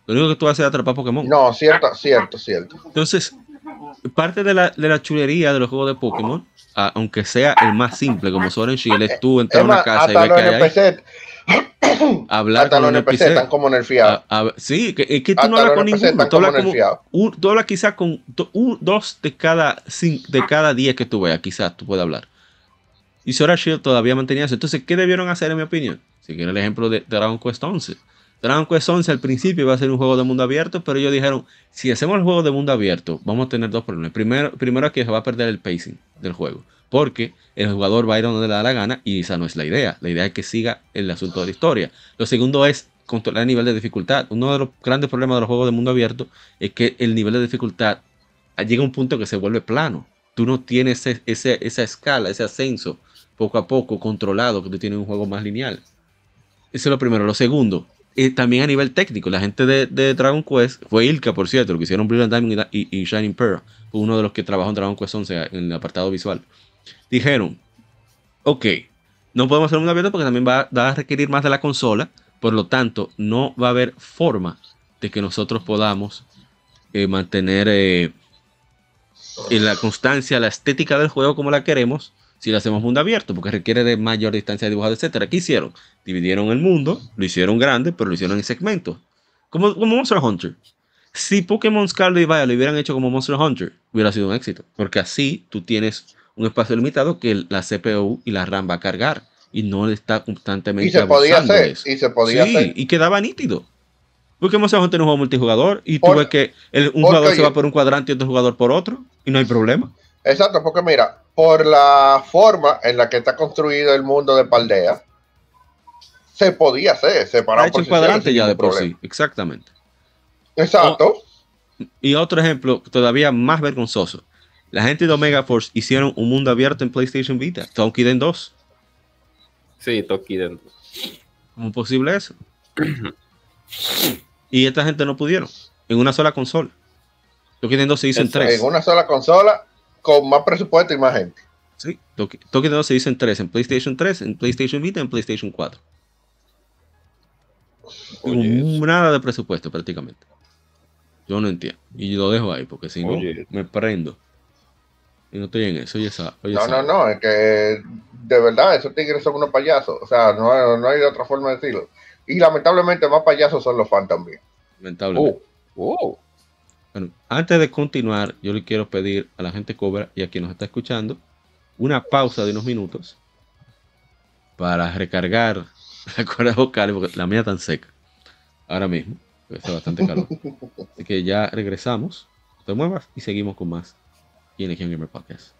Lo único que tú haces es atrapar Pokémon. No, cierto, cierto, cierto. Entonces, parte de la, de la chulería de los juegos de Pokémon, a- aunque sea el más simple, como Sword and Shield, es tú entrar a una casa y ver los que hay ahí, hablar hasta con los NPC están como nerfeados. Sí, que, es que tú no hablas con ninguno. Tú hablas, como un- tú hablas quizás con do- un- dos de cada, cin- de cada diez que tú veas, quizás tú puedas hablar. Y Sword and Shield todavía mantenía eso. Entonces, ¿qué debieron hacer en mi opinión? Siguiendo el ejemplo de Dragon Quest 11. Dragon Quest 11 al principio iba a ser un juego de mundo abierto, pero ellos dijeron, si hacemos el juego de mundo abierto, vamos a tener dos problemas. Primero, primero es que se va a perder el pacing del juego, porque el jugador va a ir donde le da la gana y esa no es la idea. La idea es que siga el asunto de la historia. Lo segundo es controlar el nivel de dificultad. Uno de los grandes problemas de los juegos de mundo abierto es que el nivel de dificultad llega a un punto que se vuelve plano. Tú no tienes ese- ese- esa escala, ese ascenso poco a poco controlado que tú tienes un juego más lineal. Eso es lo primero. Lo segundo, también a nivel técnico, la gente de, Dragon Quest, fue Ilka, por cierto, lo que hicieron Brilliant Diamond y, Shining Pearl, uno de los que trabajó en Dragon Quest 11 en el apartado visual. Dijeron, ok, no podemos hacer un abierto porque también va, va a requerir más de la consola, por lo tanto, no va a haber forma de que nosotros podamos eh, mantener eh, en la constancia, la estética del juego como la queremos, si lo hacemos mundo abierto, porque requiere de mayor distancia de dibujado, etcétera. ¿Qué hicieron? Dividieron el mundo, lo hicieron grande, pero lo hicieron en segmentos. Como, como Monster Hunter. Si Pokémon Scarlet y Violet lo hubieran hecho como Monster Hunter, hubiera sido un éxito. Porque así tú tienes un espacio limitado que la CPU y la RAM va a cargar. Y no le está constantemente Y se podía hacer, y se podía sí, hacer. y quedaba nítido. Porque Monster Hunter es un juego multijugador y tú ves que el- un jugador se va por un cuadrante y otro jugador por otro y no hay problema. Exacto, porque mira, por la forma en la que está construido el mundo de Paldea, se podía hacer, separado hecho en posiciones cuadrante ya de por problema. sí, exactamente. Exacto. Y otro ejemplo todavía más vergonzoso. La gente de Omega Force hicieron un mundo abierto en PlayStation Vita, Tonkiden 2. Sí, Toki dentro. ¿Cómo es posible eso? y esta gente no pudieron, en una sola consola. Tonkiden 2 se hizo en tres. En una sola consola, con más presupuesto y más gente. Sí, Toki- Tonkiden 2 se hizo en tres, en PlayStation 3, en PlayStation Vita y en PlayStation 4. Con Oye, eso. nada de presupuesto prácticamente. Yo no entiendo. Y lo dejo ahí, porque si no, Oye. me prendo. Y no estoy en eso. Oye, esa, oye, No, esa- no, no, es que de verdad esos tigres son unos payasos. O sea, no, no hay de otra forma de decirlo. Y lamentablemente más payasos son los fans también. Lamentablemente. Oh, oh. Bueno, antes de continuar, yo le quiero pedir a la gente Cobra y a quien nos está escuchando una pausa de unos minutos para recargar la cuerda vocal, porque la mía tan seca ahora mismo, porque hace bastante calor. Así que ya regresamos, te muevas y seguimos con más aquí en Legion Gamer Podcast.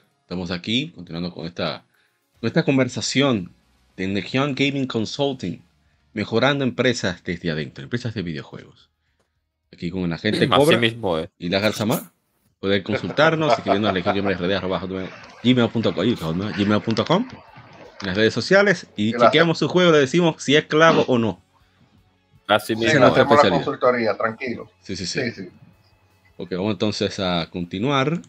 Estamos aquí continuando con esta, con esta conversación de Legion Gaming Consulting, mejorando empresas desde adentro, empresas de videojuegos. Aquí con la gente Cobra mismo es. y la Garzamar. Pueden consultarnos escribiendo a legiongamerrd.gmail.com gmail.com en las redes sociales y Gracias. chequeamos su juego, le decimos si es clavo o no. Así Sí, mismo no nuestra es. hacemos la consultoría, tranquilo. Sí, sí, sí. Sí, sí. Ok, vamos entonces a continuar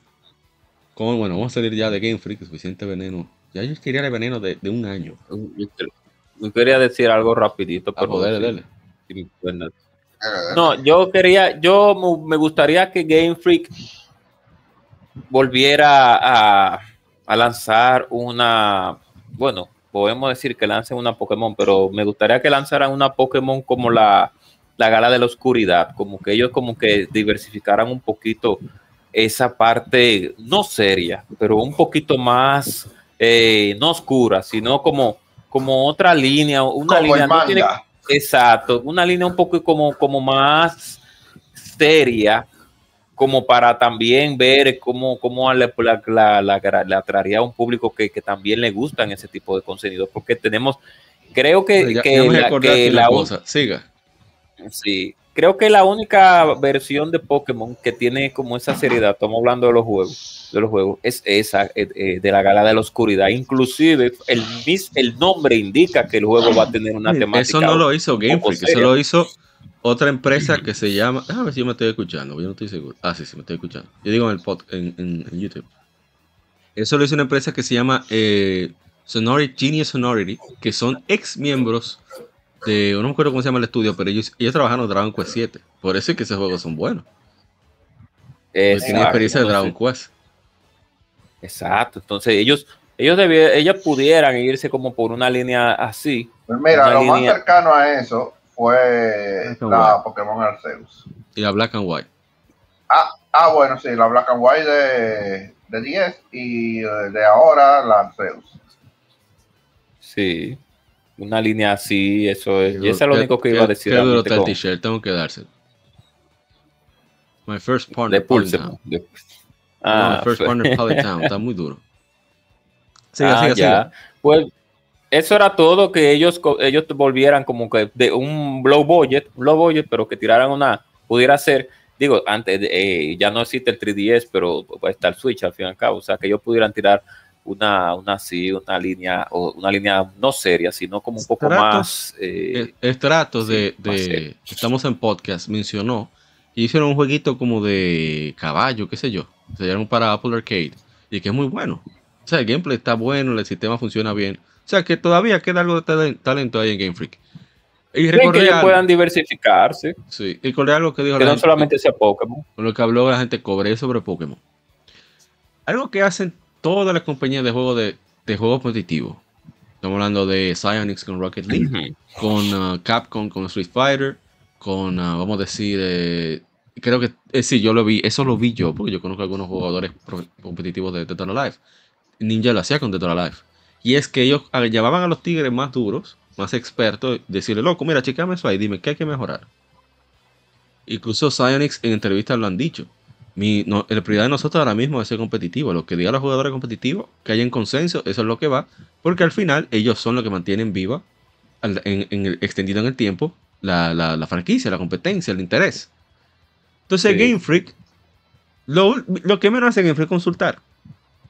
con, bueno, vamos a salir ya de Game Freak, suficiente veneno. Ya yo quería el veneno de, de un año. Yo quería decir algo rapidito, A pero poder, dale. Eh, No, yo quería, yo me gustaría que Game Freak volviera a, a lanzar una, bueno, podemos decir que lancen una Pokémon, pero me gustaría que lanzaran una Pokémon como la, la Gala de la Oscuridad, como que ellos como que diversificaran un poquito esa parte, no seria, pero un poquito más, eh, no oscura, sino como, como otra línea, una Como línea, el no tiene- manga. Exacto, una línea un poco como, como más seria, como para también ver cómo, cómo la, la, la- la- atraería a un público que, que también le gustan ese tipo de contenido, porque tenemos, creo que, Ya- que ya la- que la cosa. Siga. Sí, creo que la única versión de Pokémon que tiene como esa seriedad, estamos hablando de los juegos, de los juegos, es esa eh, eh, de la Gala de la Oscuridad. Inclusive el, mis- el nombre indica que el juego va a tener una temática. Eso no lo hizo Game Freak, eso lo hizo otra empresa que se llama. A ver si yo me estoy escuchando, yo no estoy seguro. Ah, sí, sí, me estoy escuchando. Yo digo en el pod, en, en- en YouTube. Eso lo hizo una empresa que se llama eh, Sonority, Genius Sonority, que son ex miembros de. No me acuerdo cómo se llama el estudio, pero ellos, ellos trabajaron en Dragon Quest 7. Por eso es que esos juegos son buenos. Porque tienen experiencia de Dragon Quest. Exacto. Entonces ellos, ellos ellas pudieran irse como por una línea así. Pues mira, lo más cercano a eso fue Black and la White. Pokémon Arceus. Y la Black and White. Ah, bueno, sí, la Black and White de, de 10 y de ahora la Arceus. Sí. Una línea así, eso es. Y eso es lo único que iba a decir. Qué duro está el t-shirt, tengo que dárselo. My first partner. De- No, Ah, my first partner Polytown, está muy duro. Siga, Ah, siga, ya. siga. Pues, eso era todo que ellos, ellos volvieran como que de un low budget, un low budget, pero que tiraran una, pudiera ser, digo, antes de- eh, ya no existe el 3DS, pero está el Switch al fin y al cabo, o sea, que ellos pudieran tirar una, una así, una línea, o una línea no seria, sino como un poco más. eh, Eh, Estratos sí, de. Estamos en podcast, mencionó. Y hicieron un jueguito como de caballo, qué sé yo. Se llamaron para Apple Arcade. Y que es muy bueno. O sea, el gameplay está bueno, el sistema funciona bien. O sea, que todavía queda algo de talen- talento ahí en Game Freak. Y que ellos algo, puedan diversificarse, sí, y recordé algo que dijo que la no gente- solamente sea Pokémon. con lo que habló la gente cobré sobre Pokémon. Algo que hacen todas las compañías de juegos de, de juegos competitivos. Estamos hablando de Psyonix con Rocket League, con uh, Capcom con Street Fighter, con, uh, vamos a decir, eh, creo que, eh, sí, yo lo vi, eso lo vi yo, porque yo conozco algunos jugadores competitivos de Dead or Alive. Ninja lo hacía con Dead or Alive. Y es que ellos ah, llamaban a los tigres más duros, más expertos, decirle, loco, mira, checame eso ahí, dime, ¿qué hay que mejorar? Incluso Psyonix en entrevistas lo han dicho. Mi, no, la prioridad de nosotros ahora mismo es ser competitivo. Lo que digan los jugadores competitivos, que haya en consenso, eso es lo que va. Porque al final ellos son los que mantienen viva, en, en el- extendido en el tiempo, la, la- la franquicia, la competencia, el interés. Entonces Sí. Game Freak, lo, lo que menos hace Game Freak es consultar.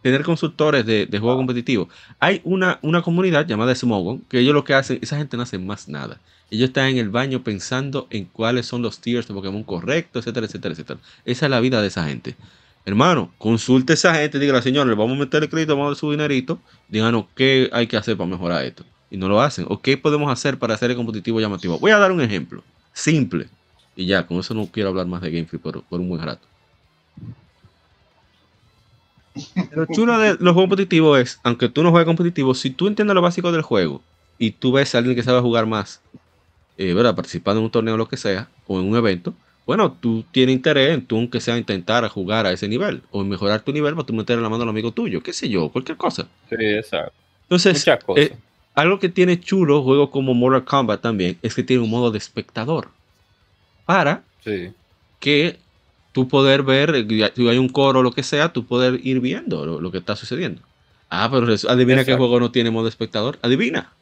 Tener consultores de, de juego competitivo. Hay una, una comunidad llamada Smogon, que ellos lo que hacen, esa gente no hace más nada. Ellos están en el baño pensando en cuáles son los tiers de Pokémon correctos, etcétera, etcétera, etcétera. Esa es la vida de esa gente. Hermano, consulte a esa gente, dígale, señor, le vamos a meter el crédito, vamos a dar su dinerito, díganos qué hay que hacer para mejorar esto. Y no lo hacen. O qué podemos hacer para hacer el competitivo llamativo. Voy a dar un ejemplo. Simple. Y ya, con eso no quiero hablar más de Game Freak por, por un buen rato. Lo chulo de los juegos competitivos es, aunque tú no juegues competitivo, si tú entiendes lo básico del juego y tú ves a alguien que sabe jugar más, eh, ¿verdad? Participando en un torneo o lo que sea, o en un evento, bueno, tú tienes interés en tú, aunque sea intentar jugar a ese nivel, o en mejorar tu nivel para tú meter la mano al amigo tuyo, qué sé yo, cualquier cosa. Sí, exacto. Entonces, cosas. eh, algo que tiene chulo juegos como Mortal Kombat también es que tiene un modo de espectador para sí. que tú poder ver, si hay un coro o lo que sea, tú poder ir viendo lo, lo que está sucediendo. Ah, pero adivina qué Exacto. juego no tiene modo espectador. Adivina.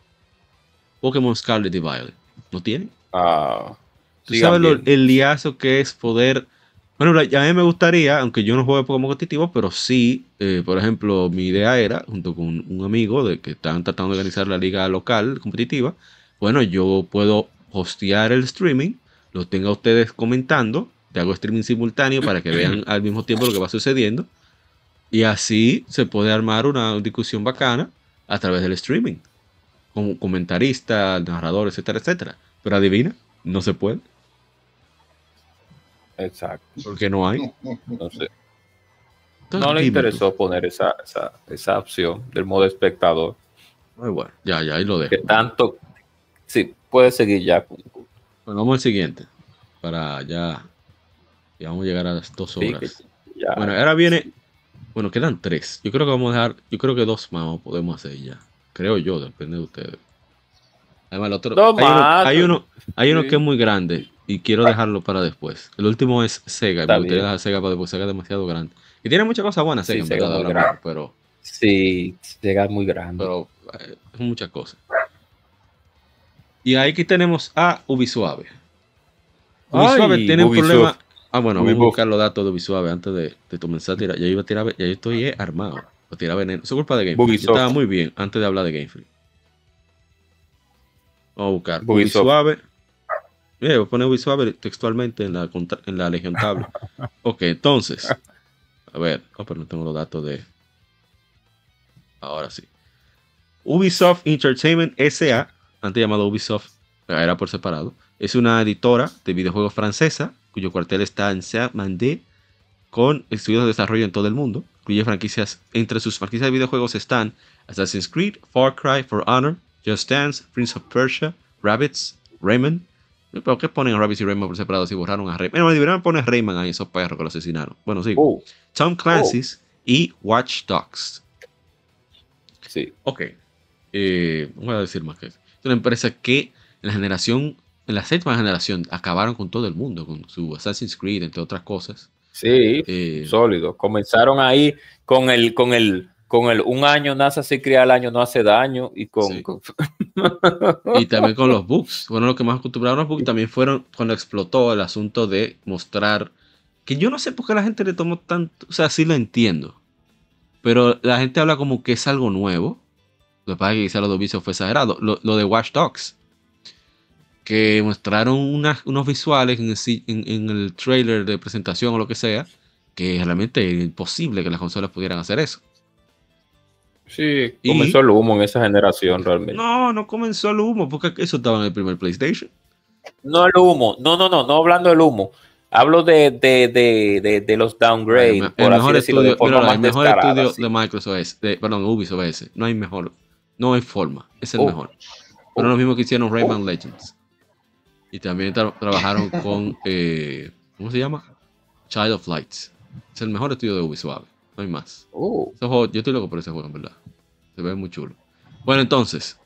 Pokémon Scarlet y Violet. ¿No tiene? Ah, Tú sabes lo- el liazo que es poder. Bueno, a mí me gustaría, aunque yo no juegue Pokémon competitivo, pero sí, eh, por ejemplo, mi idea era, junto con un amigo de que estaban tratando de organizar la liga local competitiva, bueno, yo puedo hostear el streaming, lo tenga ustedes comentando, te hago streaming simultáneo para que vean al mismo tiempo lo que va sucediendo, y así se puede armar una discusión bacana a través del streaming, con comentaristas, narradores, etcétera, etcétera. Pero adivina, no se puede. Exacto. Porque no hay. Entonces, no le tú. interesó poner esa, esa, esa opción del modo espectador. Muy bueno. Ya, ya, ahí lo dejo. Que tanto. Sí, puede seguir ya. Bueno, vamos al siguiente. Para ya. Ya vamos a llegar a las dos horas. ya. Bueno, ahora viene. Bueno, quedan tres. Yo creo que vamos a dejar. Yo creo que dos más podemos hacer ya. Creo yo, depende de ustedes. Además, el otro. Hay, uno, hay uno, hay uno Sí. que es muy grande y quiero dejarlo para después. El último es Sega. Está Me gustaría bien. dejar Sega para después. Sega es demasiado grande. Y tiene muchas cosas buenas, Sí, Sega, en Sega verdad, es muy ahora grande. mismo, pero. Sí, llega muy grande. pero eh, son muchas cosas. Y aquí tenemos a Ubisuave. Ubisuave Ay, tiene un Ubisoft. problema. Ah, bueno, vamos a Ubisoft. buscar los datos de Ubisuave antes de, de comenzar a tirar. Ya iba a tirar, ya yo estoy eh, armado. A tirar veneno. Eso es culpa de Game Freak. Yo estaba muy bien antes de hablar de Game Freak. Vamos a buscar. Ubisoft. Ubisuave. Mira, voy a poner Ubisuave textualmente en la, en la Legion Tablet. ok, entonces. A ver, oh, pero no tengo los datos de. Ahora sí. Ubisoft Entertainment SA, antes llamado Ubisoft, era por separado, es una editora de videojuegos francesa cuyo cuartel está en Saint-Mandé con estudios de desarrollo en todo el mundo. Incluye franquicias, entre sus franquicias de videojuegos están Assassin's Creed, Far Cry, For Honor, Just Dance, Prince of Persia, Rabbits, Rayman. ¿Pero qué ponen a Rabbits y Rayman por separado si borraron a Rayman? Bueno, deberían poner Rayman ahí, esos perros que lo asesinaron. Bueno, sí. Oh, Tom Clancy's y Watch Dogs. sí. Ok. Eh, voy a decir más que eso. Es una empresa que en la generación, en la séptima generación, acabaron con todo el mundo, con su Assassin's Creed, entre otras cosas. Sí, Eh, sólido. Comenzaron ahí con el, con el, con el un año nace así, cría el año no hace daño y con, Sí. con- Y también con los bugs. Bueno, lo que más acostumbraron a los bugs también fueron cuando explotó el asunto de mostrar. Que yo no sé por qué la gente le tomó tanto. O sea, sí lo entiendo. Pero la gente habla como que es algo nuevo. Lo que pasa es que quizá lo de Ubisoft fue exagerado. Lo, lo de Watch Dogs. Que mostraron unas- unos visuales en el, si- en- en el trailer de presentación o lo que sea. Que realmente era imposible que las consolas pudieran hacer eso. sí, Y- comenzó el humo en esa generación realmente. No, No, no comenzó el humo. Porque eso estaba en el primer PlayStation. el humo, no, no, no, no hablando del humo. Hablo de, de, de, de, de los downgrades, el, por mejor decirlo, estudio, de forma más el mejor estudio sí. de Microsoft es, de, perdón, Ubisoft es. No hay mejor, no hay forma, es el Oh. mejor. Pero lo mismo que hicieron Rayman Legends. Y también tra- trabajaron con, eh, ¿cómo se llama? Child of Lights. Es el mejor estudio de Ubisoft, no hay más. Oh, Ese juego- yo estoy loco por ese juego, en verdad. Se ve muy chulo. Bueno, entonces,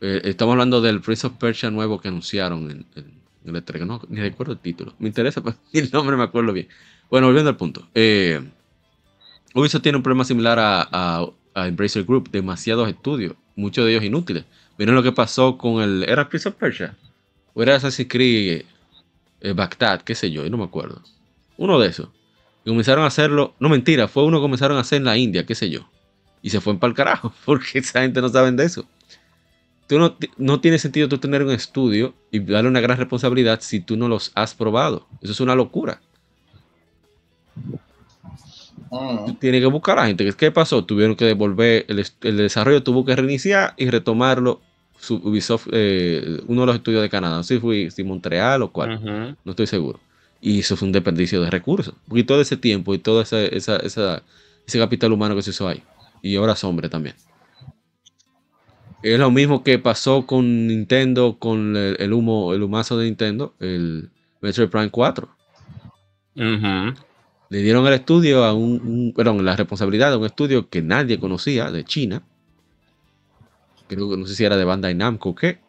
eh, estamos hablando del Prince of Persia nuevo que anunciaron en, en- en el E3. No, ni recuerdo el título. Me interesa, pero el nombre me acuerdo bien. Bueno, volviendo al punto. Eh, Ubisoft tiene un problema similar a, a, a Embracer Group. Demasiados estudios, muchos de ellos inútiles. Miren lo que pasó con el... ¿Era Prince of Persia? ¿O era Assassin's Creed eh, Baghdad? ¿Qué sé yo? Yo no me acuerdo. Uno de esos. Y comenzaron a hacerlo... No, mentira. Fue uno que comenzaron a hacer en la India, qué sé yo. Y se fue para el carajo. Porque esa gente no sabe de eso. Tú no, no tiene sentido tú tener un estudio y darle una gran responsabilidad si tú no los has probado. Eso es una locura. Mm. Tú tienes que buscar a gente. ¿Qué pasó? Tuvieron que devolver el desarrollo, tuvo que reiniciar y retomarlo. Ubisoft, eh, uno de los estudios de Canadá. No sé si fue si Montreal o cuál. ujú. No estoy seguro. Y eso fue un desperdicio de recursos. Y todo ese tiempo y todo ese, esa- esa- ese capital humano que se hizo ahí. Y horas hombre también. Es lo mismo que pasó con Nintendo, con el, el humo, el humazo de Nintendo, el Metroid Prime 4. Ujú. Le dieron el estudio a un, un- perdón, la responsabilidad de un estudio que nadie conocía, de China. Creo que no sé si era de Bandai Namco o qué.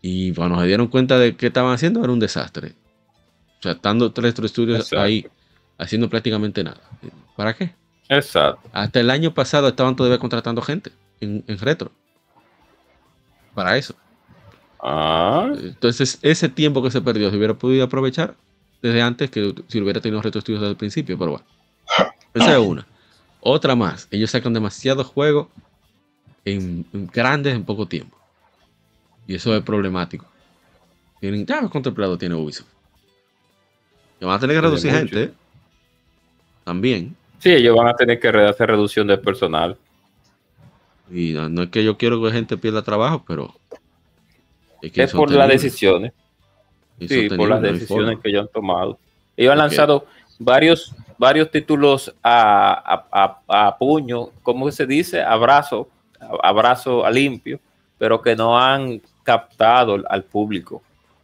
Y cuando se dieron cuenta de qué estaban haciendo, era un desastre. O sea, estando tres estudios Exacto. ahí haciendo prácticamente nada. ¿Para qué? Exacto. Hasta el año pasado estaban todavía contratando gente en, en retro. Para eso. Ah, Entonces, ese tiempo que se perdió, se hubiera podido aprovechar desde antes que si hubiera tenido retro estudios desde el principio, pero bueno. Esa es una. Otra más. Ellos sacan demasiados juegos en, en grandes en poco tiempo. Y eso es problemático. Tienen, ya cuánto empleado tiene Ubisoft. Que van a tener que reducir mucho. gente. También. sí, ellos van a tener que hacer reducción de personal. Y no, no es que yo quiero que gente pierda trabajo, pero. que Es por las decisiones. Sí, por las decisiones que ellos han tomado. Ellos han lanzado varios, varios títulos a, a- a- a puño, ¿cómo se dice? Abrazo, a- abrazo a limpio, pero que no han captado al- público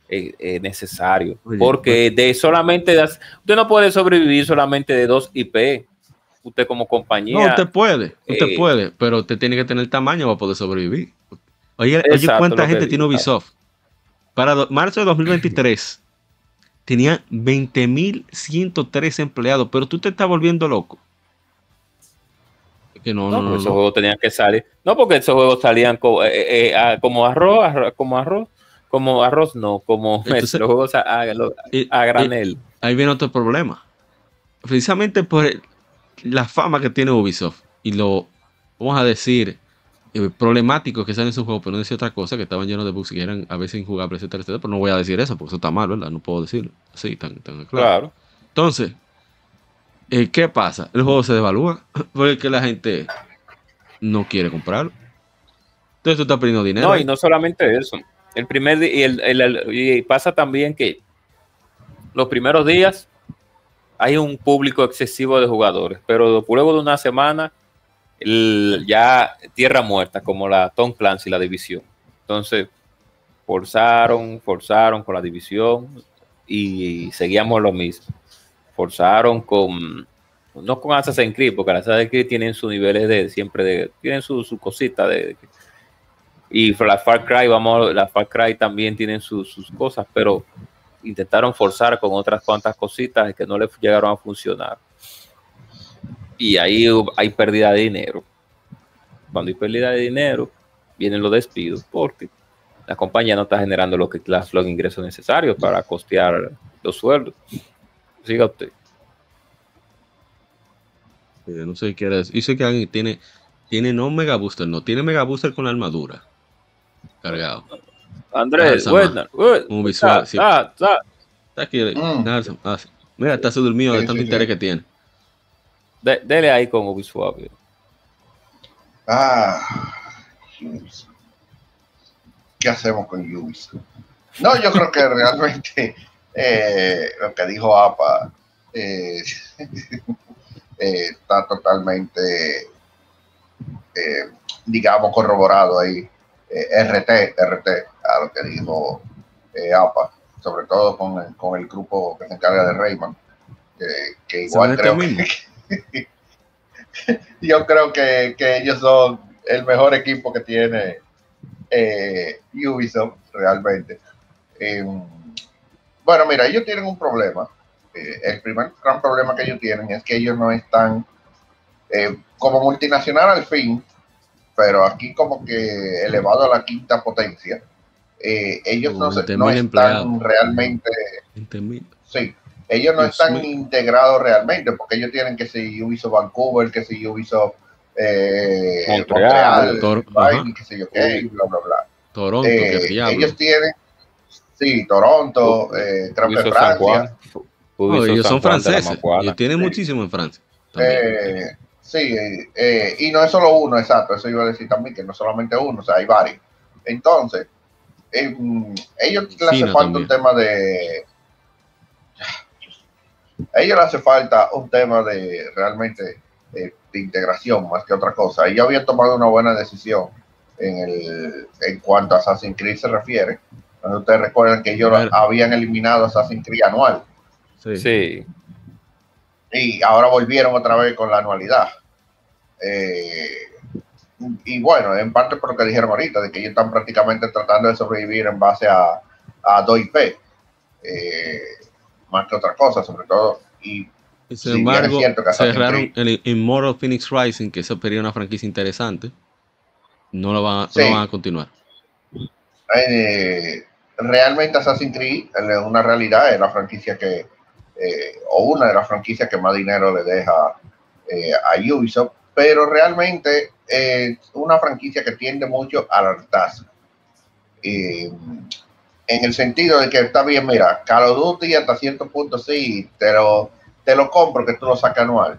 eh, eh, necesario. Oye, Porque de solamente, das- usted no puede sobrevivir solamente de dos IP. Usted como No, compañía. usted puede, usted eh, puede, pero usted tiene que tener tamaño para poder sobrevivir. Oye, oye Exacto, ¿cuánta lo que gente tiene. Ubisoft? Para do- marzo de 2023 tenía 20.103 empleados, pero tú te estás volviendo loco. Que no, esos no. juegos tenían que salir. No, porque esos juegos salían co- eh, eh, ah, como arroz, arro- como arroz, como arroz, no, como Entonces- los juegos a, granel. ahí viene otro problema. Precisamente por el- la fama que tiene Ubisoft y lo, vamos a decir, eh, problemáticos que salen en sus juegos, pero no decir otra cosa, que estaban llenos de bugs que eran a veces injugables, etcétera, etcétera, pero no voy a decir eso porque eso está mal, ¿verdad? No puedo decirlo. Sí, tan, tan claro. Claro. Entonces, eh, ¿qué pasa? El juego se devalúa porque la gente no quiere comprarlo. Entonces tú estás perdiendo dinero. No, y no solamente eso. El primer día, y, el- el- el- y pasa también que los primeros días hay un público excesivo de jugadores, pero luego de una semana ya tierra muerta, como la Tom Clancy, la división. Entonces, forzaron, forzaron con la división y seguíamos lo mismo. Forzaron con, no con Assassin's Creed, porque Assassin's Creed tienen sus niveles de, siempre de, tienen su, su cosita de, y la Far Cry, vamos, la Far Cry también tienen sus, sus cosas, pero intentaron forzar con otras cuantas cositas que no les llegaron a funcionar. Y ahí hay pérdida de dinero. cuando hay pérdida de dinero, vienen los despidos, porque la compañía no está generando los ingresos necesarios para costear los sueldos. Siga usted. Eh, no sé qué era eso. Dice que alguien tiene, tiene no Mega Booster, no, tiene Mega Booster con la armadura. Cargado. Andrés, Ah, buena. buena. Un visual, Ta, sí. ta, ta. Está aquí. Mm. Ah, sí. Mira, está se durmió de tanto sí, interés sí. que tiene. De- dele ahí con Ubisoft. Ah, Ubisoft. ¿Qué hacemos con Ubisoft? No, yo creo que realmente eh, lo que dijo APA eh, eh, está totalmente, digamos, corroborado ahí. RT, RT, a lo que dijo APA, sobre todo con el, con el grupo que se encarga de Rayman, que, igual ¿Son creo que, yo creo que, que ellos son el mejor equipo que tiene eh, Ubisoft realmente. Eh, bueno, mira, ellos tienen un problema. Eh, el primer gran problema que ellos tienen es que ellos no están eh, como multinacional al fin, pero aquí como que elevado a la quinta potencia. Eh, ellos no, se- 20.000 no están empleados. realmente 20.000. Sí, ellos no Dios están mío. integrados realmente porque ellos tienen que si Ubisoft Vancouver, que si Ubisoft eh, Montreal, Montreal, Tor- qué sé yo qué, bla, bla, bla. Toronto, Eh, que diablo. ellos tienen, sí, Toronto, eh, creo que. Francia. No, ellos San son franceses. Ellos tienen Sí. muchísimo en Francia. Eh, sí, eh, eh, y no es solo uno, exacto, eso iba a decir también, que no solamente uno, o sea, hay varios. Entonces, eh, ellos les hace falta también. un tema de... A ellos les hace falta un tema de realmente de integración más que otra cosa. Ellos habían tomado una buena decisión en, el, en cuanto a Assassin's Creed se refiere. Cuando ustedes recuerdan que ellos Bueno. habían eliminado Assassin's Creed anual Sí. Sí, y ahora volvieron otra vez con la anualidad. Eh, y bueno, en parte por lo que dijeron ahorita, de que ellos están prácticamente tratando de sobrevivir en base a, a 2IP, eh, más que otra cosa, sobre todo. Y Sin Sí, bien embargo, cerraron el Immortal Phoenix Rising, que eso sería una franquicia interesante. No lo van, a- Sí. no van a continuar. eh, realmente Assassin's Creed es una realidad, es la franquicia que, eh, o una de las franquicias que más dinero le deja eh, a Ubisoft, pero realmente es una franquicia que tiende mucho al hartazgo. Eh, en el sentido de que está bien, mira, Call of hasta cierto punto sí, pero te lo compro que tú lo sacas anual.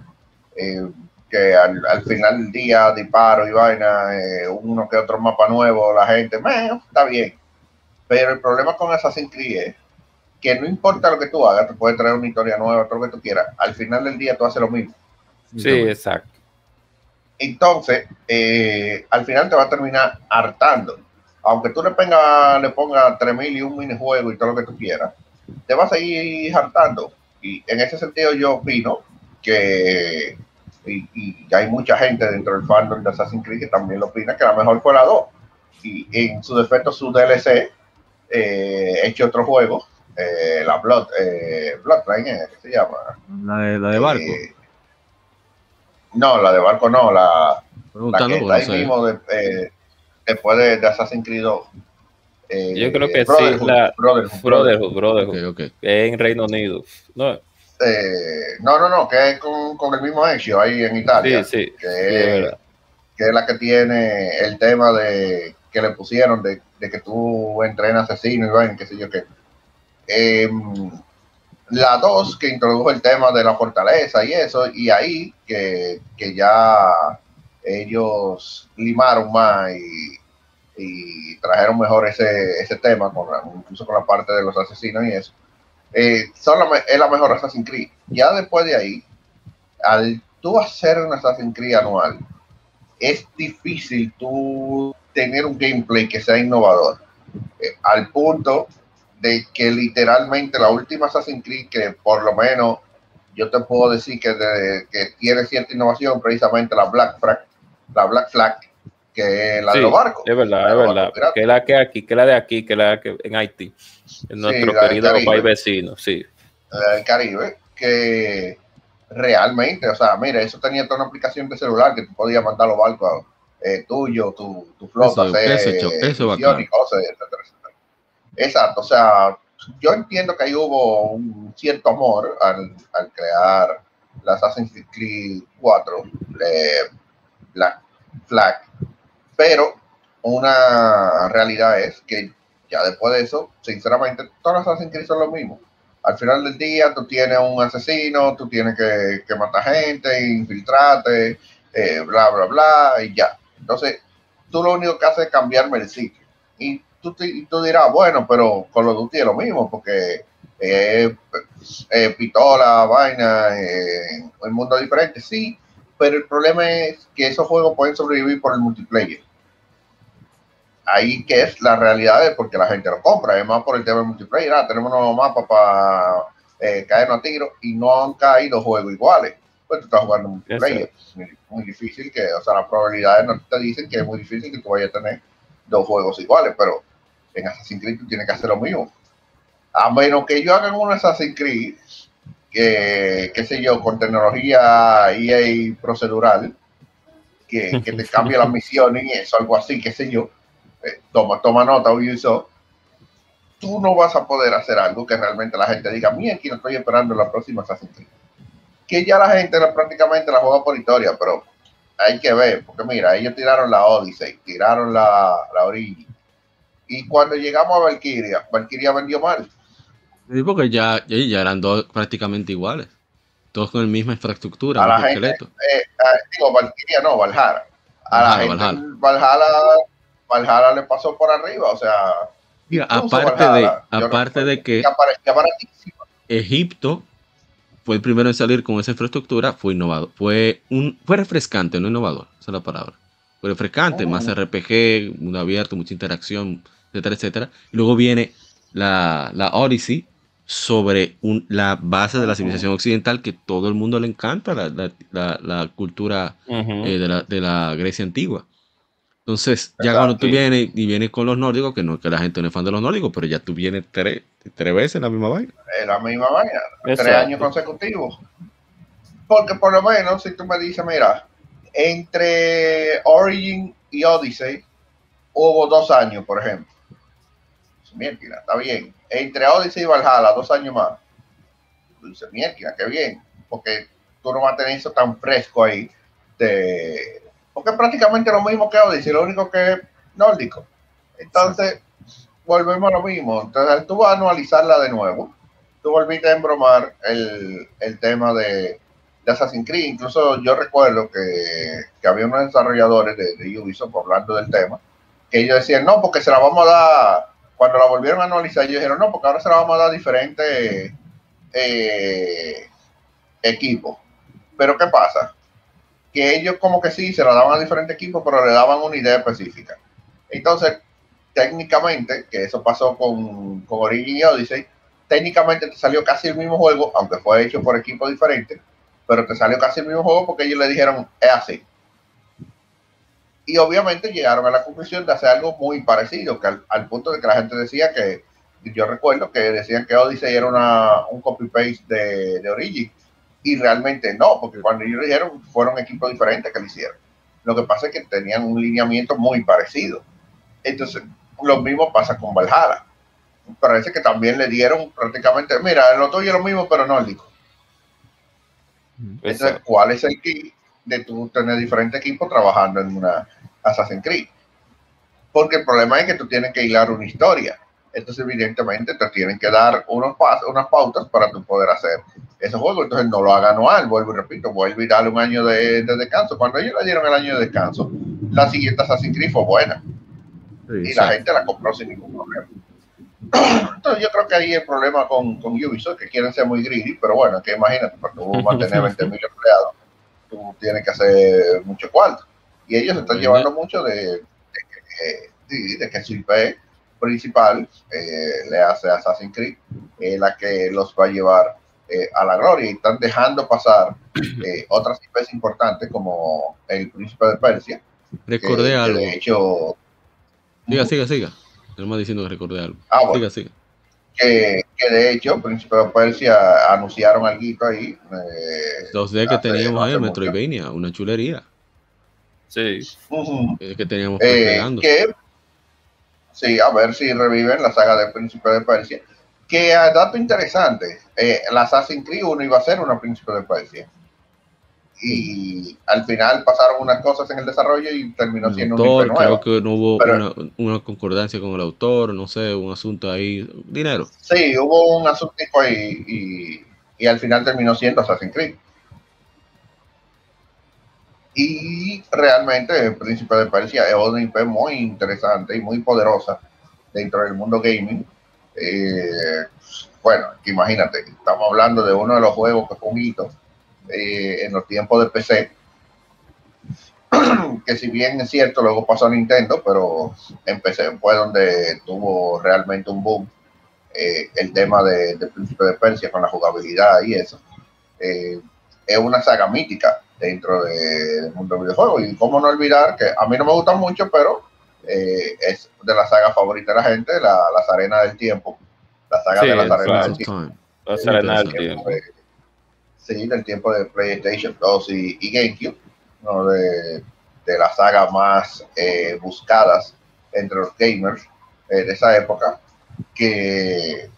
Eh, que al, al final del día, disparo y vaina, eh, uno que otro mapa nuevo, la gente, "Meh, está bien. Pero el problema con Assassin's Creed es que no importa lo que tú hagas, te puedes traer una historia nueva, todo lo que tú quieras. Al final del día tú haces lo mismo. sí, exacto. Entonces, eh, al final te va a terminar hartando. Aunque tú le, pongas le pongas 3000 y un minijuego y todo lo que tú quieras, te va a seguir hartando. Y en ese sentido yo opino que, y, y hay mucha gente dentro del fandom de Assassin's Creed que también lo opina, que la mejor fue la 2. Y en su defecto, su DLC, eh, hecho otro juego, eh, la Blood, eh, Bloodline, eh, ¿qué se llama? La de, la de barco. Eh, no, la de barco no, la, la que está ahí mismo de- eh, después de, de Assassin's Creed 2. Eh, Yo creo que sí, Brotherhood, la- Brotherhood, Brotherhood, en Reino Unido. No, Eh, no, no, no, que es con, con el mismo Ezio ahí en sí, Italia. sí, sí, es, que es la que tiene el tema de que le pusieron de, que tú entrenas asesino y vaina, qué sé yo qué. Em, la 2 que introdujo el tema de la fortaleza y eso, y ahí que, que ya ellos limaron más y, y trajeron mejor ese, ese tema, incluso con la parte de los asesinos y eso. Eh, es la mejor Assassin's Creed. Ya después de ahí, al tú hacer un Assassin's Creed anual, es difícil tú tener un gameplay que sea innovador. Eh, al punto de que literalmente la última Assassin's Creed que por lo menos yo te puedo decir que, de- que tiene cierta innovación, precisamente la Black Flag, la Black Flag, que es la de Sí, los barcos. Es verdad, La es verdad. Que la que aquí, que la de aquí, que la que en Haití. En nuestro la del querido país vecino, sí. del Caribe, que realmente, o sea, mira, eso tenía toda una aplicación de celular que tú podías mandar los barcos eh, tuyo, tu, tu flota, Eso- y cosas, etcétera, etcétera. Exacto, o sea, yo entiendo que ahí hubo un cierto amor al, al crear la Assassin's Creed 4, eh, Black Flag, pero una realidad es que ya después de eso, sinceramente, todas las Assassin's Creed son lo mismo. Al final del día, tú tienes un asesino, tú tienes que, que matar gente, infiltrarte, eh, bla, bla, bla, y ya. Entonces, tú lo único que haces es cambiarme el sitio. Y tú, y tú dirás, bueno, pero con los Duty es lo mismo, porque pistola, vaina, el mundo diferente, sí, pero el problema es que esos juegos pueden sobrevivir por el multiplayer. Ahí que es la realidad de porque la gente lo compra, es más por el tema del multiplayer. Ah, tenemos nuevos mapas para eh, caernos a tiro y no han caído juegos iguales. Pues tú estás jugando multiplayer. Es muy, muy difícil que, o sea, las probabilidades no te dicen que es muy difícil que tú vayas a tener dos juegos iguales, pero en Assassin's Creed tú tienes que hacer lo mismo. A menos que yo haga un Assassin's Creed, que, qué sé yo, con tecnología EA procedural, que, que te cambie las misiones y eso, algo así, qué sé yo. Eh, toma, toma nota, Ubisoft. Tú no vas a poder hacer algo que realmente la gente diga, mira, aquí no estoy esperando la próxima Assassin's Creed. Que ya la gente la- prácticamente la juega por historia, pero hay que ver, porque mira, ellos tiraron la Odyssey, tiraron la, la Origin. Y cuando llegamos a Valkyria, Valkyria vendió mal. Sí, porque ya, ya, eran dos prácticamente iguales. Todos con la misma infraestructura, A la gente, eh, digo, Valkyria no, Valhalla. A la Valhalla, gente, Valhalla. Valhalla le pasó por arriba, o sea, Mira, aparte de, Valhalla, aparte de que que. Egipto fue el primero en salir con esa infraestructura, fue innovador, fue un, fue refrescante, no innovador, esa es la palabra. Fue refrescante, Oh. más RPG, mundo abierto, mucha interacción, etcétera, etcétera. Y luego viene la, la Odyssey sobre un- la base de la civilización occidental que todo el mundo le encanta, la, la- la- cultura Ujú. eh, de, la, de la Grecia antigua. Entonces, ya Exacto. cuando tú vienes y vienes con los nórdicos, que no es que la gente no es fan de los nórdicos, pero ya tú vienes tres, tres veces la misma vaina. Es la misma vaina, tres años consecutivos. Porque por lo menos, si tú me dices, mira, entre Origin y Odyssey hubo dos años, por ejemplo. Mierda, está bien. Entre Odyssey y Valhalla, dos años más. Tú dices, mierda, qué bien. Porque tú no vas a tener eso tan fresco ahí. De... Porque es prácticamente lo mismo que Odyssey, lo único que es nórdico. Entonces, volvemos a lo mismo. Entonces, tú vas a anualizarla de nuevo. Tú volviste a embromar el, el tema de, de Assassin's Creed. Incluso yo recuerdo que, que había unos desarrolladores de, Ubisoft hablando del tema, que ellos decían, no, porque se la vamos a dar, cuando la volvieron a anualizar, ellos dijeron, no, porque ahora se la vamos a dar a diferentes eh, equipos. Pero ¿qué pasa? Que ellos como que sí, se la daban a diferentes equipos, pero le daban una idea específica. Entonces, técnicamente, que eso pasó con, con Origin y Odyssey, técnicamente te salió casi el mismo juego, aunque fue hecho por equipos diferentes, pero te salió casi el mismo juego porque ellos le dijeron, es así. Y obviamente llegaron a la conclusión de hacer algo muy parecido, que al, punto de que la gente decía que, yo recuerdo que decían que Odyssey era una, un copy-paste de, de Origin, y realmente no, porque cuando ellos lo dijeron, fueron equipos diferentes que lo hicieron. Lo que pasa es que tenían un lineamiento muy parecido. Entonces, lo mismo pasa con Valhalla. Parece que también le dieron prácticamente, mira, lo tuyo es lo mismo, pero nórdico. Entonces. ¿cuál es el key de tú tener diferentes equipos trabajando en una Assassin's Creed? Porque el problema es que tú tienes que hilar una historia. Entonces, evidentemente, te tienen que dar unos pas- unas pautas para tú poder hacer ese juego. Entonces, no lo haga anual, vuelvo y repito, vuelvo y dale un año de, de descanso. Cuando ellos le dieron el año de descanso, la siguiente Assassin's Creed fue buena Sí, y la gente la compró sin ningún problema. Entonces yo creo que ahí el problema con, con Ubisoft, que quieren ser muy greedy, pero bueno, que imagínate, para tú mantener 20 mil empleados, tú tienes que hacer mucho cuarto. Y ellos se están Ujú. llevando mucho de, de que, sí, de que IP principal, eh, le hace Assassin's Creed, es la que los va a llevar eh, a la gloria y están dejando pasar eh, otras IPs importantes como el Príncipe de Persia. que- Recordé que algo. De hecho, Siga, siga, siga. Él diciendo que recordé algo. Ah, bueno. Siga, siga. que, que de hecho, Príncipe de Persia anunciaron algo ahí. Eh, 2D que hace- teníamos ahí, mucho. Metroidvania, una chulería. Sí. Es que teníamos Eh, pegando. que sí, a ver si reviven la saga del Príncipe de Persia. Que a dato interesante, eh, la Assassin's Creed 1 iba a ser una Príncipe de Persia. Y al final pasaron unas cosas en el desarrollo y terminó El siendo un autor, nuevo. creo que no hubo Pero- una, una concordancia con el autor, no sé, un asunto ahí, dinero. Sí, hubo un asunto ahí y, y al final terminó siendo Assassin's Creed. Y realmente el Príncipe de Persia es IP muy interesante y muy poderosa dentro del mundo gaming. Eh, bueno, imagínate, estamos hablando de uno de los juegos que fue un hito eh, en los tiempos de PC. que si bien es cierto, luego pasó a Nintendo, pero en PC fue donde tuvo realmente un boom eh, el tema de, de Príncipe de Persia con la jugabilidad y eso. Eh, es una saga mítica dentro de- del mundo del videojuego. Y cómo no olvidar que a mí no me gusta mucho, pero eh, es de la saga favorita de la gente, la, las arenas del tiempo. La saga Sí, de las arenas del tiempo. time. Va a ser en el interesante. tiempo. de- sí, del tiempo de PlayStation 2 y, y GameCube, ¿no? de, de las sagas más eh, buscadas entre los gamers eh, de esa época, que,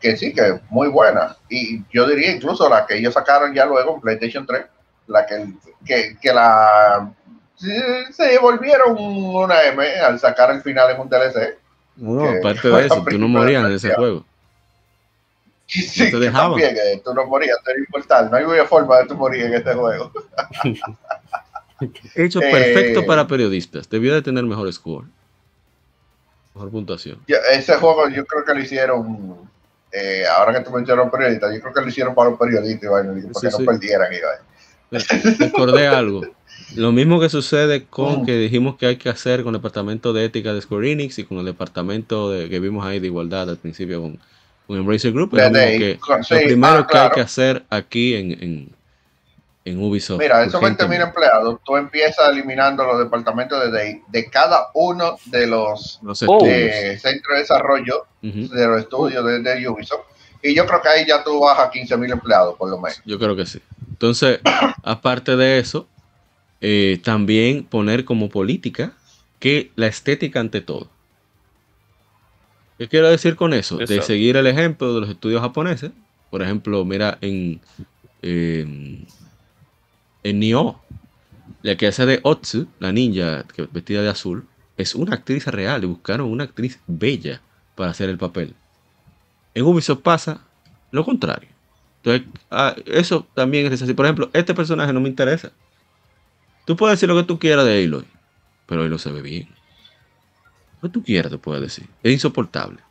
que sí, que muy buena. Y yo diría incluso la que ellos sacaron ya luego en PlayStation 3, la que, que, que la se, volvieron una M al sacar el final en un DLC. No, aparte de eso, tú no morías en ese juego. Sí, te que dejaban. también, eh, tú no morías. No hay forma de tú morir en este juego. Hecho Eh, perfecto para periodistas. Debió de tener mejor score. Mejor puntuación. Ese juego yo creo que lo hicieron, eh, ahora que tú mencionas periodistas, yo creo que lo hicieron para los periodistas, y para Sí, que sí. no perdieran. y. Recordé algo. Lo mismo que sucede con Mm. que dijimos que hay que hacer con el departamento de ética de Square Enix y con el departamento de, que vimos ahí de igualdad al principio con, con Embracer Group. Es que, sí, lo primero ah, que hay que hacer aquí en, en, en Ubisoft. Mira, esos 20.000 urgentemente. empleados, tú empiezas eliminando los departamentos de, de, de cada uno de los Oh. eh, centros de desarrollo de los estudios de, de Ubisoft. Y yo creo que ahí ya tú vas a 15.000 empleados, por lo menos. Yo creo que sí. Entonces, aparte de eso, eh, también poner como política que la estética ante todo. ¿Qué quiero decir con eso? De seguir el ejemplo de los estudios japoneses. Por ejemplo, mira en, en, en Nioh, la que hace de Otsu, la ninja que- vestida de azul, es una actriz real y buscaron una actriz bella para hacer el papel. En Ubisoft pasa lo contrario. Entonces, ah, eso también es así. Por ejemplo, este personaje no me interesa. Tú puedes decir lo que tú quieras de Aloy, pero Aloy se ve bien. Lo que tú quieras te puedes decir. Es insoportable.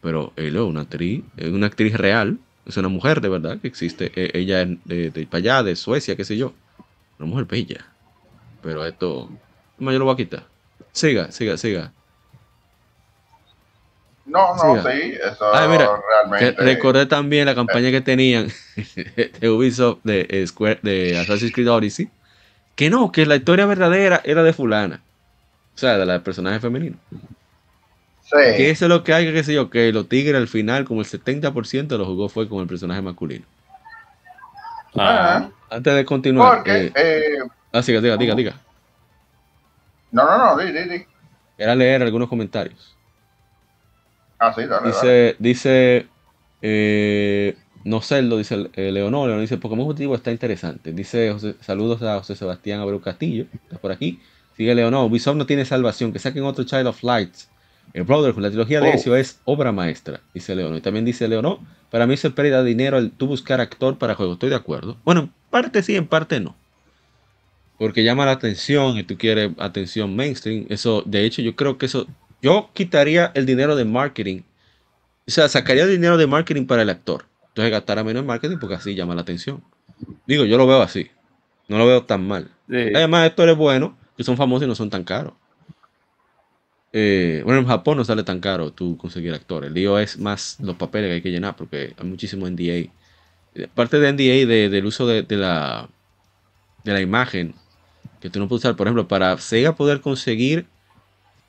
Pero Aloy, una actriz, es una actriz real, es una mujer de verdad que existe. E- Ella es de, de para allá, de Suecia, qué sé yo. Una mujer bella. Pero esto, yo lo voy a quitar. Siga, siga, siga. No, no, Sí, sí, eso Ah, mira, realmente. Que recordé también la campaña que tenían de Ubisoft de eh, Square de Assassin's Creed Odyssey. Que no, que la historia verdadera era de fulana. O sea, de la personaje femenino. Que sí, eso es lo que hay, que sé yo, que los tigres al final, como el 70% de los jugó fue con el personaje masculino. Ah, Antes de continuar, porque. eh, eh, ah, siga, diga, diga, diga. no, no, no, di, di, di. Era leer algunos comentarios. Ah, sí, dale, dale. Dice, dice, eh, no Celdo, dice eh, Leonor, Leonor dice, Pokémon Fugitivo está interesante. Dice, José- saludos a José Sebastián Abreu Castillo, está por aquí. Sigue Leonor, Ubisoft no tiene salvación, que saquen otro Child of Lights. El Brotherhood, la trilogía de Oh. Ezio es obra maestra, dice Leonor. Y también dice Leonor, para mí es pérdida de dinero el tú buscar actor para juego. Estoy de acuerdo. Bueno, en parte sí, en parte no. Porque llama la atención y tú quieres atención mainstream. Eso, de hecho, yo creo que eso. Yo quitaría el dinero de marketing. O sea, sacaría el dinero de marketing para el actor. Entonces gastara menos en marketing porque así llama la atención. Digo, yo lo veo así. No lo veo tan mal. sí. Además, actores buenos que son famosos y no son tan caros. Eh, bueno, en Japón no sale tan caro tú conseguir actores. El lío es más los papeles que hay que llenar porque hay muchísimo NDA. Eh, Aparte de NDA de- del uso de, de la, de la imagen que tú no puedes usar, por ejemplo, para Sega poder conseguir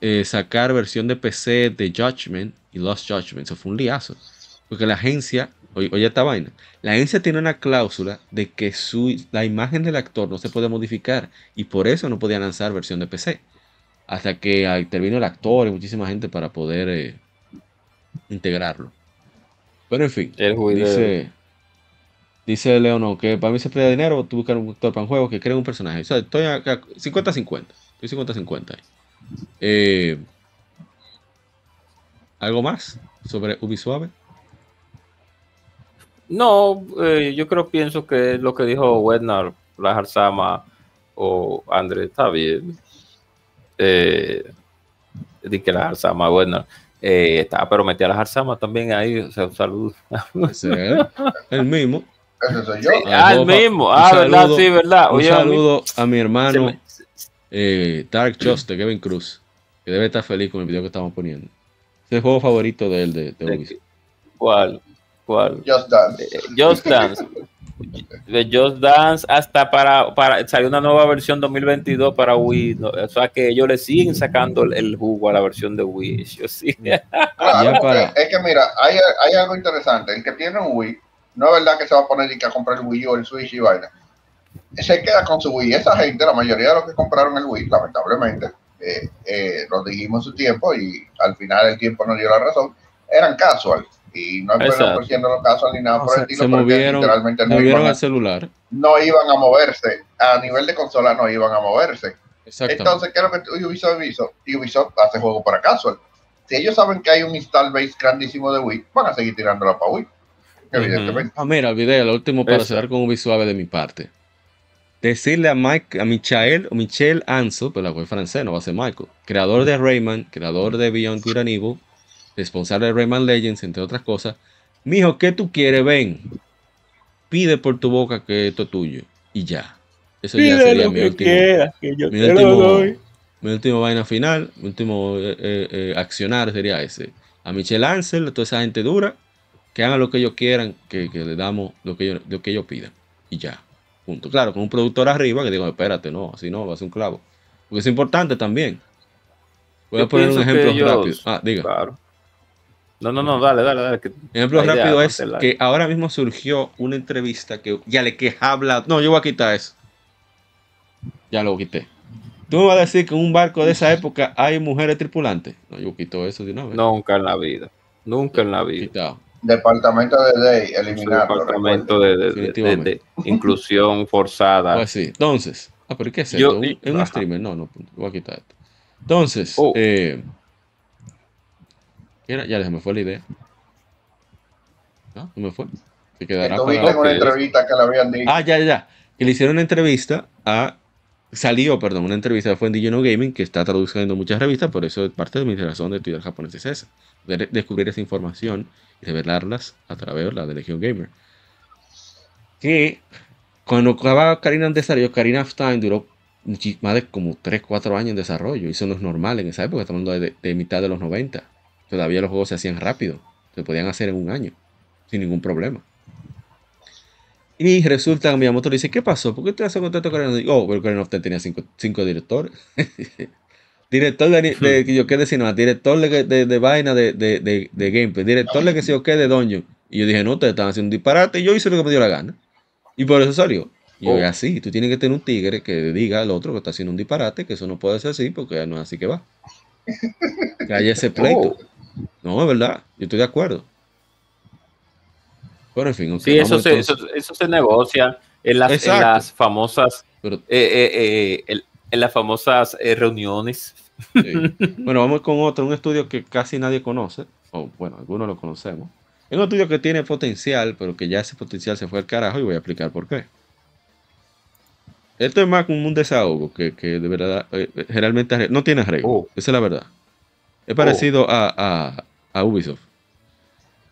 eh, sacar versión de PC de Judgment y Lost Judgment, eso fue un liazo. Porque la agencia oye, oye esta vaina, la agencia tiene una cláusula de que su, la imagen del actor no se puede modificar y por eso no podía lanzar versión de PC. Hasta que intervino el actor y muchísima gente para poder eh, integrarlo. Pero en fin, El dice, dice Leono que para mí se pelea dinero, tú buscas un actor para un juego que cree un personaje. O sea, estoy acá 50-50. Estoy 50-50 ahí. Eh, ¿Algo más sobre Ubisoft? No, eh, yo creo, pienso que lo que dijo Wednar, Lahar Sama o André está bien. Eh, di que Lahar Sama, Wednar. Eh, está, pero metí a Lahar Sama también ahí, o sea, un saludo. El mismo. Ese soy yo. ah, el mismo. Ah, verdad, sí, verdad. Un Oye, a mí- saludo a mi hermano me- eh, Dark Justice, Kevin Cruz, que debe estar feliz con el video que estamos poniendo. Es el juego favorito de él, de, de de- Ubisoft. ¿Cuál? ¿Cuál? Just Dance. Eh, Just Dance. De Just Dance hasta para, para salió una nueva versión 2022 para Wii. ¿no? O sea que ellos le siguen sacando el, el jugo a la versión de Wii. Yo sí. Claro, Ya porque para- es que mira, hay, hay algo interesante. El que tiene un Wii, no es verdad que se va a poner y que a comprar el Wii o el Switch y vaina. Se queda con su Wii. Esa gente, la mayoría de los que compraron el Wii, lamentablemente, eh, eh, lo dijimos en su tiempo y al final el tiempo nos dio la razón, eran casual. Y no siendo los casual ni nada O por sea, el estilo, se movieron, literalmente no movieron iban, a, al celular. no iban a moverse. A nivel de consola no iban a moverse. Exactamente. Entonces, ¿qué es lo que Ubisoft hizo? Ubisoft hace juego para casual. Si ellos saben que hay un install base grandísimo de Wii, van a seguir tirándola para Wii. Evidentemente. Ah, mira, olvidé, lo último para cerrar con Ubisoft de mi parte. Decirle a Mike, a Michael o Michel Anso, pero la es francés, no va a ser Michael, creador de Rayman, creador de Beyond Good and Evil, responsable de Rayman Legends, entre otras cosas. Mijo, ¿qué tú quieres? Ven, pide por tu boca que esto es tuyo. Y ya. Eso ya sería mi último, que yo mi último, mi último vaina final, mi último eh, eh, eh, accionar sería ese. A Michel Ansel, a toda esa gente dura, que hagan lo que ellos quieran, que, que le damos lo que, ellos, lo que ellos pidan. Y ya. Punto. Claro, con un productor arriba que digo, espérate, no, así no, va a ser un clavo. Porque es importante también. Voy a poner un ejemplo ellos- rápido. Ah, diga. Claro. No, no, no, dale, dale, dale. que- Ejemplo idea, rápido es que ahora mismo surgió una entrevista que ya le que habla. No, yo voy a quitar eso. Ya lo quité. ¿Tú me vas a decir que en un barco de esa época hay mujeres tripulantes? No, yo quito eso de una vez. Nunca en la vida. Nunca en la vida. Quitado. Departamento de Day, Su eliminarlo. departamento de, de- de- de- Definitivamente. de inclusión forzada. Pues sí. Entonces. Ah, pero ¿qué es Yo- esto? ¿Un- ¿Es un streamer? No, no. Voy a quitar esto. Entonces. Oh. eh, ya se me fue la idea. No, no me fue. Se quedará en una entrevista que le habían dicho. Ah, ya, ya. Que le hicieron una entrevista a. Salió, perdón, una entrevista que fue en Digino Gaming, que está traduciendo muchas revistas, por eso parte de mi razón de estudiar japonés es esa. Poder descubrir esa información y revelarlas a través de la de Legion Gamer. Que cuando acababa Karina en desarrollo, Karina of Time duró más de como 3, 4 años en desarrollo. Y eso no es normal en esa época, estamos hablando de, de mitad de los 90. Todavía los juegos se hacían rápido, se podían hacer en un año, sin ningún problema. Y resulta que Miyamoto le dice, ¿qué pasó? ¿Por qué te hace contrato con Karen? Oh, pero Karen tenía cinco, cinco directores. director de, de yo qué de cinema, director de, de, de vaina de, de, gameplay, director de que se yo qué de Dungeon. Y yo dije, no, ustedes están haciendo un disparate. Y yo hice lo que me dio la gana. Y por eso salió. Y yo, Oh. "Es así, tú tienes que tener un tigre que diga al otro que está haciendo un disparate, que eso no puede ser así, porque no es así que va. Que haya ese pleito. No, es verdad, yo estoy de acuerdo. Pero en fin, ok, Sí, eso se, eso, eso se negocia en las, en las famosas, pero- eh, eh, eh, en las famosas reuniones. Sí. Bueno, vamos con otro, un estudio que casi nadie conoce, o bueno, algunos lo conocemos. Es un estudio que tiene potencial, pero que ya ese potencial se fue al carajo y voy a explicar por qué. Esto es más como un desahogo que, que de verdad generalmente no tiene arreglo. Oh. Esa es la verdad. Es parecido a, a- a Ubisoft.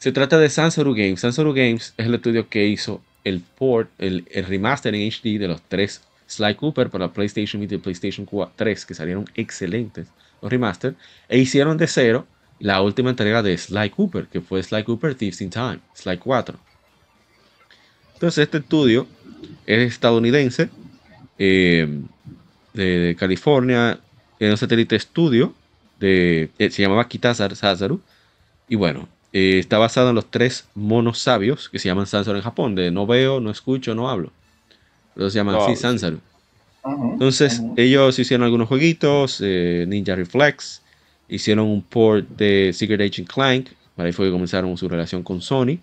Se trata de Sansoru Games. Sansoru Games es el estudio que hizo el port, el, remaster en HD de los tres Sly Cooper para PlayStation Vita y PlayStation 4 3, que salieron excelentes los remaster, e hicieron de cero la última entrega de Sly Cooper, que fue Sly Cooper Thieves in Time, Sly 4. Entonces este estudio es estadounidense, eh, de, California, era un satélite estudio, de, eh, se llamaba Kita Sazaru, y bueno, eh, está basado en los tres monos sabios que se llaman Sansaru en Japón, de no veo, no escucho, no hablo. Los llaman así. Sansaru. Entonces, ellos hicieron algunos jueguitos, eh, Ninja Reflex, hicieron un port de Secret Agent Clank, para ahí fue que comenzaron su relación con Sony,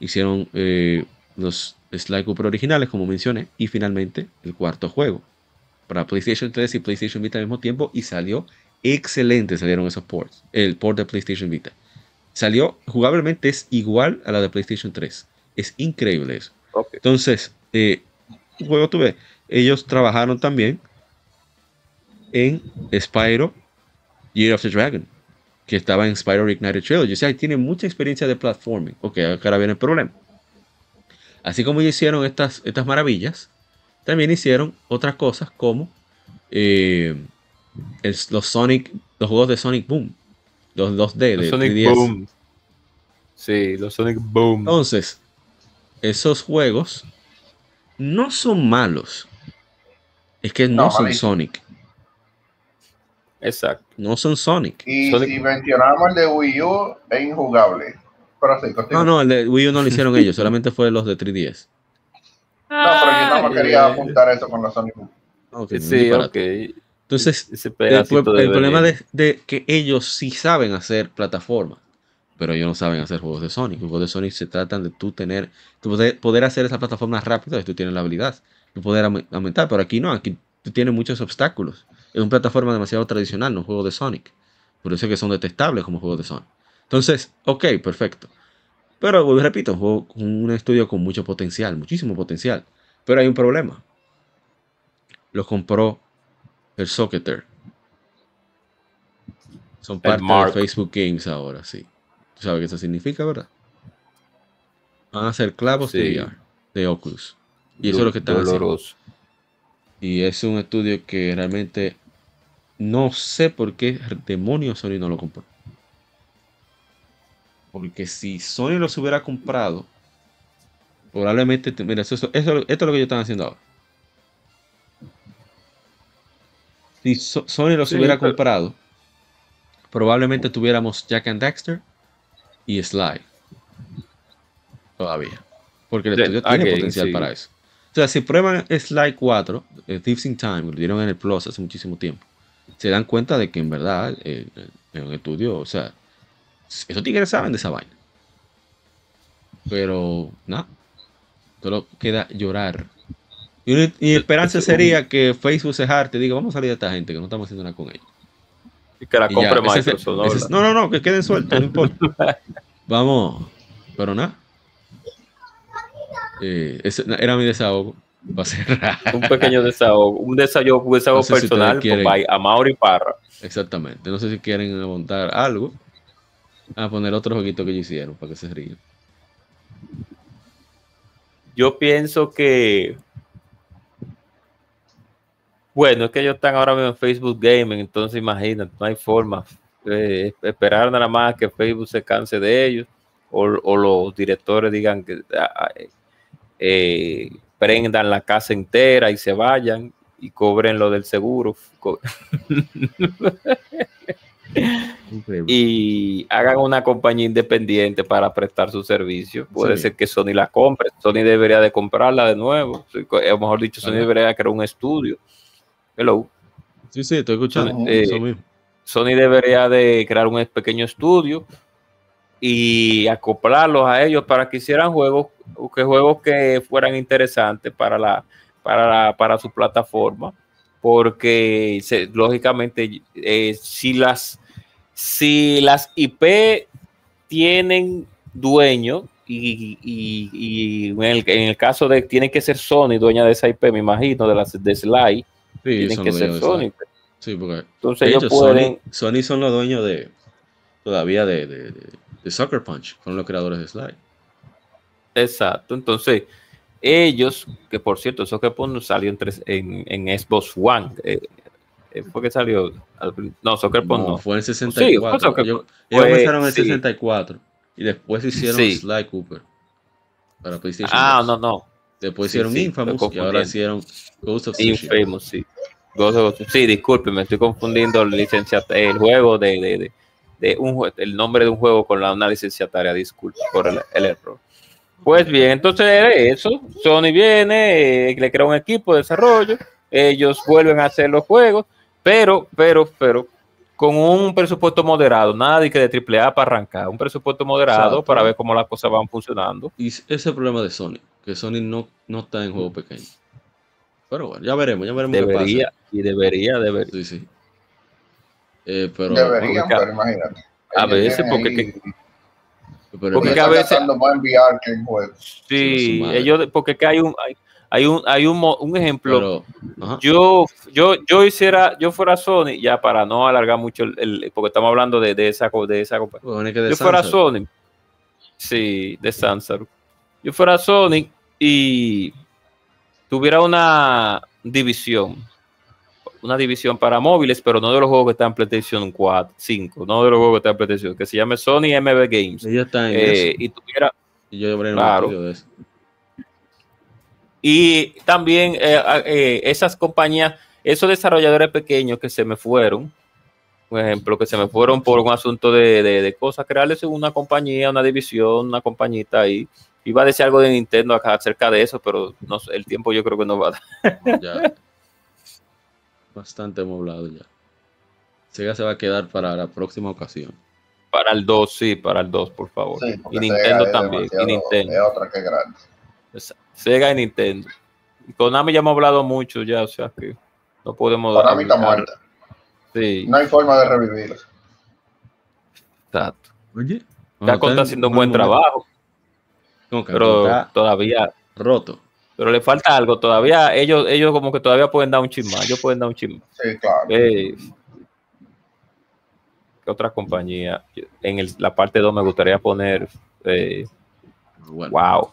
hicieron eh, los Sly Cooper originales, como mencioné, y finalmente el cuarto juego para PlayStation 3 y PlayStation Vita al mismo tiempo, y salió excelente, salieron esos ports, el port de PlayStation Vita. Salió, jugablemente es igual a la de PlayStation 3. Es increíble eso. Entonces, eh, juego tuve. Ellos trabajaron también en Spyro Year of the Dragon, que estaba en Spyro Ignited Trilogy. O sea, tiene mucha experiencia de platforming. Ok, ahora viene el problema. Así como hicieron estas, estas maravillas, también hicieron otras cosas como eh, el- los Sonic, los juegos de Sonic Boom, los 2D de Los Sonic 3DS. Boom. Sí, los Sonic Boom. Entonces, esos juegos no son malos. Es que no, No, son. Sonic. Exacto. No son Sonic. Y Sonic- si mencionamos el de Wii U, es injugable. Pero sí. No, no, el de Wii U no lo hicieron ellos, solamente fue los de 3DS. No, pero yo no me Ay, quería apuntar eso con los Sonic. Ok, Sí, disparate. ok. Entonces, Ese el, problema de, de que ellos sí saben hacer plataforma, pero ellos no saben hacer juegos de Sonic. Los juegos de Sonic se tratan de tú tener, tú poder, poder hacer esa plataforma rápido, y tú tienes la habilidad, de poder aume- aumentar, pero aquí no, aquí tú tienes muchos obstáculos. Es una plataforma demasiado tradicional, no un juego de Sonic. Por eso es que son detestables como juegos de Sonic. Entonces, ok, perfecto. Pero y repito, un juego un estudio con mucho potencial, muchísimo potencial. Pero hay un problema. Lo compró el Socketer. Son parte de. Facebook Games ahora, sí. ¿Tú sabes qué eso significa, verdad? Van a ser clavos de. VR, de Oculus. Y eso es lo que están haciendo. Y es un estudio que realmente no sé por qué demonios Sony no lo compró. Porque si Sony los hubiera comprado, probablemente, te- mira, eso, eso- esto es lo que ellos están haciendo ahora. Si So- Sony los Sí, hubiera pero- comprado, probablemente tuviéramos Jack and Daxter y Sly. Todavía. Porque el estudio tiene potencial sí. para eso. O sea, si prueban Sly 4, eh, Thieves in Time, lo dieron en el Plus hace muchísimo tiempo, se dan cuenta de que en verdad eh, eh, es un estudio, o sea, esos tigres saben de esa vaina. Pero, nada, solo queda llorar. Y, una- y esperanza sería que Facebook se jarte y diga, vamos a salir de esta gente, que no estamos haciendo nada con ellos. Y que la Y ya, compre el- Microsoft, ¿no? ese es- no, no, no, que queden sueltos, no importa. Vamos, pero nada. Eh, ese era mi desahogo. Va a cerrar. Un pequeño desahogo, un desahogo, un desahogo No sé si personal quieren. con a Mauri Parra. Exactamente. No sé si quieren montar algo. A poner otro jueguito que ellos hicieron para que se rían. Yo pienso que. Bueno, es que ellos están ahora mismo en Facebook Gaming, entonces imagínate, no hay forma. Eh, esperar nada más que Facebook se canse de ellos o, o los directores digan que ah, eh, prendan la casa entera y se vayan y cobren lo del seguro y hagan una compañía independiente para prestar su servicio. Puede Sí. ser que Sony la compre. Sony debería de comprarla de nuevo. O mejor dicho, Sony debería crear un estudio. Hello. Sí, sí, estoy escuchando. Eso Eh, mismo. Sony debería de crear un pequeño estudio y acoplarlos a ellos para que hicieran juegos, que juegos que fueran interesantes para la, para la- para su plataforma, porque se- lógicamente eh, si las si las IP tienen dueño y, y- y en, el, en el caso de tienen que ser Sony dueña de esa IP, me imagino, de las de Sly, Sí, tienen son que ser Sony. Sony. Sí, porque Entonces de ellos hecho, pueden Sony, Sony son los dueños de todavía de, de, de- de Sucker Punch. Fueron los creadores de Sly. Exacto, entonces ellos, que por cierto, que pone salió en, tres- en, en Xbox One, eh, eh, fue que salió, al no, Soccer Punch No, no. fue en el Sí, 64. fue Sucker ellos Punch. ellos Fue- comenzaron en el sí. 64 y después hicieron Sí. Sly Cooper para PlayStation. Ah, 2. no, no, Después Sí, hicieron sí, Infamous y ahora hicieron Ghost of Tsushima. Infamous, sí. Ghost of- sí, disculpe, me estoy confundiendo el licencia, el juego de, de, de, de un jue- el nombre de un juego con la, una licenciataria, disculpa por el, el error. Pues bien, entonces era eso. Sony viene, eh, le crea un equipo de desarrollo, ellos vuelven a hacer los juegos, pero, pero, pero, con un presupuesto moderado, nada de que de triple A para arrancar, un presupuesto moderado Exacto. para ver cómo las cosas van funcionando. Y ese es el problema de Sony, que Sony no, no está en juego pequeño. Pero bueno, ya veremos, ya veremos Debería, y debería, debería. Sí, sí. Eh, pero, Deberían, porque- pero imagínate. A veces, porque ahí- que- pero- porque que a veces- más en VR que en juegos. Sí, ellos, porque que hay un, hay, hay un, hay un, un ejemplo. pero- yo, yo, yo hiciera, yo fuera Sony, ya para no alargar mucho el, el- porque estamos hablando de, de esa, de esa compañía. Bueno, es que de Yo fuera Sony, sí, de Sansar. Yo fuera Sony y tuviera una división, una división para móviles, pero no de los juegos que están en PlayStation 4, 5, no de los juegos que están en PlayStation, que se llame Sony MB Games. Ellos están en Eh, eso. y tuviera Y yo claro. de eso. Y también eh, eh, esas compañías, esos desarrolladores pequeños que se me fueron, por ejemplo, que se me fueron por un asunto de, de, de cosas, crearles una compañía, una división, una compañita ahí. Iba a decir algo de Nintendo acá acerca de eso, pero no sé, el tiempo yo creo que no va a dar. Ya. Bastante moblado ya. Sega se va a quedar para la próxima ocasión. Para el 2, sí, para el 2, por favor. Sí, y Nintendo también, y Nintendo. Es otra que grande. Sega y Nintendo. Konami ya hemos hablado mucho ya, o sea que no podemos Konami está muerta. Sí, No hay forma de revivirla. exacto. Oye. Capcom está haciendo un buen trabajo. No, Capcom pero está todavía, roto. pero le falta algo, todavía ellos, ellos como que todavía pueden dar un chisma, ellos pueden dar un chisma. Sí, claro. Eh, ¿Qué otra compañía? En el- la parte 2 me gustaría poner, eh, Bueno, wow,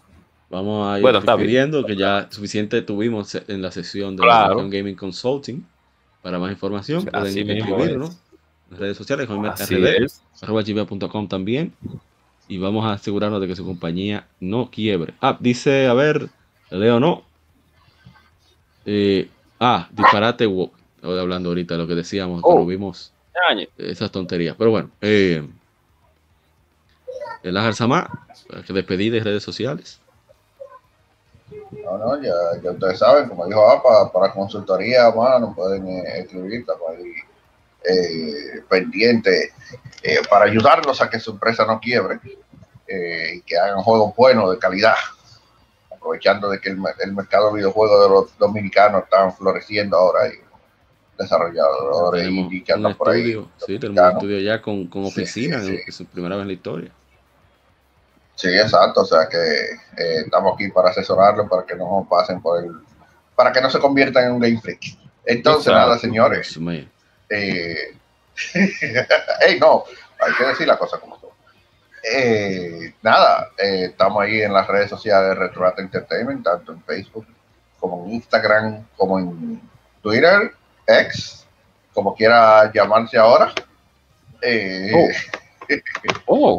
vamos a ir Bueno, pidiendo que ya suficiente tuvimos en la sesión de Claro. Región Gaming Consulting. Para más información, pueden escribirnos en redes sociales, gmail.com también. Y vamos a asegurarnos de que su compañía no quiebre. Ah, dice, a ver, Leo no. Eh, ah, disparate woke. Hablando ahorita de lo que decíamos, Oh. pero vimos esas tonterías. Pero bueno, eh, el Ajar Samá, que despedí de redes sociales. No, no, ya, ya ustedes saben, como dijo APA, para consultoría, mano, pueden eh, escribir, ahí eh, pendiente eh, para ayudarlos a que su empresa no quiebre y que hagan juegos buenos, de calidad, aprovechando de que el, el mercado de videojuegos de los dominicanos están floreciendo ahora y desarrolladores indie que andan por ahí. sí, tenemos un estudio ya con, con Sí, oficina, sí, en- sí. es su primera vez en la historia. Sí, exacto, o sea que eh, estamos aquí para asesorarlos para que no pasen por el, para que no se conviertan en un game freak. Entonces, Exacto. nada, señores, eh, ey, no, hay que decir la cosa como son. Eh, nada, eh, estamos ahí en las redes sociales de Retro Entertainment, tanto en Facebook como en Instagram, como en Twitter, X, como quiera llamarse ahora. Eh, Oh,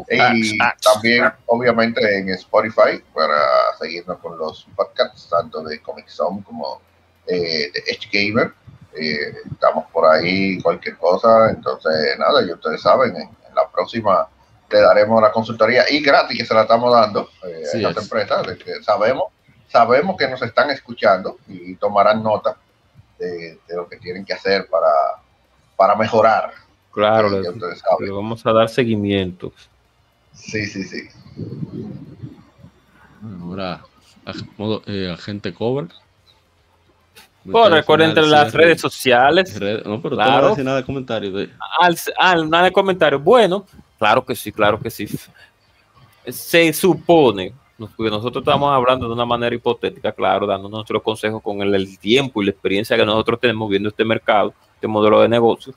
y ax, ax. también, obviamente, en Spotify para seguirnos con los podcasts, tanto de Comic Zone como eh, de Edge Gamer. Eh, estamos por ahí, cualquier cosa. Entonces, nada, y ustedes saben, en, en la próxima le daremos la consultoría y gratis que se la estamos dando eh, Sí a estas es. que sabemos, sabemos que nos están escuchando y tomarán nota de, de lo que tienen que hacer para, para mejorar. Claro, le, le vamos a dar seguimiento. Sí, sí, sí. Ahora, ag- modo, eh, agente cover. Bueno, recuerden entre las redes sociales. Red- no, pero Claro. tú no haces nada de comentario. De, Al, al- nada de comentarios. Bueno, claro que sí, claro que sí. Se supone, porque nosotros estamos hablando de una manera hipotética, claro, dando nuestros consejos con el, el tiempo y la experiencia que nosotros tenemos viendo este mercado, este modelo de negocio,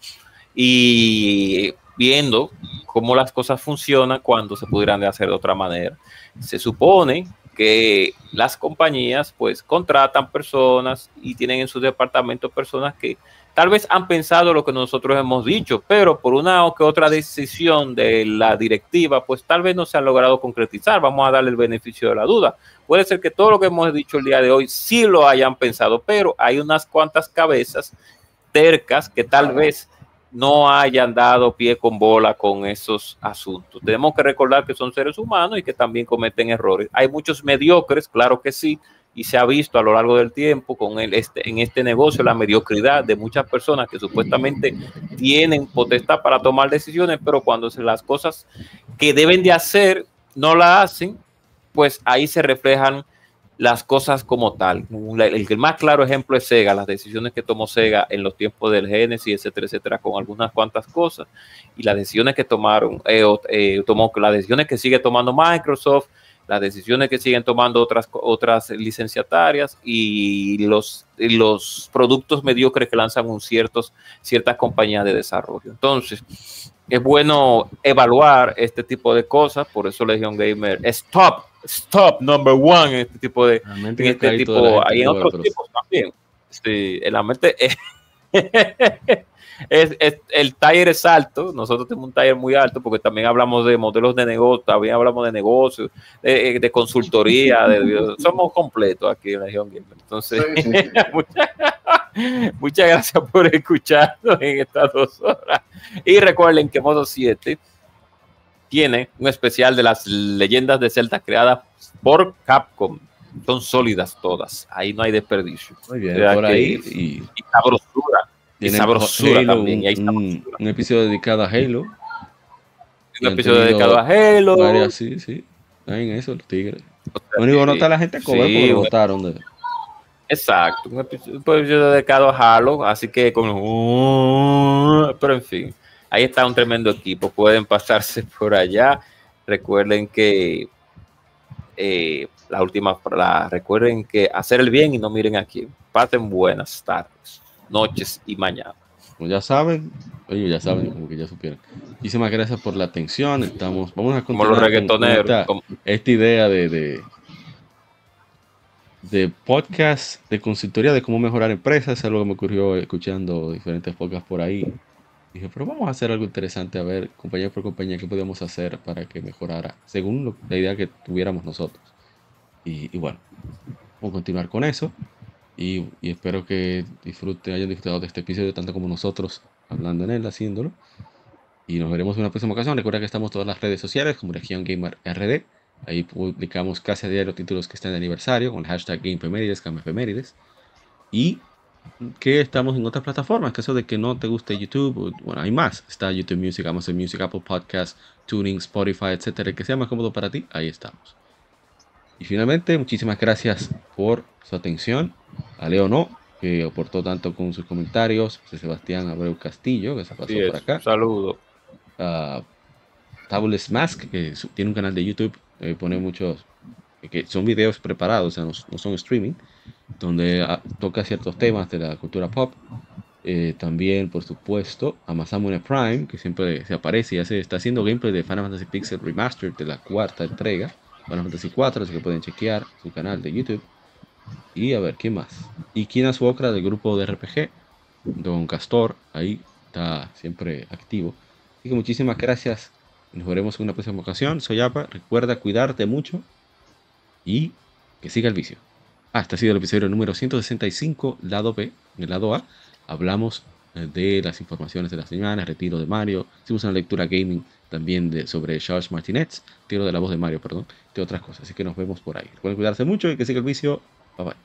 y viendo cómo las cosas funcionan cuando se pudieran hacer de otra manera. Se supone que las compañías pues contratan personas y tienen en sus departamentos personas que tal vez han pensado lo que nosotros hemos dicho, pero por una o que otra decisión de la directiva, pues tal vez no se ha logrado concretizar. Vamos a darle el beneficio de la duda. Puede ser que todo lo que hemos dicho el día de hoy sí lo hayan pensado, pero hay unas cuantas cabezas tercas que tal vez no hayan dado pie con bola con esos asuntos. Tenemos que recordar que son seres humanos y que también cometen errores. Hay muchos mediocres, claro que sí, y se ha visto a lo largo del tiempo con el, este, en este negocio la mediocridad de muchas personas que supuestamente tienen potestad para tomar decisiones, pero cuando se las cosas que deben de hacer no la hacen, pues ahí se reflejan las cosas como tal. El, el más claro ejemplo es Sega, las decisiones que tomó Sega en los tiempos del Genesis, etcétera, etcétera, con algunas cuantas cosas, y las decisiones que tomaron, eh, eh, tomó, las decisiones que sigue tomando Microsoft, las decisiones que siguen tomando otras, otras licenciatarias y los, los productos mediocres que lanzan un ciertos, ciertas compañías de desarrollo. Entonces, es bueno evaluar este tipo de cosas, por eso Legion Gamer es top, stop number one en este tipo de, en este tipo, hay en otros tipos también. Sí, en la mente es, es, el taller es alto, nosotros tenemos un taller muy alto porque también hablamos de modelos de negocio, también hablamos de negocios, de, de consultoría, de, somos completos aquí en Legion Gamer. Entonces, sí, sí, sí. muchas, muchas gracias por escucharnos en estas dos horas. Y recuerden que Modo 7 tiene un especial de las leyendas de Zelda creadas por Capcom. Son sólidas todas. Ahí no hay desperdicio. Muy bien, por ahí. Y, y sabrosura. Y sabrosura Halo, también. Y hay un, sabrosura. un episodio dedicado a Halo. Un episodio dedicado a Halo. Varias, sí, sí. Ahí en eso, los tigres. Lo único que no está la gente cover sí, porque votaron. De... Exacto. Un episodio, un episodio dedicado a Halo. Así que con. Pero en fin. Ahí está un tremendo equipo. Pueden pasarse por allá. Recuerden que eh, la última, la, recuerden que hacer el bien y no miren aquí. Pasen buenas tardes, noches y mañana. Como ya saben, ellos ya saben, como que ya supieron. Muchísimas gracias por la atención. Estamos, vamos a continuar como los reggaetoneros. Esta, como... esta, idea de, de, de, podcast, de consultoría de cómo mejorar empresas. Es algo que me ocurrió escuchando diferentes podcasts por ahí. Dije, pero vamos a hacer algo interesante, a ver, compañía por compañía, qué podíamos hacer para que mejorara, según lo, la idea que tuviéramos nosotros. Y, y, bueno, vamos a continuar con eso. Y, y, espero que disfruten, hayan disfrutado de este episodio tanto como nosotros, hablando en él, haciéndolo. Y nos veremos en una próxima ocasión. Recuerda que estamos en todas las redes sociales como Región Gamer RD. Ahí publicamos casi a diario títulos que están de aniversario con el hashtag GameFemérides, GameFemérides. Y que estamos en otras plataformas, caso de que no te guste YouTube, bueno, hay más, está YouTube Music, Amazon Music, Apple Podcasts, Tuning, Spotify, etcétera, el que sea más cómodo para ti, ahí estamos. Y finalmente, muchísimas gracias por su atención, a Leo No, que aportó tanto con sus comentarios, a Sebastián Abreu Castillo, que se pasó por acá. Un saludo. A Tabulous Mask, que tiene un canal de YouTube, eh, pone muchos, que son videos preparados, o sea, no, no son streaming donde a, toca ciertos temas de la cultura pop. Eh, también, por supuesto, a Masamune Prime, que siempre se aparece y hace, está haciendo gameplay de Final Fantasy Pixel Remastered de la cuarta entrega, Final Fantasy 4, así que pueden chequear su canal de YouTube. Y a ver, ¿qué más? Y Kina Suokra del grupo de RPG, Don Castor, ahí está siempre activo. Así que muchísimas gracias. Nos veremos en una próxima ocasión. Soy Apa. Recuerda cuidarte mucho y que siga el vicio. Ah, este ha sido el episodio número 165, lado B. En el lado A hablamos de las informaciones de la semana, retiro de Mario, hicimos una lectura gaming también de, sobre Charles Martinez, tiro de la voz de Mario, perdón, de otras cosas. Así que nos vemos por ahí. Recuerden cuidarse mucho y que siga el vicio. Bye bye.